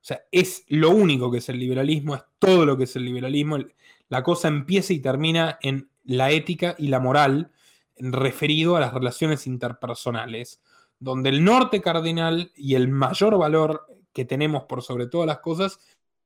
S2: O sea, es lo único que es el liberalismo, es todo lo que es el liberalismo la cosa empieza y termina en la ética y la moral referido a las relaciones interpersonales, donde el norte cardinal y el mayor valor que tenemos por sobre todas las cosas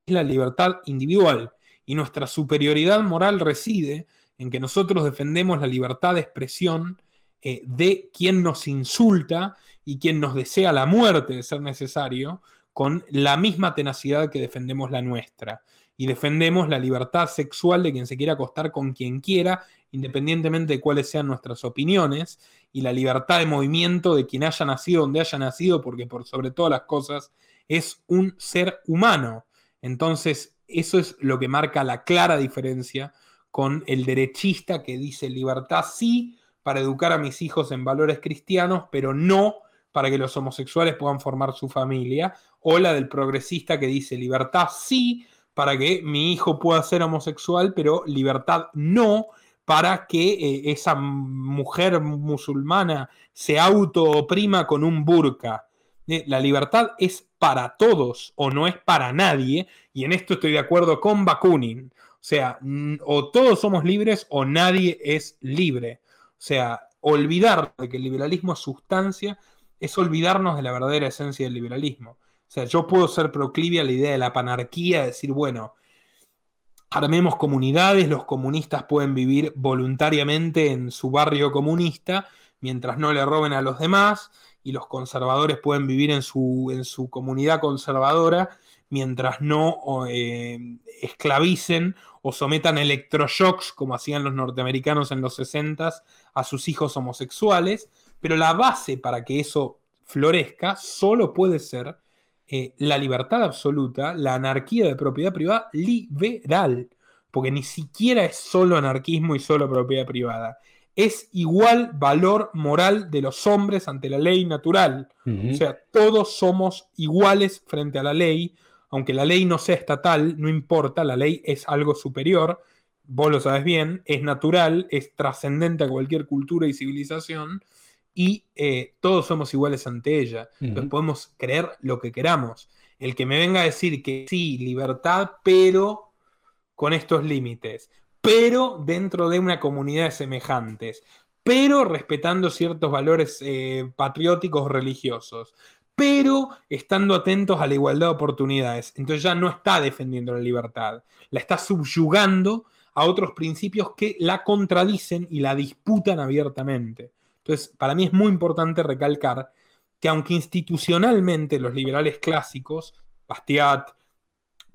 S2: es la libertad individual. Y nuestra superioridad moral reside en que nosotros defendemos la libertad de expresión eh, de quien nos insulta y quien nos desea la muerte de ser necesario, con la misma tenacidad que defendemos la nuestra y defendemos la libertad sexual de quien se quiera acostar con quien quiera, independientemente de cuáles sean nuestras opiniones, y la libertad de movimiento de quien haya nacido donde haya nacido, porque por sobre todas las cosas es un ser humano. Entonces, eso es lo que marca la clara diferencia con el derechista que dice libertad sí para educar a mis hijos en valores cristianos, pero no para que los homosexuales puedan formar su familia, o la del progresista que dice libertad sí para que mi hijo pueda ser homosexual, pero libertad no para que eh, esa mujer musulmana se auto-oprima con un burka. Eh, la libertad es para todos o no es para nadie, y en esto estoy de acuerdo con Bakunin. O sea, o todos somos libres o nadie es libre. O sea, olvidar de que el liberalismo es sustancia es olvidarnos de la verdadera esencia del liberalismo. O sea, yo puedo ser proclive a la idea de la panarquía, decir, bueno, armemos comunidades, los comunistas pueden vivir voluntariamente en su barrio comunista mientras no le roben a los demás, y los conservadores pueden vivir en su, en su comunidad conservadora mientras no eh, esclavicen o sometan electroshocks, como hacían los norteamericanos en los 60 a sus hijos homosexuales, pero la base para que eso florezca solo puede ser eh, la libertad absoluta, la anarquía de propiedad privada liberal, porque ni siquiera es solo anarquismo y solo propiedad privada. Es igual valor moral de los hombres ante la ley natural. O sea, todos somos iguales frente a la ley, aunque la ley no sea estatal, no importa, la ley es algo superior, vos lo sabes bien, es natural, es trascendente a cualquier cultura y civilización, y eh, todos somos iguales ante ella. Entonces podemos creer lo que queramos. El que me venga a decir que sí, libertad, pero con estos límites, pero dentro de una comunidad de semejantes, pero respetando ciertos valores eh, patrióticos religiosos, pero estando atentos a la igualdad de oportunidades. Entonces ya no está defendiendo la libertad, la está subyugando a otros principios que la contradicen y la disputan abiertamente. Entonces, para mí es muy importante recalcar que aunque institucionalmente los liberales clásicos, Bastiat,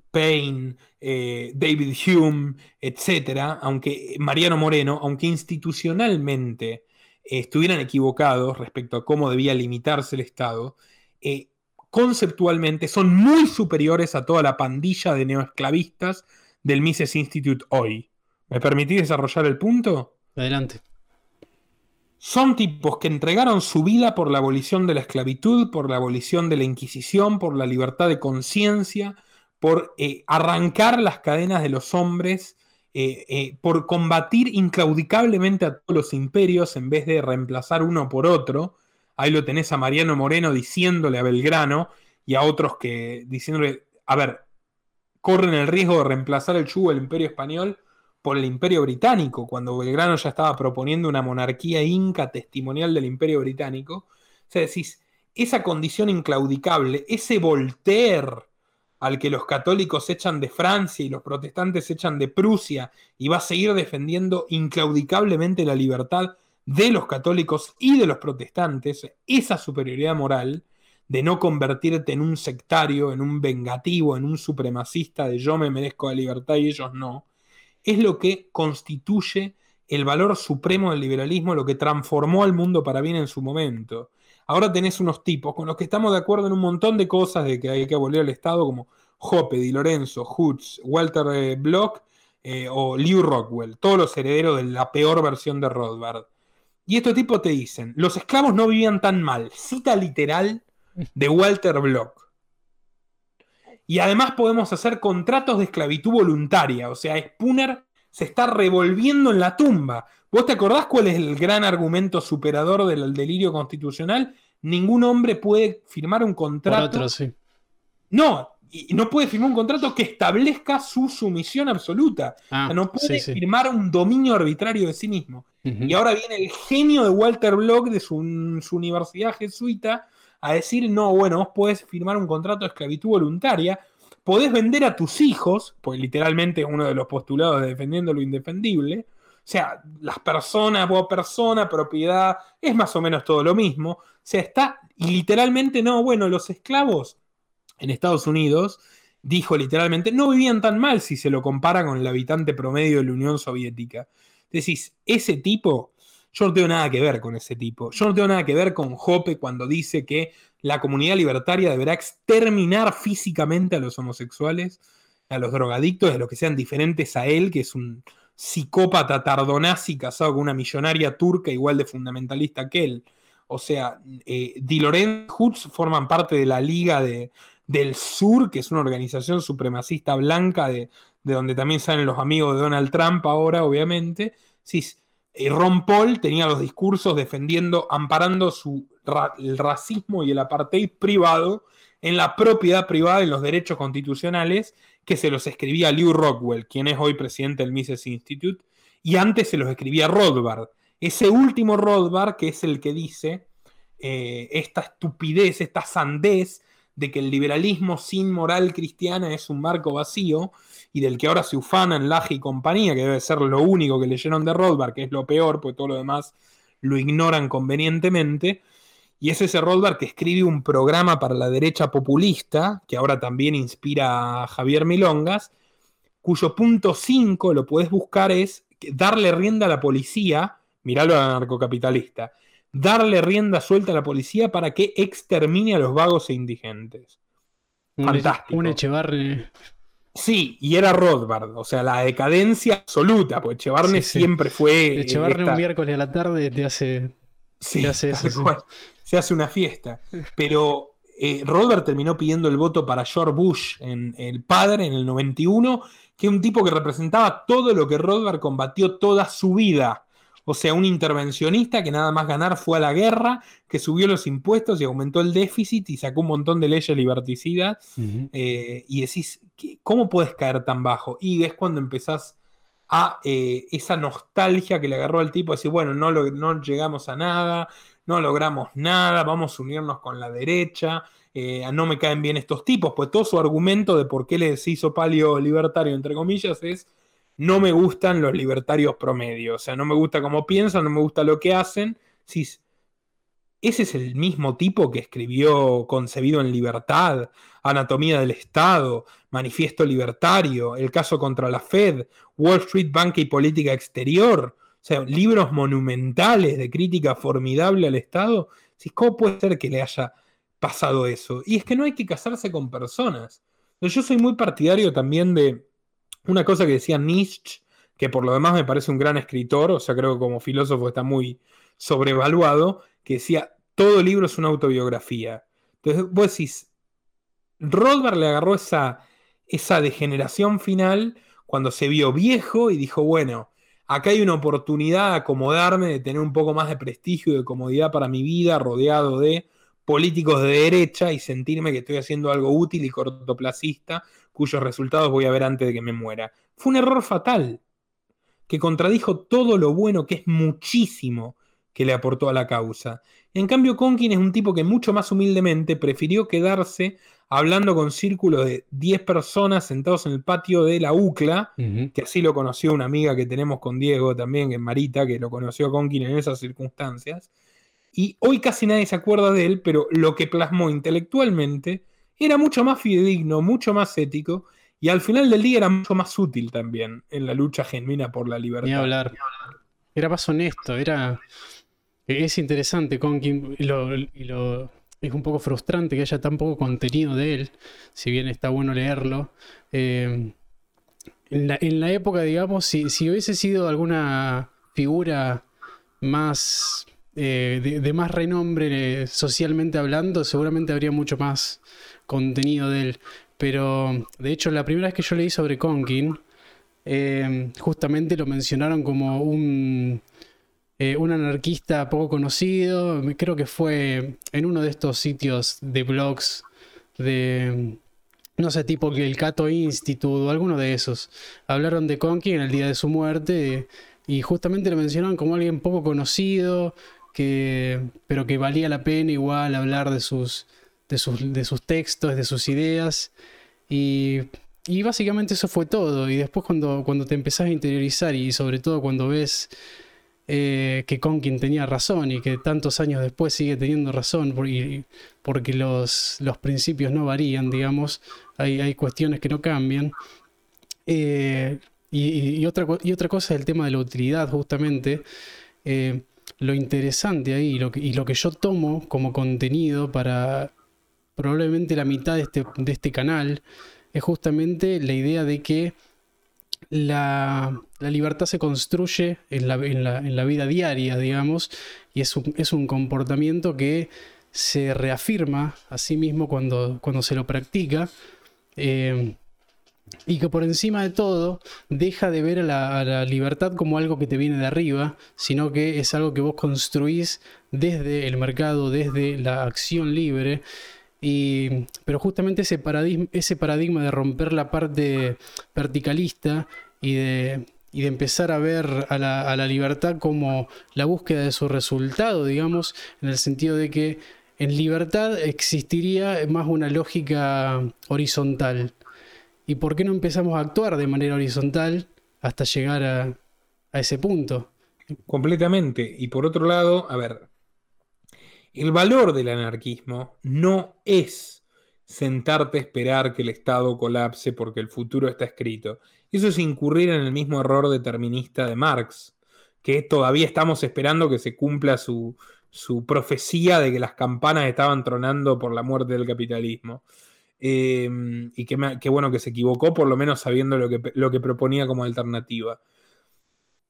S2: Payne, eh, David Hume, etcétera, aunque Mariano Moreno, aunque institucionalmente eh, estuvieran equivocados respecto a cómo debía limitarse el Estado, eh, conceptualmente son muy superiores a toda la pandilla de neoesclavistas del Mises Institute hoy. ¿Me permitís desarrollar el punto?
S1: Adelante.
S2: Son tipos que entregaron su vida por la abolición de la esclavitud, por la abolición de la Inquisición, por la libertad de conciencia, por eh, arrancar las cadenas de los hombres, eh, eh, por combatir inclaudicablemente a todos los imperios en vez de reemplazar uno por otro. Ahí lo tenés a Mariano Moreno diciéndole a Belgrano y a otros que diciéndole, a ver, corren el riesgo de reemplazar el yugo del imperio español por el imperio británico, cuando Belgrano ya estaba proponiendo una monarquía inca testimonial del imperio británico. O sea, decís, esa condición inclaudicable, ese Voltaire al que los católicos echan de Francia y los protestantes echan de Prusia y va a seguir defendiendo inclaudicablemente la libertad de los católicos y de los protestantes, esa superioridad moral de no convertirte en un sectario, en un vengativo, en un supremacista de yo me merezco la libertad y ellos no, es lo que constituye el valor supremo del liberalismo, lo que transformó al mundo para bien en su momento. Ahora tenés unos tipos con los que estamos de acuerdo en un montón de cosas de que hay que abolir al Estado, como Hoppe, Di Lorenzo, Hoods, Walter eh, Block eh, o Lew Rockwell, todos los herederos de la peor versión de Rothbard. Y estos tipos te dicen, los esclavos no vivían tan mal, cita literal de Walter Block. Y además podemos hacer contratos de esclavitud voluntaria, o sea, Spooner se está revolviendo en la tumba. ¿Vos te acordás cuál es el gran argumento superador del delirio constitucional? Ningún hombre puede firmar un contrato. No, y no puede firmar un contrato que establezca su sumisión absoluta. Ah, no puede firmar un dominio arbitrario de sí mismo. Y ahora viene el genio de Walter Block de su, universidad jesuita a decir, no, bueno, vos podés firmar un contrato de esclavitud voluntaria, podés vender a tus hijos, pues literalmente es uno de los postulados de defendiendo lo indefendible, o sea, las personas, vos persona, propiedad, es más o menos todo lo mismo. O sea, está, literalmente no, bueno, los esclavos en Estados Unidos, dijo literalmente, no vivían tan mal si se lo compara con el habitante promedio de la Unión Soviética. Decís, ese tipo, yo no tengo nada que ver con ese tipo. Yo no tengo nada que ver con Hoppe cuando dice que la comunidad libertaria deberá exterminar físicamente a los homosexuales, a los drogadictos, a los que sean diferentes a él, que es un psicópata tardonazi casado con una millonaria turca igual de fundamentalista que él. O sea, eh, Di Hoods forman parte de la Liga de, del Sur, que es una organización supremacista blanca de, donde también salen los amigos de Donald Trump ahora, obviamente. Sí, eh, Ron Paul tenía los discursos defendiendo, amparando su, el racismo y el apartheid privado en la propiedad privada y los derechos constitucionales que se los escribía Lew Rockwell, quien es hoy presidente del Mises Institute, y antes se los escribía Rothbard. Ese último Rothbard, que es el que dice eh, esta estupidez, esta sandez de que el liberalismo sin moral cristiana es un marco vacío y del que ahora se ufanan Laje y compañía, que debe ser lo único que leyeron de Rothbard, que es lo peor, pues todo lo demás lo ignoran convenientemente. Y es ese Rothbard que escribe un programa para la derecha populista, que ahora también inspira a Javier Milongas, cuyo punto 5, lo puedes buscar, es darle rienda a la policía, miralo a narcocapitalista, darle rienda suelta a la policía para que extermine a los vagos e indigentes.
S1: Fantástico. Un Echevarri.
S2: Sí, y era Rothbard, o sea, la decadencia absoluta, porque Echevarne siempre fue.
S1: Echevarne un miércoles a la tarde te hace.
S2: Sí, hace se hace una fiesta. Pero eh, Rothbard terminó pidiendo el voto para George Bush, en, el padre, en el 91, que es un tipo que representaba todo lo que Rothbard combatió toda su vida. O sea, un intervencionista que nada más ganar fue a la guerra, que subió los impuestos y aumentó el déficit y sacó un montón de leyes liberticidas. Eh, y decís, ¿cómo puedes caer tan bajo? Y es cuando empezás a eh, esa nostalgia que le agarró al tipo, decir, bueno, no, no llegamos a nada, no logramos nada, vamos a unirnos con la derecha, eh, no me caen bien estos tipos, pues todo su argumento de por qué les hizo palio libertario, entre comillas, es no me gustan los libertarios promedio, o sea, no me gusta cómo piensan, no me gusta lo que hacen. Si, ese es el mismo tipo que escribió Concebido en Libertad, Anatomía del Estado, Manifiesto Libertario, El caso contra la Fed, Wall Street Banca y Política Exterior. O sea, libros monumentales de crítica formidable al Estado. ¿Cómo puede ser que le haya pasado eso? Y es que no hay que casarse con personas. Yo soy muy partidario también de una cosa que decía Nietzsche, que por lo demás me parece un gran escritor, o sea, creo que como filósofo está muy sobrevaluado, que decía, todo libro es una autobiografía. Entonces, vos decís, Rothbard le agarró esa, esa degeneración final cuando se vio viejo y dijo, bueno, acá hay una oportunidad de acomodarme, de tener un poco más de prestigio y de comodidad para mi vida, rodeado de políticos de derecha y sentirme que estoy haciendo algo útil y cortoplacista, cuyos resultados voy a ver antes de que me muera. Fue un error fatal, que contradijo todo lo bueno, que es muchísimo, que le aportó a la causa. En cambio, Conkin es un tipo que mucho más humildemente prefirió quedarse hablando con círculos de 10 personas sentados en el patio de la UCLA, que así lo conoció una amiga que tenemos con Diego también, que es Marita, que lo conoció a Conkin en esas circunstancias. Y hoy casi nadie se acuerda de él, pero lo que plasmó intelectualmente era mucho más fidedigno, mucho más ético, y al final del día era mucho más útil también en la lucha genuina por la libertad.
S1: Ni hablar. Era más honesto, era... Es interesante, Conkin, y lo, es un poco frustrante que haya tan poco contenido de él, si bien está bueno leerlo. Eh, en, la, época, digamos, si, si, hubiese sido alguna figura más eh, de, más renombre eh, socialmente hablando, seguramente habría mucho más contenido de él. Pero de hecho, la primera vez que yo leí sobre Conkin, eh, justamente lo mencionaron como un, un anarquista poco conocido. Creo que fue en uno de estos sitios de blogs de, no sé, tipo el Cato Institute o alguno de esos. Hablaron de Conkin en el día de su muerte y justamente lo mencionaron como alguien poco conocido, que, pero que valía la pena igual hablar de sus, de sus, de sus textos, de sus ideas. Y, y, básicamente eso fue todo. Y después cuando, cuando te empezás a interiorizar y sobre todo cuando ves eh, que Conkin tenía razón y que tantos años después sigue teniendo razón porque, porque los, los principios no varían, digamos, hay, hay cuestiones que no cambian. Eh, y, otra, y otra cosa es el tema de la utilidad, justamente. Eh, lo interesante ahí lo que, y lo que yo tomo como contenido para probablemente la mitad de este, de este canal es justamente la idea de que la, libertad se construye en la, en, la, vida diaria, digamos, y es un, es un comportamiento que se reafirma a sí mismo cuando, cuando se lo practica. Eh, y que por encima de todo deja de ver a la, libertad como algo que te viene de arriba, sino que es algo que vos construís desde el mercado, desde la acción libre. Y, pero justamente ese paradigma, de romper la parte verticalista y de, y de empezar a ver a la, a la libertad como la búsqueda de su resultado, digamos, en el sentido de que en libertad existiría más una lógica horizontal ¿Y por qué no empezamos a actuar de manera horizontal hasta llegar a, ese punto?
S2: Completamente. Y por otro lado, a ver, el valor del anarquismo no es sentarte a esperar que el Estado colapse porque el futuro está escrito. Eso es incurrir en el mismo error determinista de Marx, que todavía estamos esperando que se cumpla su, su profecía de que las campanas estaban tronando por la muerte del capitalismo. Em, y qué bueno que se equivocó, por lo menos sabiendo lo que, lo que proponía como alternativa.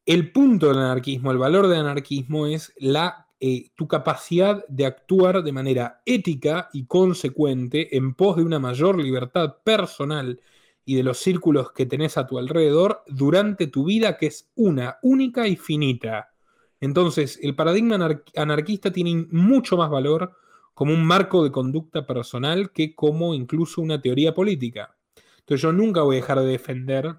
S2: El punto del anarquismo, el valor del anarquismo es la, eh, tu capacidad de actuar de manera ética y consecuente en pos de una mayor libertad personal y de los círculos que tenés a tu alrededor durante tu vida, que es una, única y finita. Entonces, el paradigma anarquista tiene mucho más valor como un marco de conducta personal que como incluso una teoría política. Entonces yo nunca voy a dejar de defender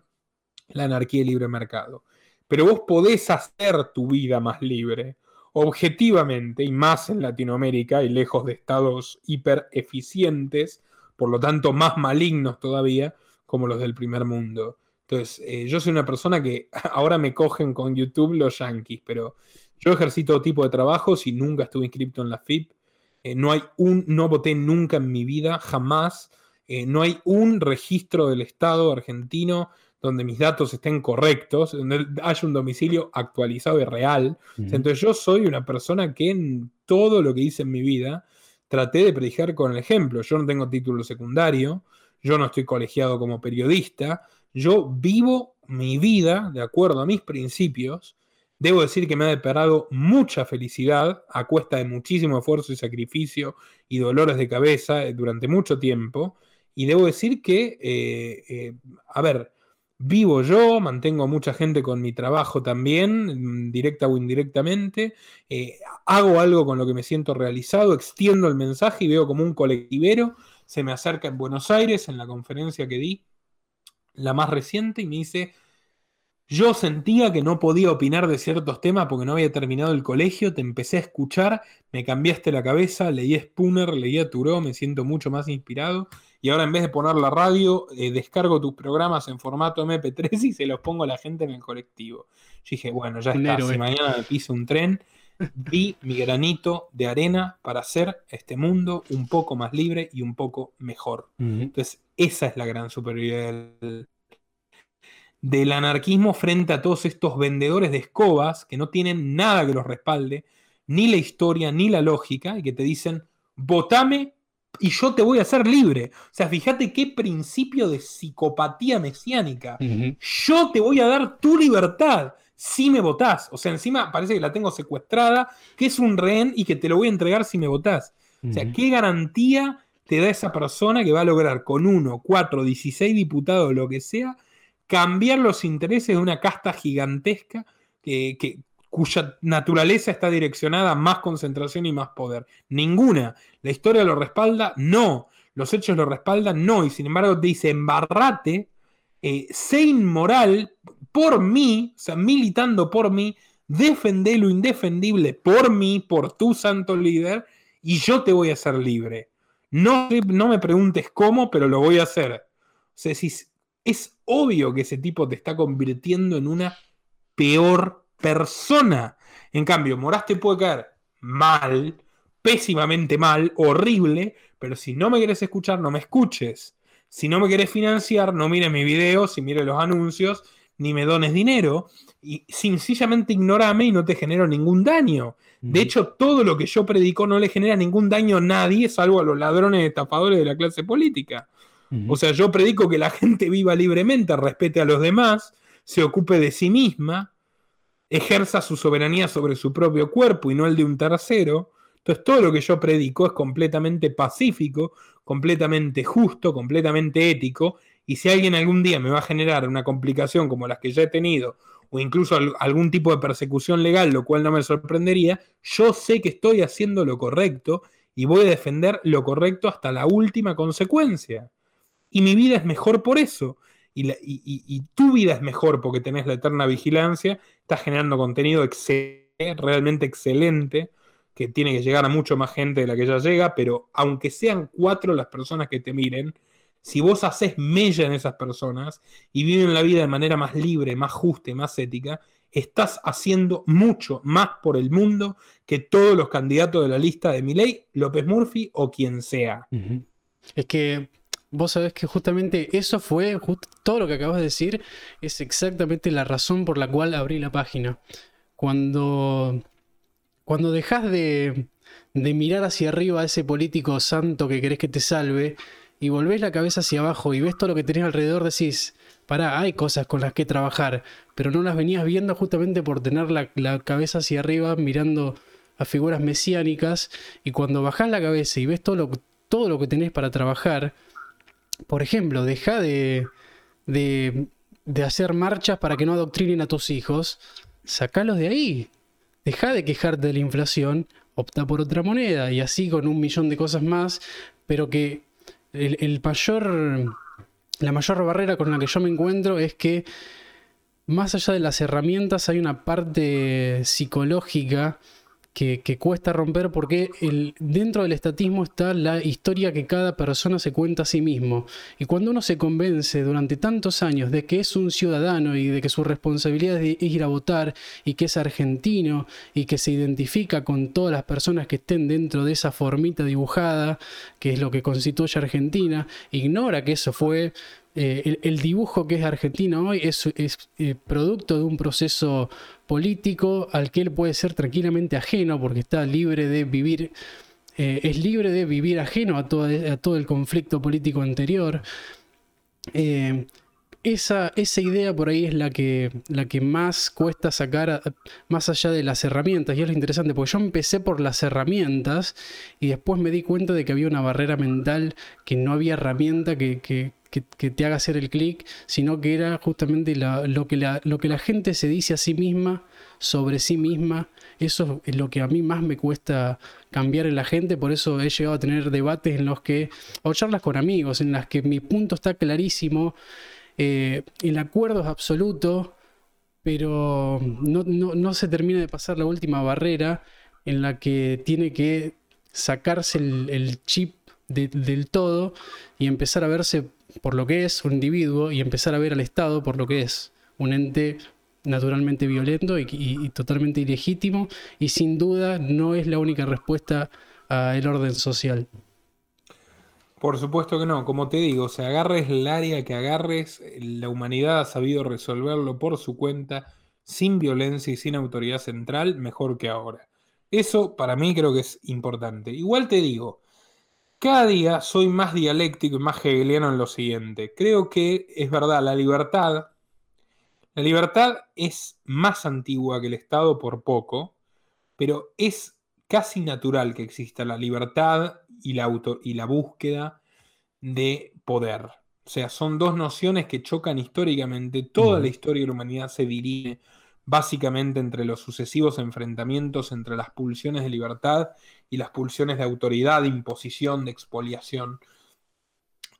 S2: la anarquía y libre mercado. Pero vos podés hacer tu vida más libre, objetivamente, y más en Latinoamérica y lejos de estados hiper eficientes, por lo tanto más malignos todavía, como los del primer mundo. Entonces, eh, yo soy una persona que (laughs) ahora me cogen con YouTube los yankees, pero yo ejercí todo tipo de trabajos y nunca estuve inscrito en la FIP. Eh, no hay un, no voté nunca en mi vida, jamás. Eh, no hay un registro del Estado argentino donde mis datos estén correctos, donde haya un domicilio actualizado y real. Entonces yo soy una persona que en todo lo que hice en mi vida traté de predicar con el ejemplo. Yo no tengo título secundario, yo no estoy colegiado como periodista, yo vivo mi vida de acuerdo a mis principios. Debo decir que me ha deparado mucha felicidad a cuesta de muchísimo esfuerzo y sacrificio y dolores de cabeza eh, durante mucho tiempo. Y debo decir que, eh, eh, a ver, vivo yo, mantengo a mucha gente con mi trabajo también, mm, directa o indirectamente, eh, hago algo con lo que me siento realizado, extiendo el mensaje y veo como un colectivero se me acerca en Buenos Aires en la conferencia que di, la más reciente, y me dice, yo sentía que no podía opinar de ciertos temas porque no había terminado el colegio, te empecé a escuchar, me cambiaste la cabeza, leí Spooner, leí a Turó, me siento mucho más inspirado y ahora en vez de poner la radio, eh, descargo tus programas en formato MP3 y se los pongo a la gente en el colectivo. Yo dije, bueno, ya está, si mañana me piso un tren, vi mi granito de arena para hacer este mundo un poco más libre y un poco mejor. Entonces, esa es la gran superioridad del, del anarquismo frente a todos estos vendedores de escobas que no tienen nada que los respalde, ni la historia, ni la lógica, y que te dicen, votame y yo te voy a hacer libre. O sea, fíjate qué principio de psicopatía mesiánica. Yo te voy a dar tu libertad si me votás. O sea, encima parece que la tengo secuestrada, que es un rehén y que te lo voy a entregar si me votás. O sea, ¿qué garantía te da esa persona que va a lograr con uno, cuatro, dieciséis diputados, lo que sea, cambiar los intereses de una casta gigantesca que, que, cuya naturaleza está direccionada a más concentración y más poder. Ninguna. La historia lo respalda, no. Los hechos lo respaldan, no. Y sin embargo te dice, embarrate, eh, sé inmoral por mí, o sea, militando por mí, defende lo indefendible por mí, por tu santo líder, y yo te voy a hacer libre. No, no me preguntes cómo, pero lo voy a hacer. O sea, es obvio que ese tipo te está convirtiendo en una peor persona. En cambio, Morás te puede caer mal, pésimamente mal, horrible, pero si no me quieres escuchar, no me escuches. Si no me quieres financiar, no mires mis videos, y mires los anuncios, ni me dones dinero. Y sencillamente ignorame y no te genero ningún daño. De hecho, todo lo que yo predico no le genera ningún daño a nadie, salvo a los ladrones estafadores de la clase política. O sea, yo predico que la gente viva libremente, respete a los demás, se ocupe de sí misma, ejerza su soberanía sobre su propio cuerpo y no el de un tercero. Entonces todo lo que yo predico es completamente pacífico, completamente justo, completamente ético, y si alguien algún día me va a generar una complicación como las que ya he tenido, o incluso algún tipo de persecución legal, lo cual no me sorprendería, yo sé que estoy haciendo lo correcto y voy a defender lo correcto hasta la última consecuencia. Y mi vida es mejor por eso y, tu vida es mejor porque tenés la eterna vigilancia, estás generando contenido realmente excelente, que tiene que llegar a mucho más gente de la que ya llega, pero aunque sean cuatro las personas que te miren, si vos haces mella en esas personas y viven la vida de manera más libre, más justa y más ética, estás haciendo mucho más por el mundo que todos los candidatos de la lista de Milei, López Murphy o quien sea.
S1: Es que Vos sabés que justamente eso fue, todo lo que acabas de decir, es exactamente la razón por la cual abrí la página. Cuando, cuando dejas de, de mirar hacia arriba a ese político santo que querés que te salve y volvés la cabeza hacia abajo y ves todo lo que tenés alrededor, decís, pará, hay cosas con las que trabajar, pero no las venías viendo justamente por tener la, cabeza hacia arriba mirando a figuras mesiánicas y cuando bajás la cabeza y ves todo lo, todo lo que tenés para trabajar, por ejemplo, deja de, de, hacer marchas para que no adoctrinen a tus hijos. Sacalos de ahí. Deja de quejarte de la inflación, opta por otra moneda y así con un millón de cosas más, pero que el, mayor, la mayor barrera con la que yo me encuentro es que más allá de las herramientas hay una parte psicológica que, cuesta romper porque el, dentro del estatismo está la historia que cada persona se cuenta a sí mismo. Y cuando uno se convence durante tantos años de que es un ciudadano y de que su responsabilidad es ir a votar y que es argentino y que se identifica con todas las personas que estén dentro de esa formita dibujada, que es lo que constituye Argentina, ignora que eso fue eh, el, dibujo que es Argentina hoy es, eh, producto de un proceso político al que él puede ser tranquilamente ajeno porque está libre de vivir, eh, es libre de vivir ajeno a todo, el conflicto político anterior. Esa, esa, idea por ahí es la que, la que más cuesta sacar más allá de las herramientas. Y es lo interesante, porque yo empecé por las herramientas y después me di cuenta de que había una barrera mental, que no había herramienta que, te haga hacer el clic, sino que era justamente lo, que la, lo que la gente se dice a sí misma sobre sí misma. Eso es lo que a mí más me cuesta cambiar en la gente, por eso he llegado a tener debates en los que, o charlas con amigos, en las que mi punto está clarísimo, eh, el acuerdo es absoluto, pero no, se termina de pasar la última barrera en la que tiene que sacarse el, chip del todo y empezar a verse por lo que es un individuo y empezar a ver al Estado por lo que es un ente naturalmente violento y, totalmente ilegítimo y sin duda no es la única respuesta al orden social.
S2: Por supuesto que no, como te digo, si agarres el área que agarres, la humanidad ha sabido resolverlo por su cuenta, sin violencia y sin autoridad central, mejor que ahora. Eso para mí creo que es importante. Igual te digo, cada día soy más dialéctico y más hegeliano en lo siguiente. Creo que es verdad, la libertad, la libertad es más antigua que el Estado por poco, pero es casi natural que exista la libertad y la, auto, y la búsqueda de poder. O sea, son dos nociones que chocan históricamente. Toda la historia de la humanidad se dirige básicamente entre los sucesivos enfrentamientos entre las pulsiones de libertad y las pulsiones de autoridad, de imposición, de expoliación.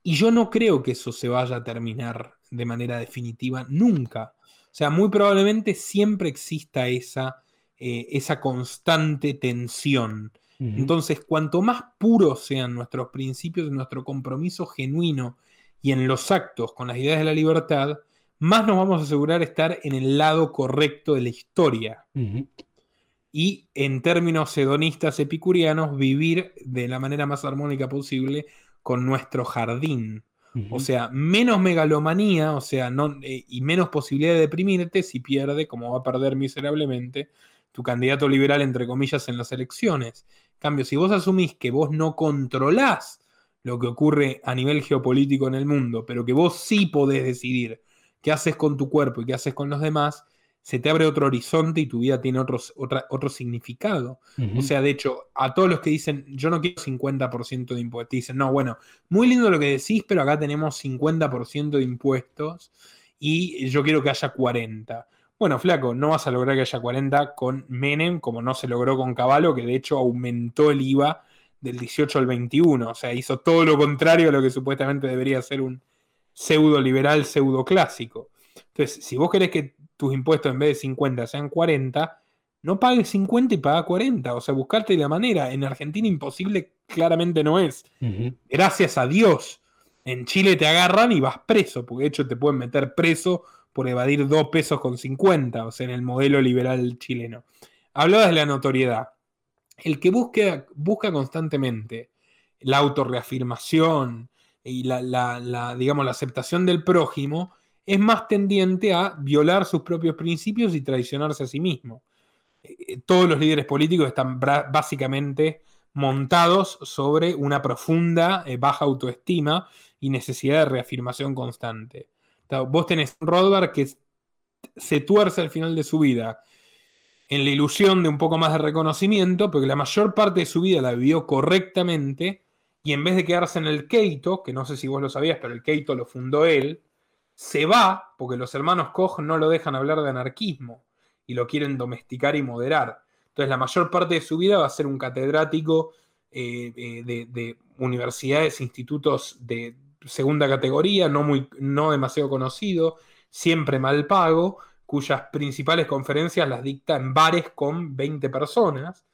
S2: Y yo no creo que eso se vaya a terminar de manera definitiva nunca. O sea, muy probablemente siempre exista esa, eh, esa constante tensión. Entonces, cuanto más puros sean nuestros principios, nuestro compromiso genuino y en los actos con las ideas de la libertad, más nos vamos a asegurar estar en el lado correcto de la historia. Y en términos hedonistas epicurianos, vivir de la manera más armónica posible con nuestro jardín. O sea, menos megalomanía, o sea, no, eh, y menos posibilidad de deprimirte si pierde, como va a perder miserablemente, tu candidato liberal, entre comillas, en las elecciones. En cambio, si vos asumís que vos no controlás lo que ocurre a nivel geopolítico en el mundo, pero que vos sí podés decidir qué haces con tu cuerpo y qué haces con los demás, se te abre otro horizonte y tu vida tiene otros, otra, otro significado. O sea, de hecho, a todos los que dicen, yo no quiero 50% de impuestos, dicen, no, bueno, muy lindo lo que decís, pero acá tenemos 50% de impuestos y yo quiero que haya 40%. Bueno, flaco, no vas a lograr que haya 40 con Menem, como no se logró con Caballo, que de hecho aumentó el IVA del 18 al 21. O sea, hizo todo lo contrario a lo que supuestamente debería ser un, pseudo liberal, pseudo clásico. Entonces, si vos querés que tus impuestos en vez de 50 sean 40, no pagues 50 y paga 40. O sea, buscarte la manera. En Argentina imposible claramente no es. Gracias a Dios. En Chile te agarran y vas preso, porque de hecho te pueden meter preso por evadir 2 pesos con 50, o sea, en el modelo liberal chileno. Hablabas de la notoriedad. El que busca, busca constantemente la autorreafirmación, y la, digamos, la aceptación del prójimo es más tendiente a violar sus propios principios y traicionarse a sí mismo. Eh, todos los líderes políticos están básicamente montados sobre una profunda eh, baja autoestima y necesidad de reafirmación constante. vos tenés un Rothbard que se tuerce al final de su vida en la ilusión de un poco más de reconocimiento, porque la mayor parte de su vida la vivió correctamente y en vez de quedarse en el Keito, que no sé si vos lo sabías, pero el Keito lo fundó él, se va porque los hermanos Koch no lo dejan hablar de anarquismo y lo quieren domesticar y moderar. Entonces la mayor parte de su vida va a ser un catedrático eh, eh, de, universidades, institutos de segunda categoría, no, muy, no demasiado conocido, siempre mal pago, cuyas principales conferencias las dicta en bares con 20 personas.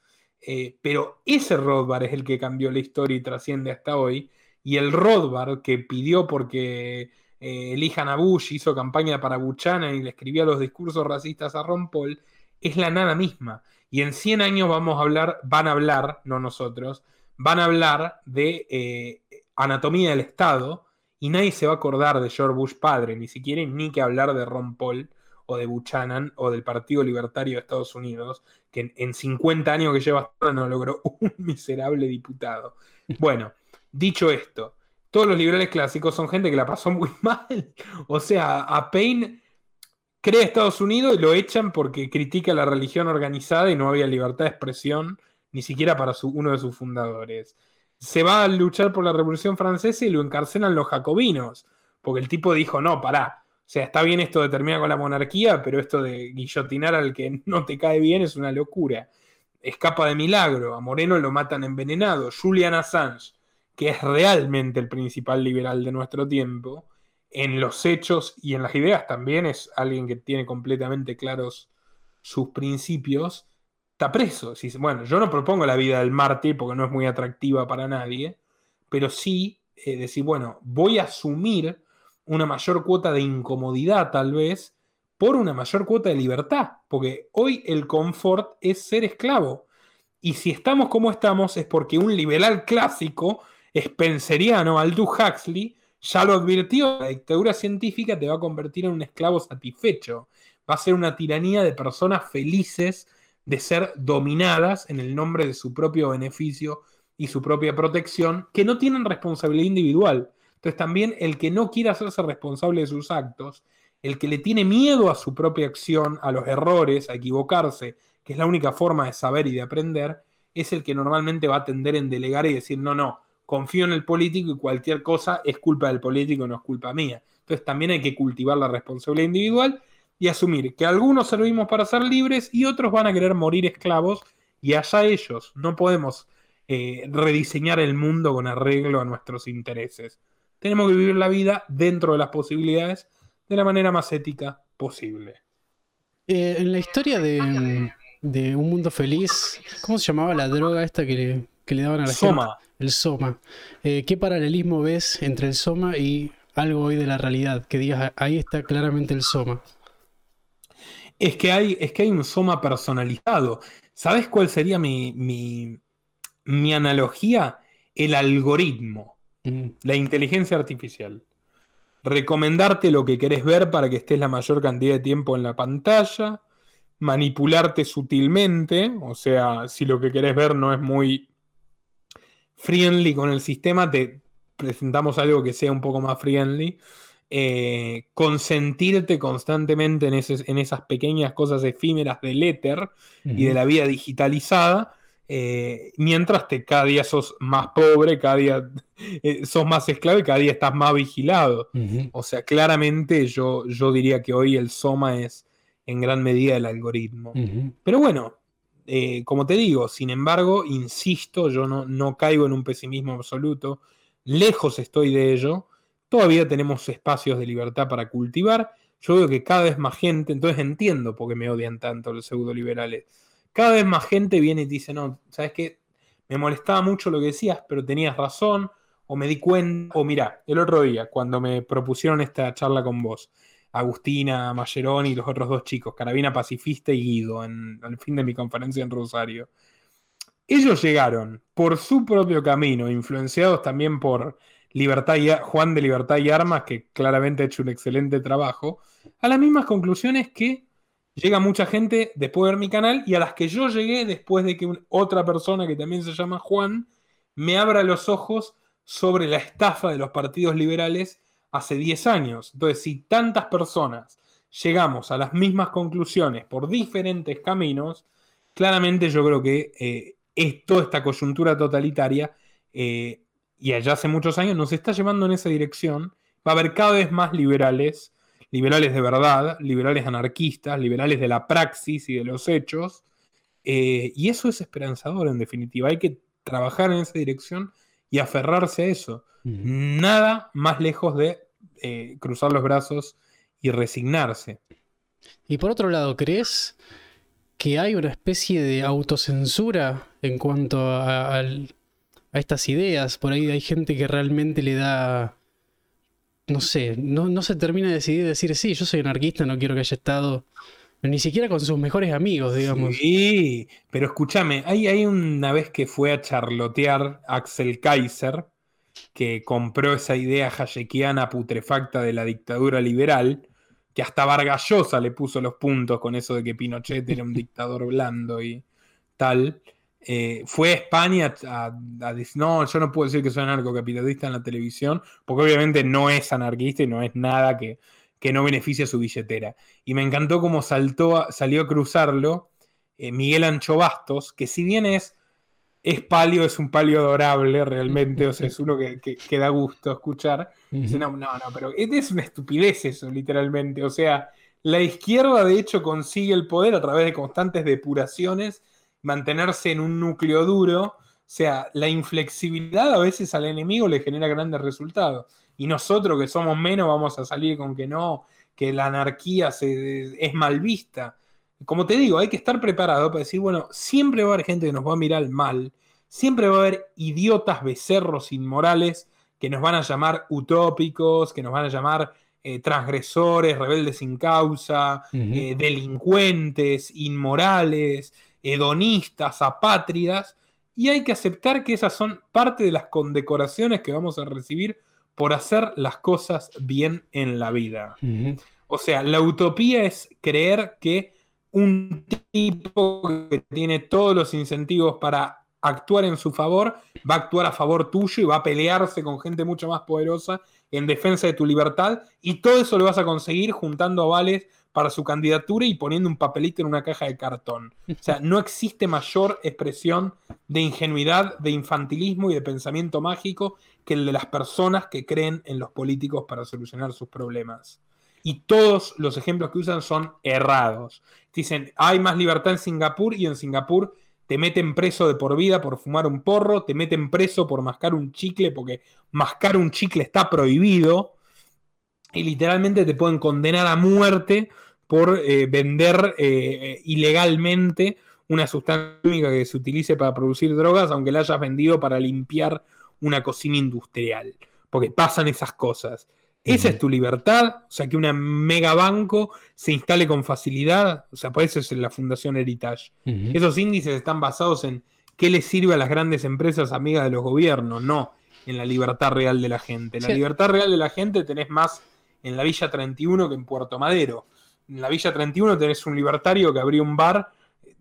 S2: Eh, pero ese Rothbard es el que cambió la historia y trasciende hasta hoy. Y el Rothbard que pidió porque eh, elijan a Bush, hizo campaña para Buchanan y le escribía los discursos racistas a Ron Paul, es la nada misma. Y en 100 años vamos a hablar, van a hablar, no nosotros, van a hablar de eh, anatomía del Estado y nadie se va a acordar de George Bush padre, ni siquiera ni que hablar de Ron Paul o de Buchanan o del Partido Libertario de Estados Unidos, que en, 50 años que lleva no logró (laughs) un miserable diputado. Bueno, dicho esto, todos los liberales clásicos son gente que la pasó muy (laughs) mal. O sea, a Payne crea Estados Unidos y lo echan porque critica la religión organizada y no había libertad de expresión, ni siquiera para uno de sus fundadores. Se va a luchar por la Revolución Francesa y lo encarcelan los jacobinos, porque el tipo dijo, no, pará, o sea, está bien esto de terminar con la monarquía, pero esto de guillotinar al que (laughs) no te cae bien es una locura. Escapa de milagro, a Moreno lo matan envenenado, Julian Assange, que es realmente el principal liberal de nuestro tiempo, en los hechos y en las ideas también es alguien que tiene completamente claros sus principios, está preso. Bueno, yo no propongo la vida del mártir porque no es muy atractiva para nadie, pero sí eh, decir, bueno, voy a asumir una mayor cuota de incomodidad tal vez por una mayor cuota de libertad, porque hoy el confort es ser esclavo. Y si estamos como estamos es porque un liberal clásico, spenceriano, Aldous Huxley, ya lo advirtió, la dictadura científica te va a convertir en un esclavo satisfecho. Va a ser una tiranía de personas felices de ser dominadas en el nombre de su propio beneficio y su propia protección, que no tienen responsabilidad individual. Entonces también el que no quiere hacerse responsable de sus actos, el que le tiene miedo a su propia acción, a los errores, a equivocarse, que es la única forma de saber y de aprender, es el que normalmente va a tender en delegar y decir, no, no, confío en el político y cualquier cosa es culpa del político, no es culpa mía. Entonces también hay que cultivar la responsabilidad individual y asumir que algunos servimos para ser libres y otros van a querer morir esclavos y allá ellos. No podemos eh, rediseñar el mundo con arreglo a nuestros intereses. Tenemos que vivir la vida dentro de las posibilidades de la manera más ética posible.
S1: Eh, en la historia de, Un Mundo Feliz, ¿cómo se llamaba la droga esta que le, daban a la
S2: Soma
S1: el Soma. Eh, ¿Qué paralelismo ves entre el Soma y algo hoy de la realidad? Que digas, ahí está claramente el Soma.
S2: Es que hay, es que hay un Soma personalizado. ¿Sabes cuál sería mi, mi, analogía? El algoritmo, mm. la inteligencia artificial. Recomendarte lo que querés ver para que estés la mayor cantidad de tiempo en la pantalla, manipularte sutilmente, o sea, si lo que querés ver no es muy friendly con el sistema, te presentamos algo que sea un poco más friendly. Eh, consentirte constantemente en, en, esas pequeñas cosas efímeras del éter y de la vida digitalizada, eh, mientras te, cada día sos más pobre, cada día (laughs) eh, sos más esclavo y cada día estás más vigilado. O sea, claramente yo, yo diría que hoy el Soma es en gran medida el algoritmo. Pero bueno, eh, como te digo, sin embargo, insisto, yo no, no caigo en un pesimismo absoluto, lejos estoy de ello, todavía tenemos espacios de libertad para cultivar, yo veo que cada vez más gente, entonces entiendo por qué me odian tanto los pseudo-liberales, cada vez más gente viene y dice, no, ¿sabes qué? Me molestaba mucho lo que decías, pero tenías razón, o me di cuenta, o mira, el otro día, cuando me propusieron esta charla con vos, Agustina, Mayerón y los otros dos chicos, Carabina Pacifista y Guido, en, al fin de mi conferencia en Rosario. Ellos llegaron por su propio camino, influenciados también por Libertad y, Juan de Libertad y Armas, que claramente ha hecho un excelente trabajo, a las mismas conclusiones que llega mucha gente después de ver mi canal y a las que yo llegué después de que otra persona que también se llama Juan me abra los ojos sobre la estafa de los partidos liberales hace 10 años. Entonces, si tantas personas llegamos a las mismas conclusiones por diferentes caminos, claramente yo creo que eh, toda esta coyuntura totalitaria, eh, y allá hace muchos años, nos está llevando en esa dirección. Va a haber cada vez más liberales, liberales de verdad, liberales anarquistas, liberales de la praxis y de los hechos. Eh, y eso es esperanzador, en definitiva. Hay que trabajar en esa dirección y aferrarse a eso. Nada más lejos de eh, cruzar los brazos y resignarse.
S1: Y por otro lado, ¿crees que hay una especie de autocensura en cuanto a, estas ideas? Por ahí hay gente que realmente le da... No sé, no, no se termina de decidir decir, sí, yo soy anarquista, no quiero que haya estado ni siquiera con sus mejores amigos, digamos.
S2: Sí, pero escúchame, hay, hay una vez que fue a charlotear Axel Kaiser, que compró esa idea hayekiana putrefacta de la dictadura liberal, que hasta Vargallosa le puso los puntos con eso de que Pinochet era un dictador blando y tal. Eh, fue a España a, decir, no, yo no puedo decir que soy anarcocapitalista en la televisión, porque obviamente no es anarquista y no es nada que, que no beneficia su billetera. Y me encantó cómo saltó, salió a cruzarlo eh, Miguel Ancho Bastos, que si bien es, es palio, es un palio adorable realmente, o sea, es uno que, que, da gusto escuchar. Dice, no, no, no, pero es una estupidez eso, literalmente. O sea, la izquierda de hecho consigue el poder a través de constantes depuraciones, mantenerse en un núcleo duro. O sea, la inflexibilidad a veces al enemigo le genera grandes resultados y nosotros que somos menos vamos a salir con que no, que la anarquía se, es mal vista. Como te digo, hay que estar preparado para decir, bueno, siempre va a haber gente que nos va a mirar mal, siempre va a haber idiotas, becerros inmorales que nos van a llamar utópicos, que nos van a llamar eh, transgresores, rebeldes sin causa, eh, delincuentes, inmorales, hedonistas, apátridas, y hay que aceptar que esas son parte de las condecoraciones que vamos a recibir por hacer las cosas bien en la vida. O sea, la utopía es creer que un tipo que tiene todos los incentivos para actuar en su favor, va a actuar a favor tuyo y va a pelearse con gente mucho más poderosa en defensa de tu libertad y todo eso lo vas a conseguir juntando avales para su candidatura y poniendo un papelito en una caja de cartón. O sea, no existe mayor expresión de ingenuidad, de infantilismo y de pensamiento mágico que el de las personas que creen en los políticos para solucionar sus problemas. Y todos los ejemplos que usan son errados. Dicen, hay más libertad en Singapur y en Singapur te meten preso de por vida por fumar un porro, te meten preso por mascar un chicle porque mascar un chicle está prohibido y literalmente te pueden condenar a muerte por eh, vender eh, ilegalmente una sustancia química que se utilice para producir drogas, aunque la hayas vendido para limpiar una cocina industrial. Porque pasan esas cosas. Esa es tu libertad, o sea, que una megabanco se instale con facilidad, o sea, por eso es la Fundación Heritage. Esos índices están basados en qué le sirve a las grandes empresas amigas de los gobiernos, no en la libertad real de la gente. La libertad real de la gente tenés más en la Villa 31 que en Puerto Madero. En la Villa 31 tenés un libertario que abrió un bar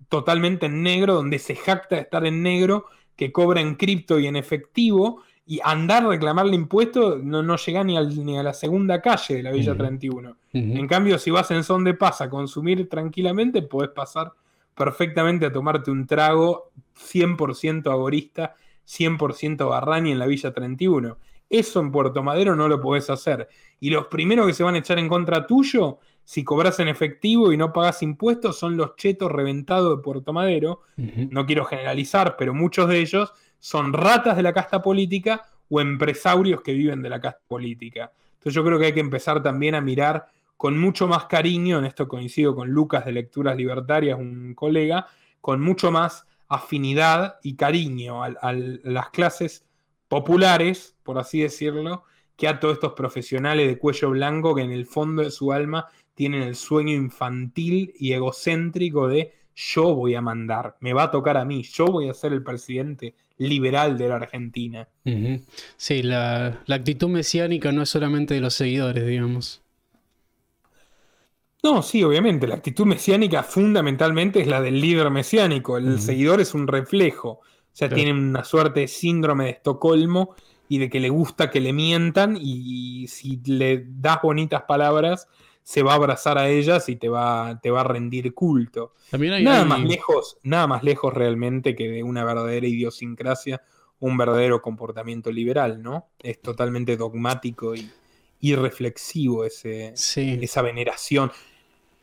S2: totalmente en negro, donde se jacta de estar en negro, que cobra en cripto y en efectivo, y andar a reclamarle impuestos no, no llega ni, ni, a la segunda calle de la Villa 31. En cambio, si vas en son de paz a consumir tranquilamente, podés pasar perfectamente a tomarte un trago 100% agorista, 100% barrani en la Villa 31. Eso en Puerto Madero no lo podés hacer. Y los primeros que se van a echar en contra tuyo, si cobras en efectivo y no pagas impuestos, son los chetos reventados de Puerto Madero. No quiero generalizar, pero muchos de ellos son ratas de la casta política o empresarios que viven de la casta política. Entonces yo creo que hay que empezar también a mirar con mucho más cariño, en esto coincido con Lucas de Lecturas Libertarias, un colega, con mucho más afinidad y cariño a las clases populares, por así decirlo, que a todos estos profesionales de cuello blanco que en el fondo de su alma tienen el sueño infantil y egocéntrico de yo voy a mandar, me va a tocar a mí, yo voy a ser el presidente liberal de la Argentina.
S1: Sí, la, actitud mesiánica no es solamente de los seguidores, digamos.
S2: No, sí, obviamente, la actitud mesiánica fundamentalmente es la del líder mesiánico, el seguidor es un reflejo. O sea, tiene una suerte de síndrome de Estocolmo y de que le gusta que le mientan y, si le das bonitas palabras, se va a abrazar a ellas y te va, te va a rendir culto. nada, Más lejos, nada más lejos realmente que de una verdadera idiosincrasia, un verdadero comportamiento liberal, ¿no? Es totalmente dogmático y irreflexivo ese, esa veneración.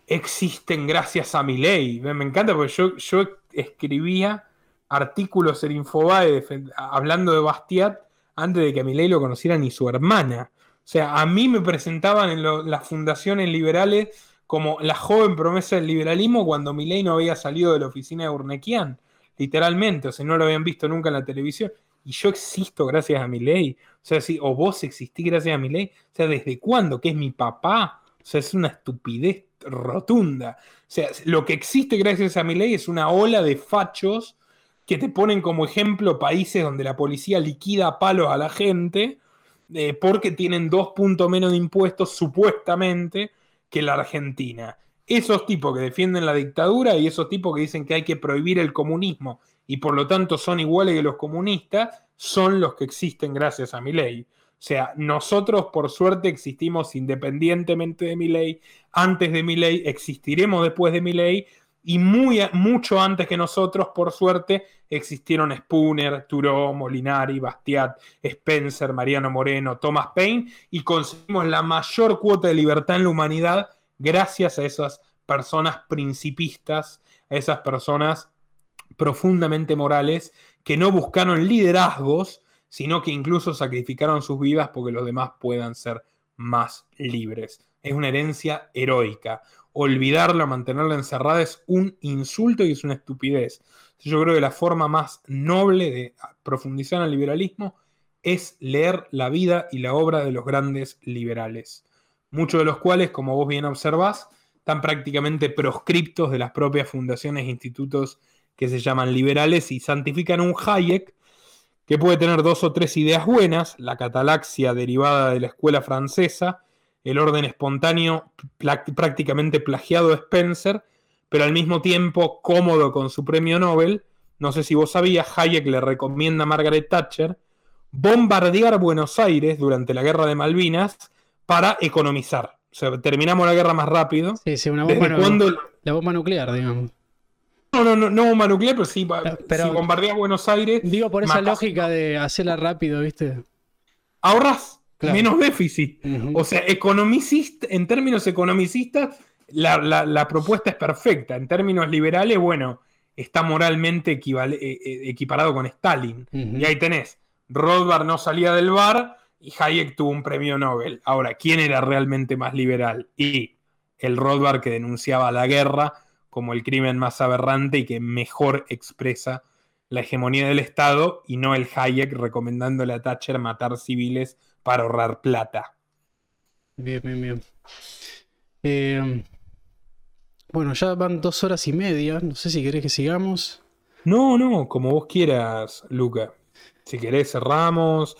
S2: Existen gracias a mi ley. Me encanta porque yo, yo escribía artículos en Infobae hablando de Bastiat antes de que a Milei lo conociera ni su hermana. O sea, a mí me presentaban en las fundaciones liberales como la joven promesa del liberalismo cuando Milei no había salido de la oficina de Urnequian, literalmente, o sea, no lo habían visto nunca en la televisión. Y yo existo gracias a Milei, o sea, sí, o vos existís gracias a Milei, o sea, ¿desde cuándo? ¿Que es mi papá? O sea, es una estupidez rotunda. O sea, lo que existe gracias a Milei es una ola de fachos que te ponen como ejemplo países donde la policía liquida palos a la gente eh, porque tienen dos puntos menos de impuestos, supuestamente, que la Argentina. Esos tipos que defienden la dictadura y esos tipos que dicen que hay que prohibir el comunismo y por lo tanto son iguales que los comunistas, son los que existen gracias a mi ley. O sea, nosotros por suerte existimos independientemente de mi ley, antes de mi ley, existiremos después de mi ley y muy, mucho antes que nosotros, por suerte, existieron Spooner, Turó, Molinari, Bastiat, Spencer, Mariano Moreno, Thomas Paine y conseguimos la mayor cuota de libertad en la humanidad gracias a esas personas principistas, a esas personas profundamente morales que no buscaron liderazgos, sino que incluso sacrificaron sus vidas porque los demás puedan ser más libres. Es una herencia heroica, olvidarla, mantenerla encerrada es un insulto y es una estupidez. Yo creo que la forma más noble de profundizar en el liberalismo es leer la vida y la obra de los grandes liberales, muchos de los cuales, como vos bien observás, están prácticamente proscriptos de las propias fundaciones e institutos que se llaman liberales y santifican un Hayek que puede tener dos o tres ideas buenas, la catalaxia derivada de la escuela francesa, el orden espontáneo prácticamente plagiado de Spencer, pero al mismo tiempo cómodo con su premio Nobel. No sé si vos sabías, Hayek le recomienda a Margaret Thatcher bombardear Buenos Aires durante la guerra de Malvinas para economizar. O sea, terminamos la guerra más rápido.
S1: Sí, sí, una bomba, la bomba nuclear, digamos.
S2: No, no, no, no bomba nuclear, pero sí, pero, si bombardeas Buenos Aires.
S1: Digo, por esa lógica de hacerla rápido, ¿viste?
S2: Ahorras menos déficit. O sea, economicista, en términos economicistas, la, propuesta es perfecta. En términos liberales, bueno, está moralmente eh, eh, equiparado con Stalin. Y ahí tenés, Rothbard no salía del bar y Hayek tuvo un premio Nobel. Ahora, ¿quién era realmente más liberal? Y el Rothbard que denunciaba la guerra como el crimen más aberrante y que mejor expresa la hegemonía del Estado y no el Hayek recomendándole a Thatcher matar civiles para ahorrar plata.
S1: Bien, bien, bien. Eh, bueno, ya van dos horas y media. No sé si querés que sigamos.
S2: No, no, como vos quieras, Luca. Si querés, cerramos.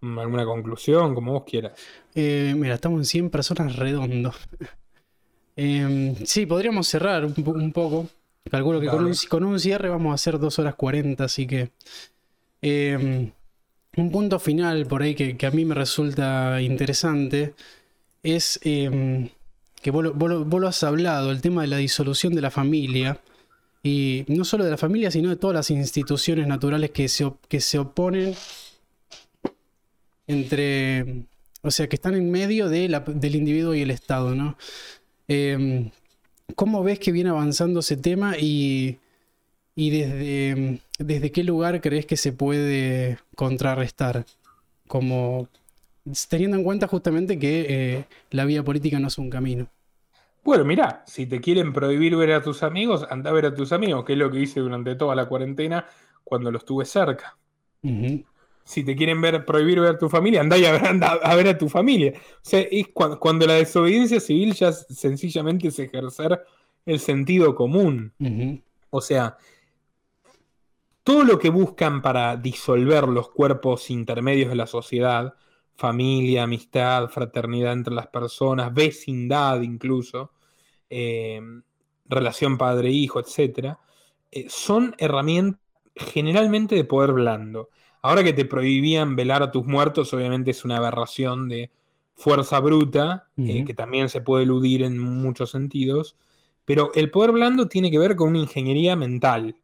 S2: Mm, alguna conclusión, como vos quieras.
S1: Eh, mira, estamos en 100 personas redondo. (laughs) Em, sí, podríamos cerrar un, poco. Calculo que con un, cierre vamos a hacer dos horas 40, así que. Em, un punto final por ahí que, a mí me resulta interesante es em, que vos, lo has hablado, el tema de la disolución de la familia. Y no solo de la familia, sino de todas las instituciones naturales que se, que se oponen entre. O sea, que están en medio del individuo y el Estado, ¿no? Em, ¿Cómo ves que viene avanzando ese tema y, y desde, desde qué lugar crees que se puede contrarrestar? Como teniendo en cuenta justamente que eh, la vía política no es un camino.
S2: Bueno, mira, si te quieren prohibir ver a tus amigos, anda a ver a tus amigos, que es lo que hice durante toda la cuarentena cuando los tuve cerca. Si te quieren ver, prohibir ver a tu familia, anda, a ver, a, ver a tu familia. O sea, es cuando, la desobediencia civil ya sencillamente es ejercer el sentido común. O sea, todo lo que buscan para disolver los cuerpos intermedios de la sociedad, familia, amistad, fraternidad entre las personas, vecindad incluso, eh, relación padre-hijo, etc., eh, son herramientas generalmente de poder blando. Ahora que te prohibían velar a tus muertos, obviamente es una aberración de fuerza bruta, eh, que también se puede eludir en muchos sentidos, pero el poder blando tiene que ver con una ingeniería mental.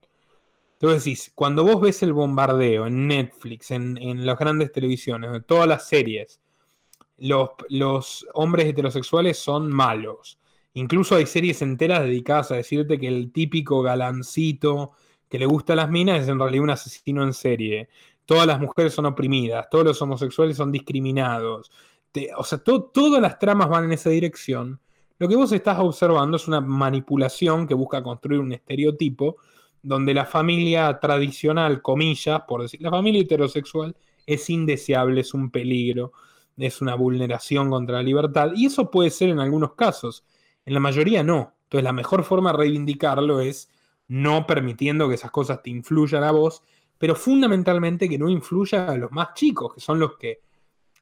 S2: Entonces decís, cuando vos ves el bombardeo en Netflix, en, las grandes televisiones, en todas las series, los, hombres heterosexuales son malos. Incluso hay series enteras dedicadas a decirte que el típico galancito que le gusta a las minas es en realidad un asesino en serie. Todas las mujeres son oprimidas, todos los homosexuales son discriminados. o sea, todas las tramas van en esa dirección. Lo que vos estás observando es una manipulación que busca construir un estereotipo donde la familia tradicional, comillas, por decir, la familia heterosexual es indeseable, es un peligro, es una vulneración contra la libertad. Y eso puede ser en algunos casos, en la mayoría no. Entonces la mejor forma de reivindicarlo es no permitiendo que esas cosas te influyan a vos, pero fundamentalmente que no influya a los más chicos, que son los que,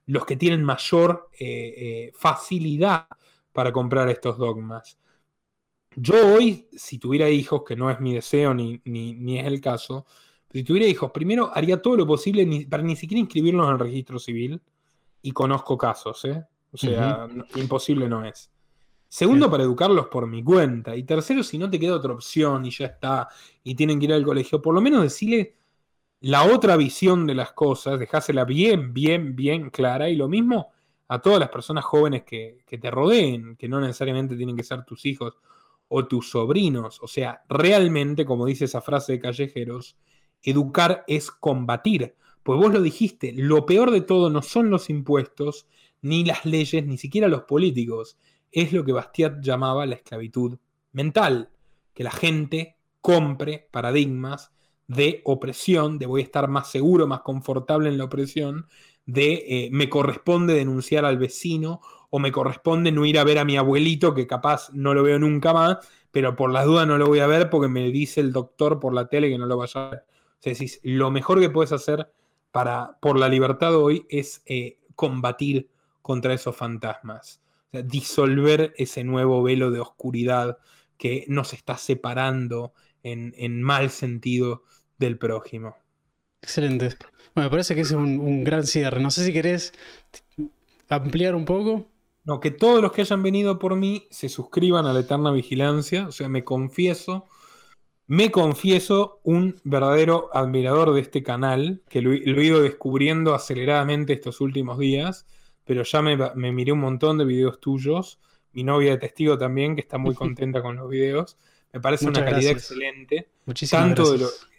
S2: los que tienen mayor eh, eh, facilidad para comprar estos dogmas. Yo hoy, si tuviera hijos, que no es mi deseo ni, ni, es el caso, si tuviera hijos, primero haría todo lo posible para ni siquiera inscribirlos en el registro civil, y conozco casos, ¿eh? O sea, imposible no es. Segundo, para educarlos por mi cuenta. Y tercero, si no te queda otra opción y ya está, y tienen que ir al colegio, por lo menos decirle la otra visión de las cosas, dejásela bien, bien, bien clara. Y lo mismo a todas las personas jóvenes que, que te rodeen, que no necesariamente tienen que ser tus hijos o tus sobrinos. O sea, realmente, como dice esa frase de callejeros, educar es combatir. Pues vos lo dijiste, lo peor de todo no son los impuestos, ni las leyes, ni siquiera los políticos es lo que Bastiat llamaba la esclavitud mental, que la gente compre paradigmas de opresión, de voy a estar más seguro, más confortable en la opresión, de eh, me corresponde denunciar al vecino o me corresponde no ir a ver a mi abuelito que capaz no lo veo nunca más, pero por las dudas no lo voy a ver porque me dice el doctor por la tele que no lo vaya a ver. O sea, decís, lo mejor que puedes hacer para, por la libertad hoy es eh, combatir contra esos fantasmas disolver ese nuevo velo de oscuridad que nos está separando en, mal sentido del prójimo.
S1: Excelente. Bueno, me parece que es un, gran cierre. No sé si querés ampliar un poco.
S2: No, que todos los que hayan venido por mí se suscriban a la Eterna Vigilancia. O sea, me confieso, me confieso un verdadero admirador de este canal, que lo he ido descubriendo aceleradamente estos últimos días pero ya me, miré un montón de videos tuyos. Mi novia de testigo también, que está muy (laughs) contenta con los videos. Me parece una calidad excelente. tanto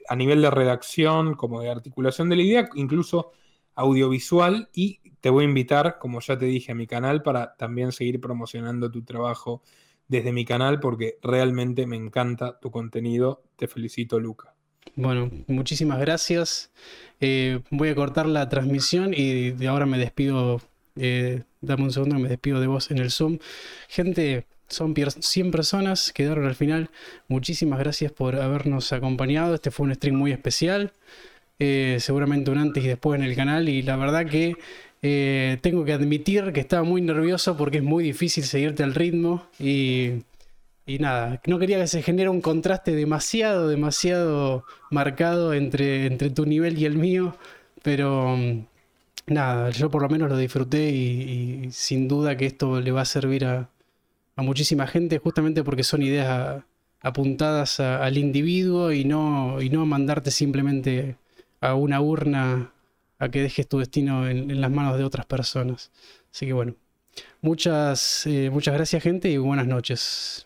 S2: a nivel de redacción como de articulación de la idea, incluso audiovisual. Y te voy a invitar, como ya te dije, a mi canal para también seguir promocionando tu trabajo desde mi canal porque realmente me encanta tu contenido. Te felicito, Luca.
S1: Bueno, muchísimas gracias. Eh, voy a cortar la transmisión y de ahora me despido eh, dame un segundo, me despido de vos en el Zoom. Gente, son 100 personas, quedaron al final. Muchísimas gracias por habernos acompañado. Este fue un stream muy especial. Eh, seguramente un antes y después en el canal. Y la verdad que eh, tengo que admitir que estaba muy nervioso porque es muy difícil seguirte al ritmo. Y, y nada, no quería que se genere un contraste demasiado, demasiado marcado entre, entre tu nivel y el mío. Pero nada, yo por lo menos lo disfruté y, sin duda que esto le va a servir a, muchísima gente justamente porque son ideas apuntadas al individuo y no, y no mandarte simplemente a una urna a que dejes tu destino en, las manos de otras personas. Así que bueno, muchas, eh, muchas gracias gente y buenas noches.